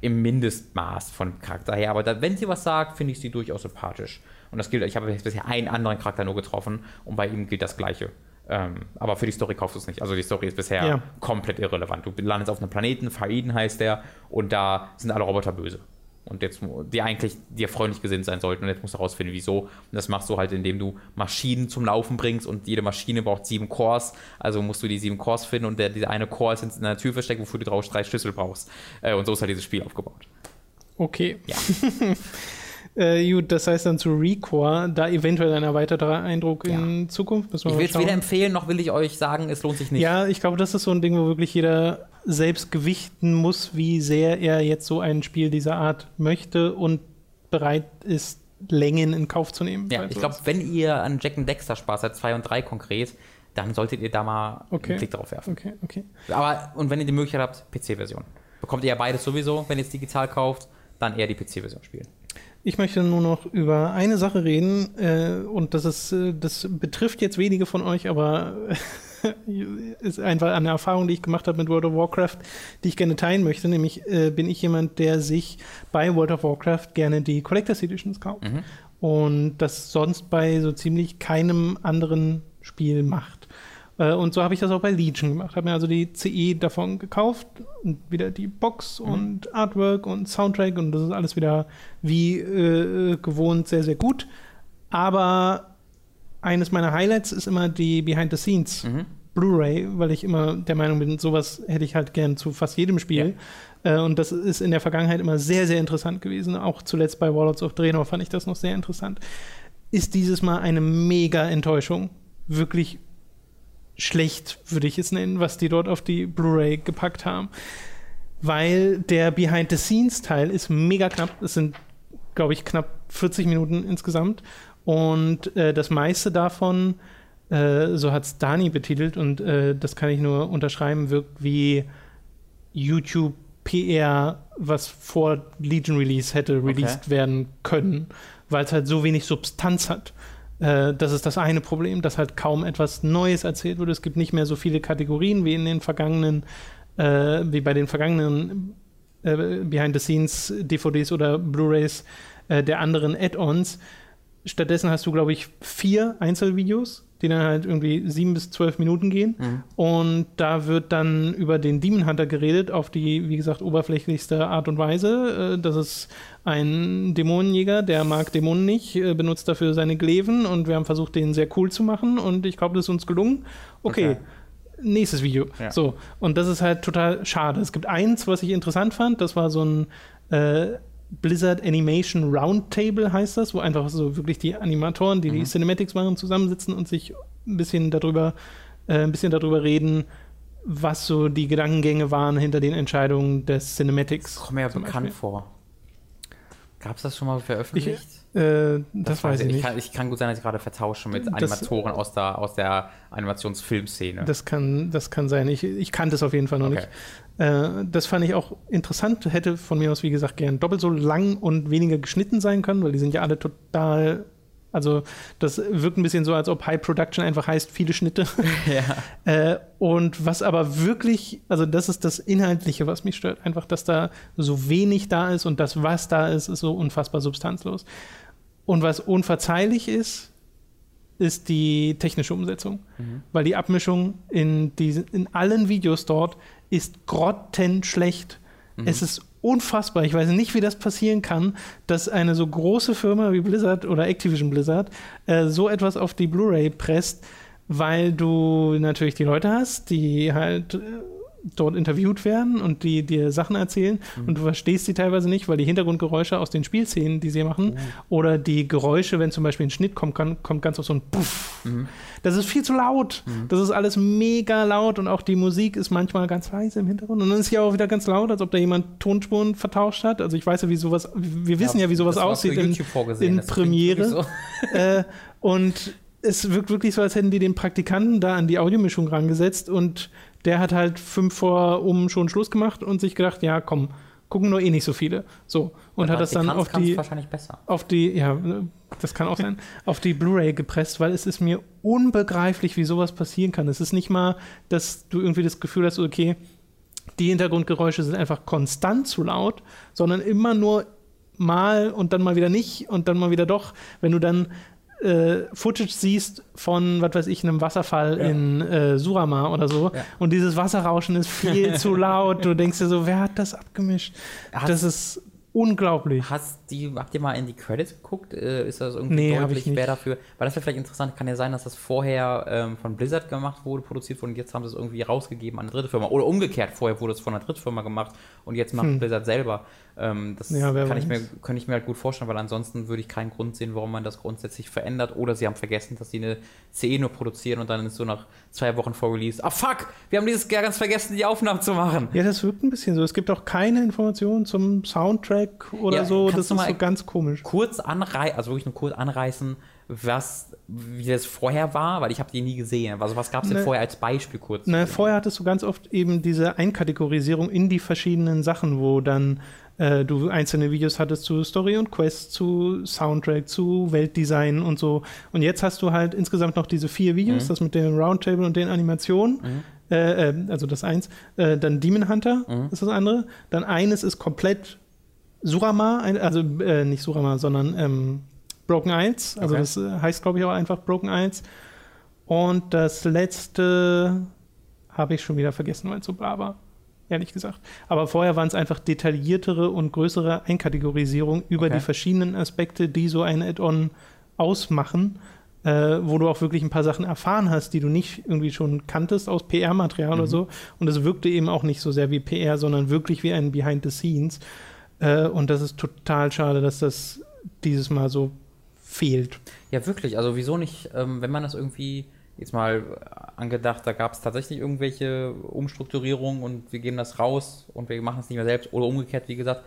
B: im Mindestmaß von Charakter her. Aber da, wenn sie was sagt, finde ich sie durchaus sympathisch. Und das gilt, ich habe bisher einen anderen Charakter nur getroffen und bei ihm gilt das Gleiche. Ähm, aber für die Story kaufst du es nicht. Also die Story ist bisher
A: Ja.
B: komplett irrelevant. Du landest auf einem Planeten, Faiden heißt der, und da sind alle Roboter böse. Und jetzt, die eigentlich dir freundlich gesinnt sein sollten. Und jetzt musst du herausfinden, wieso. Und das machst du halt, indem du Maschinen zum Laufen bringst. Und jede Maschine braucht sieben Cores. Also musst du die sieben Cores finden. Und der, dieser eine Core ist in einer Tür versteckt, wofür du drei drei Schlüssel brauchst. Äh, und so ist halt dieses Spiel aufgebaut.
A: Okay.
B: Ja.
A: Äh, gut, das heißt dann zu Recore, da eventuell ein erweiterter Eindruck in Zukunft. Müssen wir
B: Ich will es weder empfehlen, noch will ich euch sagen, es lohnt sich nicht.
A: Ja, ich glaube, das ist so ein Ding, wo wirklich jeder selbst gewichten muss, wie sehr er jetzt so ein Spiel dieser Art möchte und bereit ist, Längen in Kauf zu nehmen.
B: Ja, ich glaube, wenn ihr an Jack and Dexter Spaß habt, 2 und 3 konkret, dann solltet ihr da mal
A: Okay.
B: einen Blick drauf werfen.
A: Okay, okay.
B: Aber, und wenn ihr die Möglichkeit habt, PC-Version. Bekommt ihr ja beides sowieso, wenn ihr es digital kauft, dann eher die PC-Version spielen.
A: Ich möchte nur noch über eine Sache reden äh, und das ist, äh, das betrifft jetzt wenige von euch, aber ist einfach eine Erfahrung, die ich gemacht habe mit World of Warcraft, die ich gerne teilen möchte. Nämlich äh, bin ich jemand, der sich bei World of Warcraft gerne die Collectors Editions kauft
B: Mhm.
A: und das sonst bei so ziemlich keinem anderen Spiel macht. Äh, Und so habe ich das auch bei Legion gemacht. Habe mir also die CE davon gekauft und wieder die Box und Artwork und Soundtrack und das ist alles wieder wie äh, gewohnt sehr, sehr gut. Aber eines meiner Highlights ist immer die Behind the Scenes
B: Mhm.
A: Blu-ray, weil ich immer der Meinung bin, sowas hätte ich halt gern zu fast jedem Spiel. Äh, und das ist in der Vergangenheit immer sehr, sehr interessant gewesen. Auch zuletzt bei Warlords of Draenor fand ich das noch sehr interessant. Ist dieses Mal eine mega Enttäuschung. Wirklich schlecht, würde ich es nennen, was die dort auf die Blu-ray gepackt haben. Weil der Behind-the-Scenes-Teil ist mega knapp. Es sind, glaube ich, knapp 40 Minuten insgesamt. Und äh, das meiste davon, äh, so hat es Dani betitelt, und äh, das kann ich nur unterschreiben, wirkt wie YouTube PR, was vor Legion Release hätte released werden können, weil es halt so wenig Substanz hat. Äh, das ist das eine Problem, dass halt kaum etwas Neues erzählt wird. Es gibt nicht mehr so viele Kategorien wie in den vergangenen, äh, wie bei den vergangenen äh, Behind-the-Scenes DVDs oder Blu-rays äh, der anderen Add-ons. Stattdessen hast du, glaube ich, vier Einzelvideos, die dann halt irgendwie sieben bis zwölf Minuten gehen.
B: Mhm.
A: Und da wird dann über den Demon Hunter geredet, auf die, wie gesagt, oberflächlichste Art und Weise. Äh, Das ist ein Dämonenjäger, der mag Dämonen nicht, äh, benutzt dafür seine Gleven und wir haben versucht, den sehr cool zu machen und ich glaube, das ist uns gelungen. Okay.
B: Okay.
A: Nächstes Video.
B: Ja.
A: So, und das ist halt total schade. Es gibt eins, was ich interessant fand, das war so ein äh, Blizzard Animation Roundtable heißt das, wo einfach so wirklich die Animatoren, die die Cinematics machen, zusammensitzen und sich ein bisschen darüber, äh, ein bisschen darüber reden, was so die Gedankengänge waren hinter den Entscheidungen des Cinematics.
B: Kommt mir ja bekannt
A: Beispiel.
B: vor. Gab es das schon mal veröffentlicht?
A: Äh, das, weiß ich nicht.
B: Kann, ich kann gut sein, dass ich gerade vertausche mit
A: Das-
B: Animatoren aus der, aus der Animationsfilmszene.
A: Das kann, das kann sein. Ich, ich kannte es auf jeden Fall noch
B: Okay.
A: nicht. Äh, das fand ich auch interessant. Hätte von mir aus, wie gesagt, gern doppelt so lang und weniger geschnitten sein können, weil die sind ja alle total. Also das wirkt ein bisschen so, als ob High Production einfach heißt viele Schnitte.
B: Ja.
A: äh, und was aber wirklich, also das ist das Inhaltliche, was mich stört. Einfach, dass da so wenig da ist und das, was da ist, ist so unfassbar substanzlos. Und was unverzeihlich ist, ist die technische Umsetzung.
B: Mhm.
A: Weil die Abmischung in, diesen, in allen Videos dort ist grottenschlecht.
B: Mhm.
A: Es ist unfassbar. Ich weiß nicht, wie das passieren kann, dass eine so große Firma wie Blizzard oder Activision Blizzard äh, so etwas auf die Blu-ray presst, weil du natürlich die Leute hast, die halt äh, dort interviewt werden und die dir Sachen erzählen
B: Mhm.
A: und du verstehst sie teilweise nicht, weil die Hintergrundgeräusche aus den Spielszenen, die sie machen, oder die Geräusche, wenn zum Beispiel ein Schnitt kommt, kann, kommt ganz auf so ein Puff.
B: Mhm.
A: Das ist viel zu laut. Das ist alles mega laut und auch die Musik ist manchmal ganz leise im Hintergrund. Und dann ist sie auch wieder ganz laut, als ob da jemand Tonspuren vertauscht hat. Also ich weiß ja, wie sowas, wir wissen ja, wie sowas aussieht in, in Premiere.
B: so.
A: äh, und es wirkt wirklich so, als hätten die den Praktikanten da an die Audiomischung rangesetzt und der hat halt fünf vor um schon Schluss gemacht und sich gedacht, ja komm, gucken nur eh nicht so viele. So. Und hat das dann auf die,
B: wahrscheinlich besser.
A: auf die, ja, das kann auch sein, auf die Blu-ray gepresst, weil es ist mir unbegreiflich, wie sowas passieren kann. Es ist nicht mal, dass du irgendwie das Gefühl hast, okay, die Hintergrundgeräusche sind einfach konstant zu laut, sondern immer nur mal und dann mal wieder nicht und dann mal wieder doch. Wenn du dann äh, Footage siehst von, was weiß ich, einem Wasserfall
B: Ja.
A: in äh, Surama oder so
B: Ja.
A: und dieses Wasserrauschen ist viel zu laut, du denkst dir so, wer hat das abgemischt?
B: Hat-
A: das ist unglaublich.
B: Hast die, habt ihr mal in die Credits geguckt? Äh, ist das irgendwie
A: Nee,
B: deutlich, wer dafür? Weil das wäre vielleicht interessant, kann ja sein, dass das vorher ähm, von Blizzard gemacht wurde, produziert wurde und jetzt haben sie es irgendwie rausgegeben an eine dritte Firma. Oder umgekehrt, vorher wurde es von einer dritten Firma gemacht und jetzt macht
A: Hm.
B: Blizzard selber. Ähm, das
A: Ja,
B: kann ich, mir, könnte ich mir halt gut vorstellen, weil ansonsten würde ich keinen Grund sehen, warum man das grundsätzlich verändert. Oder sie haben vergessen, dass sie eine CE nur produzieren und dann ist so nach zwei Wochen vor Release, ah fuck, wir haben dieses Jahr ganz vergessen, die Aufnahmen zu machen.
A: Ja, das wirkt ein bisschen so. Es gibt auch keine Informationen zum Soundtrack oder
B: Ja,
A: so. Das ist
B: mal-
A: so ganz komisch.
B: kurz anreißen, also wirklich nur kurz anreißen, was, wie das vorher war, weil ich habe die nie gesehen. Also was gab es denn
A: Ne.
B: vorher als Beispiel kurz?
A: Na, vorher hattest du ganz oft eben diese Einkategorisierung in die verschiedenen Sachen, wo dann äh, du einzelne Videos hattest zu Story und Quest, zu Soundtrack, zu Weltdesign und so. Und jetzt hast du halt insgesamt noch diese vier Videos,
B: Mhm.
A: das mit dem Roundtable und den Animationen. Äh, äh, also das eins. Äh, dann Demon Hunter
B: Mhm.
A: ist das andere. Dann eines ist komplett Surama, also äh, nicht Surama, sondern ähm, Broken 1. Also
B: Okay.
A: das äh, heißt, glaube ich, auch einfach Broken 1. Und das letzte habe ich schon wieder vergessen, weil es so bla war. Ehrlich gesagt. Aber vorher waren es einfach detailliertere und größere Einkategorisierung über
B: Okay.
A: die verschiedenen Aspekte, die so ein Add-on ausmachen, äh, wo du auch wirklich ein paar Sachen erfahren hast, die du nicht irgendwie schon kanntest aus PR-Material oder
B: Mhm.
A: so. Und es wirkte eben auch nicht so sehr wie PR, sondern wirklich wie ein Behind the Scenes. Äh, und das ist total schade, dass das dieses Mal so fehlt.
B: Ja, wirklich. Also wieso nicht, ähm, wenn man das irgendwie jetzt mal angedacht, da gab es tatsächlich irgendwelche Umstrukturierungen und wir geben das raus und wir machen es nicht mehr selbst oder umgekehrt, wie gesagt.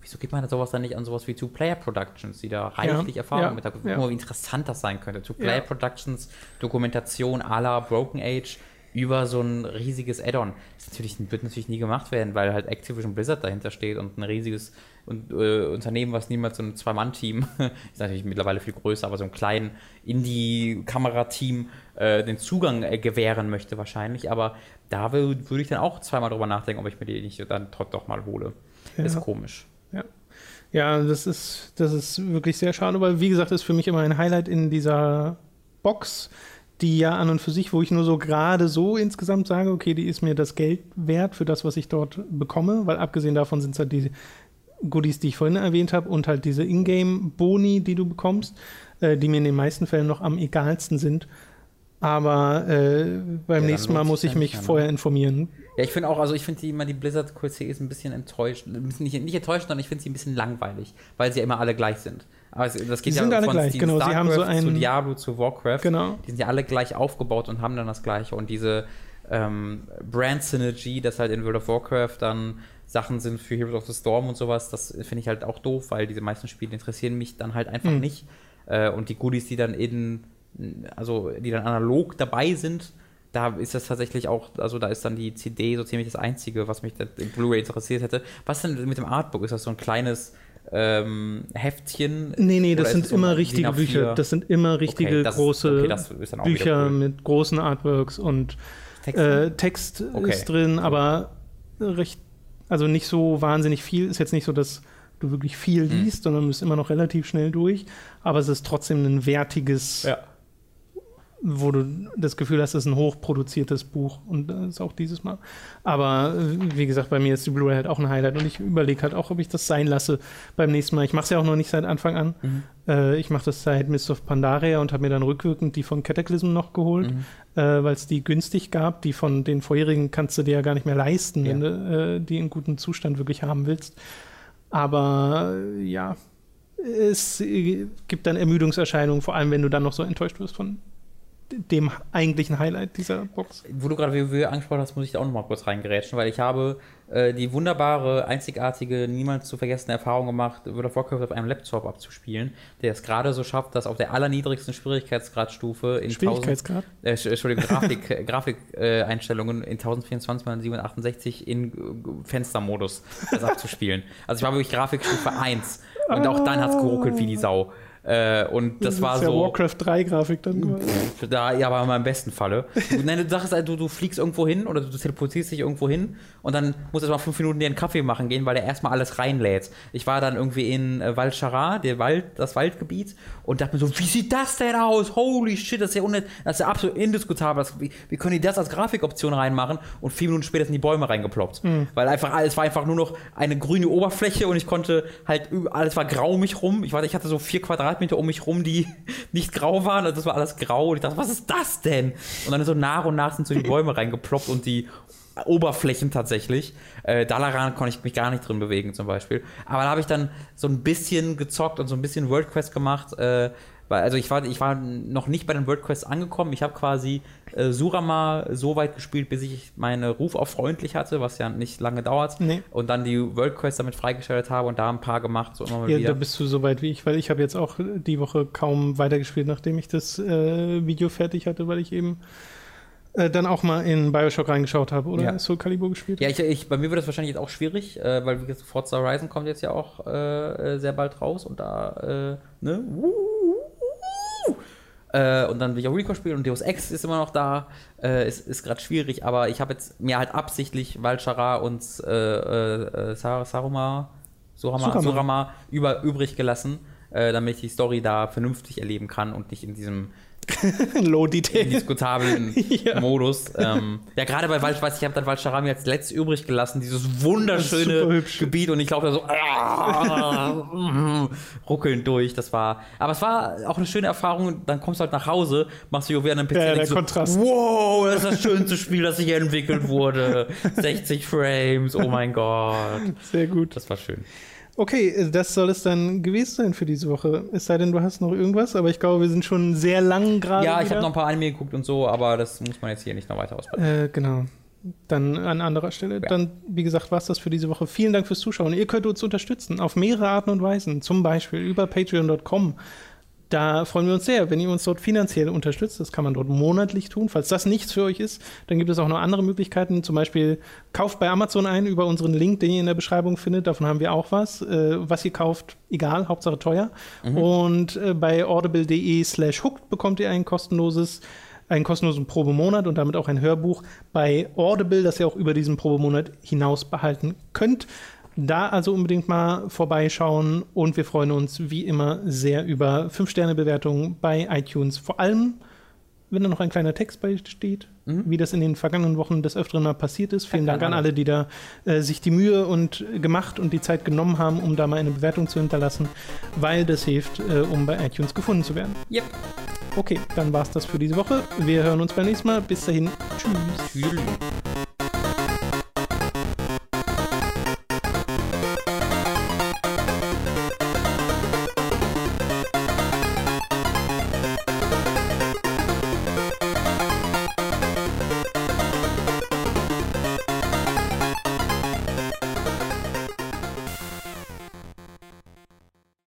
B: Wieso gibt man sowas dann nicht an sowas wie Two-Player-Productions, die da reichlich Erfahrung
A: ja,
B: mit haben? Guck
A: ja.
B: mal, wie interessant das sein könnte. Two-Player-Productions,
A: Ja.
B: Dokumentation à la Broken Age über so ein riesiges Add-on. Das natürlich, wird natürlich nie gemacht werden, weil halt Activision Blizzard dahinter steht und ein riesiges und, äh, Unternehmen, was niemals so ein Zwei-Mann-Team, ist natürlich mittlerweile viel größer, aber so ein kleinen Indie-Kamerateam äh, den Zugang äh, gewähren möchte wahrscheinlich. Aber da wür- würde ich dann auch zweimal drüber nachdenken, ob ich mir die nicht dann doch doch mal hole. Ist
A: Ja.
B: komisch.
A: Ja. Ja, das ist, das ist wirklich sehr schade, weil, wie gesagt, ist für mich immer ein Highlight in dieser Box, die ja an und für sich, wo ich nur so gerade so insgesamt sage, okay, die ist mir das Geld wert für das, was ich dort bekomme, weil abgesehen davon sind es halt die Goodies, die ich vorhin erwähnt habe und halt diese Ingame-Boni, die du bekommst, äh, die mir in den meisten Fällen noch am egalsten sind. Aber äh, beim
B: dann
A: nächsten Mal muss ich
B: ja
A: mich
B: ne?
A: vorher informieren.
B: Ja, ich finde auch, also ich finde die immer die Blizzard QC ist ein bisschen enttäuscht. Nicht, nicht enttäuscht, sondern ich finde sie ein bisschen langweilig, weil sie ja immer alle gleich sind. Aber es, das geht
A: Die
B: ja
A: sind alle
B: von
A: gleich, genau, sie haben so
B: Starcraft zu
A: einen-
B: Diablo zu Warcraft.
A: Genau.
B: Die sind ja alle gleich aufgebaut und haben dann das gleiche. Und diese ähm, Brand Synergy, dass halt in World of Warcraft dann Sachen sind für Heroes of the Storm und sowas, das finde ich halt auch doof, weil diese meisten Spiele interessieren mich dann halt einfach
A: Mhm.
B: nicht. Äh, und die Goodies, die dann in, also die dann analog dabei sind, da ist das tatsächlich auch, also da ist dann die CD so ziemlich das Einzige, was mich in Blu-ray interessiert hätte. Was denn mit dem Artbook? Ist das so ein kleines ähm, Heftchen?
A: Nee, nee, das sind
B: so
A: immer richtige
B: DIN A4?
A: Bücher. Das sind immer richtige
B: Okay, das
A: große
B: okay,
A: Bücher
B: cool.
A: mit großen Artworks und äh, Text
B: Okay.
A: ist drin, aber recht, also nicht so wahnsinnig viel. Ist jetzt nicht so, dass du wirklich viel
B: Mhm.
A: liest, sondern du bist immer noch relativ schnell durch. Aber es ist trotzdem ein wertiges,
B: ja.
A: Wo du das Gefühl hast, es ist ein hochproduziertes Buch. Und das ist auch dieses Mal. Aber äh, wie gesagt, bei mir ist die Blu-ray halt auch ein Highlight. Und ich überlege halt auch, ob ich das sein lasse beim nächsten Mal. Ich mache es ja auch noch nicht seit Anfang an.
B: Mhm.
A: Äh, ich mache das seit Mist of Pandaria und habe mir dann rückwirkend die von Cataclysm noch geholt,
B: Mhm.
A: äh, weil es die günstig gab. Die von den vorherigen kannst du dir ja gar nicht mehr leisten,
B: Ja.
A: wenn du äh, die in gutem Zustand wirklich haben willst. Aber äh, ja, es äh, gibt dann Ermüdungserscheinungen, vor allem wenn du dann noch so enttäuscht wirst von dem eigentlichen Highlight dieser Box.
B: Wo du gerade WoW angesprochen hast, muss ich da auch noch mal kurz reingerätschen, weil ich habe äh, die wunderbare, einzigartige, niemals zu vergessene Erfahrung gemacht, World of Warcraft auf einem Laptop abzuspielen, der es gerade so schafft, dass auf der allerniedrigsten Schwierigkeitsgradstufe in 1000
A: Schwierigkeitsgrad?
B: äh, Sch- Entschuldigung, Grafik, Grafik-Einstellungen in 1024 mal 768 in äh, Fenstermodus das abzuspielen. Also ich war wirklich Grafikstufe 1 und auch dann hat es geruckelt wie die Sau. Äh, und das, war
A: ist ja
B: so.
A: Warcraft 3 Grafik dann. quasi.
B: Da, ja, aber im besten Falle. Du, nein, du sagst halt, du, du fliegst irgendwo hin oder du teleportierst dich irgendwo hin und dann musst du erst mal fünf Minuten dir einen Kaffee machen gehen, weil der erstmal alles reinlädt. Ich war dann irgendwie in äh, Valchara, der Wald, das Waldgebiet, und dachte mir so, wie sieht das denn aus? Holy shit, das ist ja, unnett, das ist ja absolut indiskutabel. Das, wie, wie können die das als Grafikoption reinmachen? Und vier Minuten später sind die Bäume reingeploppt. Weil einfach alles war einfach nur noch eine grüne Oberfläche und ich konnte halt, alles war grau mich rum. Ich, war, ich hatte so vier Quadratmeter um mich rum, die nicht grau waren. Also das war alles grau. Und ich dachte, was ist das denn? Und dann so nach und nach sind so die Bäume reingeploppt und die Oberflächen tatsächlich. Äh, Dalaran konnte ich mich gar nicht drin bewegen zum Beispiel. Aber da habe ich dann so ein bisschen gezockt und so ein bisschen World Quest gemacht. Äh, also ich war, ich war noch nicht bei den World Quests angekommen. Ich habe quasi äh, Surama so weit gespielt, bis ich meine Ruf auf freundlich hatte, was ja nicht lange dauert.
A: Nee.
B: Und dann die World Quests damit freigeschaltet habe und da ein paar gemacht, so immer mal
A: Ja,
B: wieder.
A: da bist du so weit wie ich, weil ich habe jetzt auch die Woche kaum weitergespielt, nachdem ich das äh, Video fertig hatte, weil ich eben äh, dann auch mal in Bioshock reingeschaut habe, oder?
B: Ja.
A: Soul Calibur gespielt?
B: Ja, ich, ich, bei mir wird das wahrscheinlich jetzt auch schwierig, äh, weil wie gesagt, Forza Horizon kommt jetzt ja auch äh, äh, sehr bald raus und da, ne? Äh, und dann will ich auch Recall spielen und Deus Ex ist immer noch da. Äh, ist ist gerade schwierig, aber ich habe jetzt mir halt absichtlich Valchara und äh, äh, Sar Saruma, Surama,
A: Surama.
B: Surama über, übrig gelassen, äh, damit ich die Story da vernünftig erleben kann und nicht in diesem
A: Low Detail.
B: indiskutablen
A: Ja.
B: Modus. Ähm, ja, gerade bei Wald, weiß ich, habe dann Waldscharami als letztes übrig gelassen, dieses wunderschöne. Gebiet und ich laufe da so ruckelnd durch. Das war, aber es war auch eine schöne Erfahrung. Dann kommst du halt nach Hause, machst du wieder an einem PC
A: Ja, der
B: so,
A: Kontrast.
B: wow, das ist das schönste Spiel, das je entwickelt wurde. 60 Frames, oh mein Gott.
A: Sehr gut.
B: Das war schön.
A: Okay, das soll es dann gewesen sein für diese Woche. Es sei denn, du hast noch irgendwas, aber ich glaube, wir sind schon sehr lang gerade.
B: Ja, ich habe noch ein paar Anime geguckt und so, aber das muss man jetzt hier nicht noch weiter ausbauen.
A: Äh, genau. Dann an anderer Stelle.
B: Ja.
A: Dann, wie gesagt, war es das für diese Woche. Vielen Dank fürs Zuschauen. Ihr könnt uns unterstützen auf mehrere Arten und Weisen. Zum Beispiel über patreon.com. Da freuen wir uns sehr, wenn ihr uns dort finanziell unterstützt. Das kann man dort monatlich tun. Falls das nichts für euch ist, dann gibt es auch noch andere Möglichkeiten. Zum Beispiel kauft bei Amazon ein über unseren Link, den ihr in der Beschreibung findet. Davon haben wir auch was. Äh, was ihr kauft, egal, Hauptsache teuer. Und äh, bei audible.de slash hooked bekommt ihr ein kostenloses einen kostenlosen Probemonat und damit auch ein Hörbuch bei Audible, das ihr auch über diesen Probemonat hinaus behalten könnt. Da also unbedingt mal vorbeischauen und wir freuen uns wie immer sehr über 5-Sterne-Bewertungen bei iTunes. Vor allem, wenn da noch ein kleiner Text bei steht, wie das in den vergangenen Wochen des Öfteren mal passiert ist. Vielen Dank an alle, die da äh, sich die Mühe und äh, gemacht und die Zeit genommen haben, um da mal eine Bewertung zu hinterlassen, weil das hilft, äh, um bei iTunes gefunden zu werden.
B: Yep.
A: Okay, dann war's das für diese Woche. Wir hören uns beim nächsten Mal. Bis dahin. Tschüss.
B: Tschüss.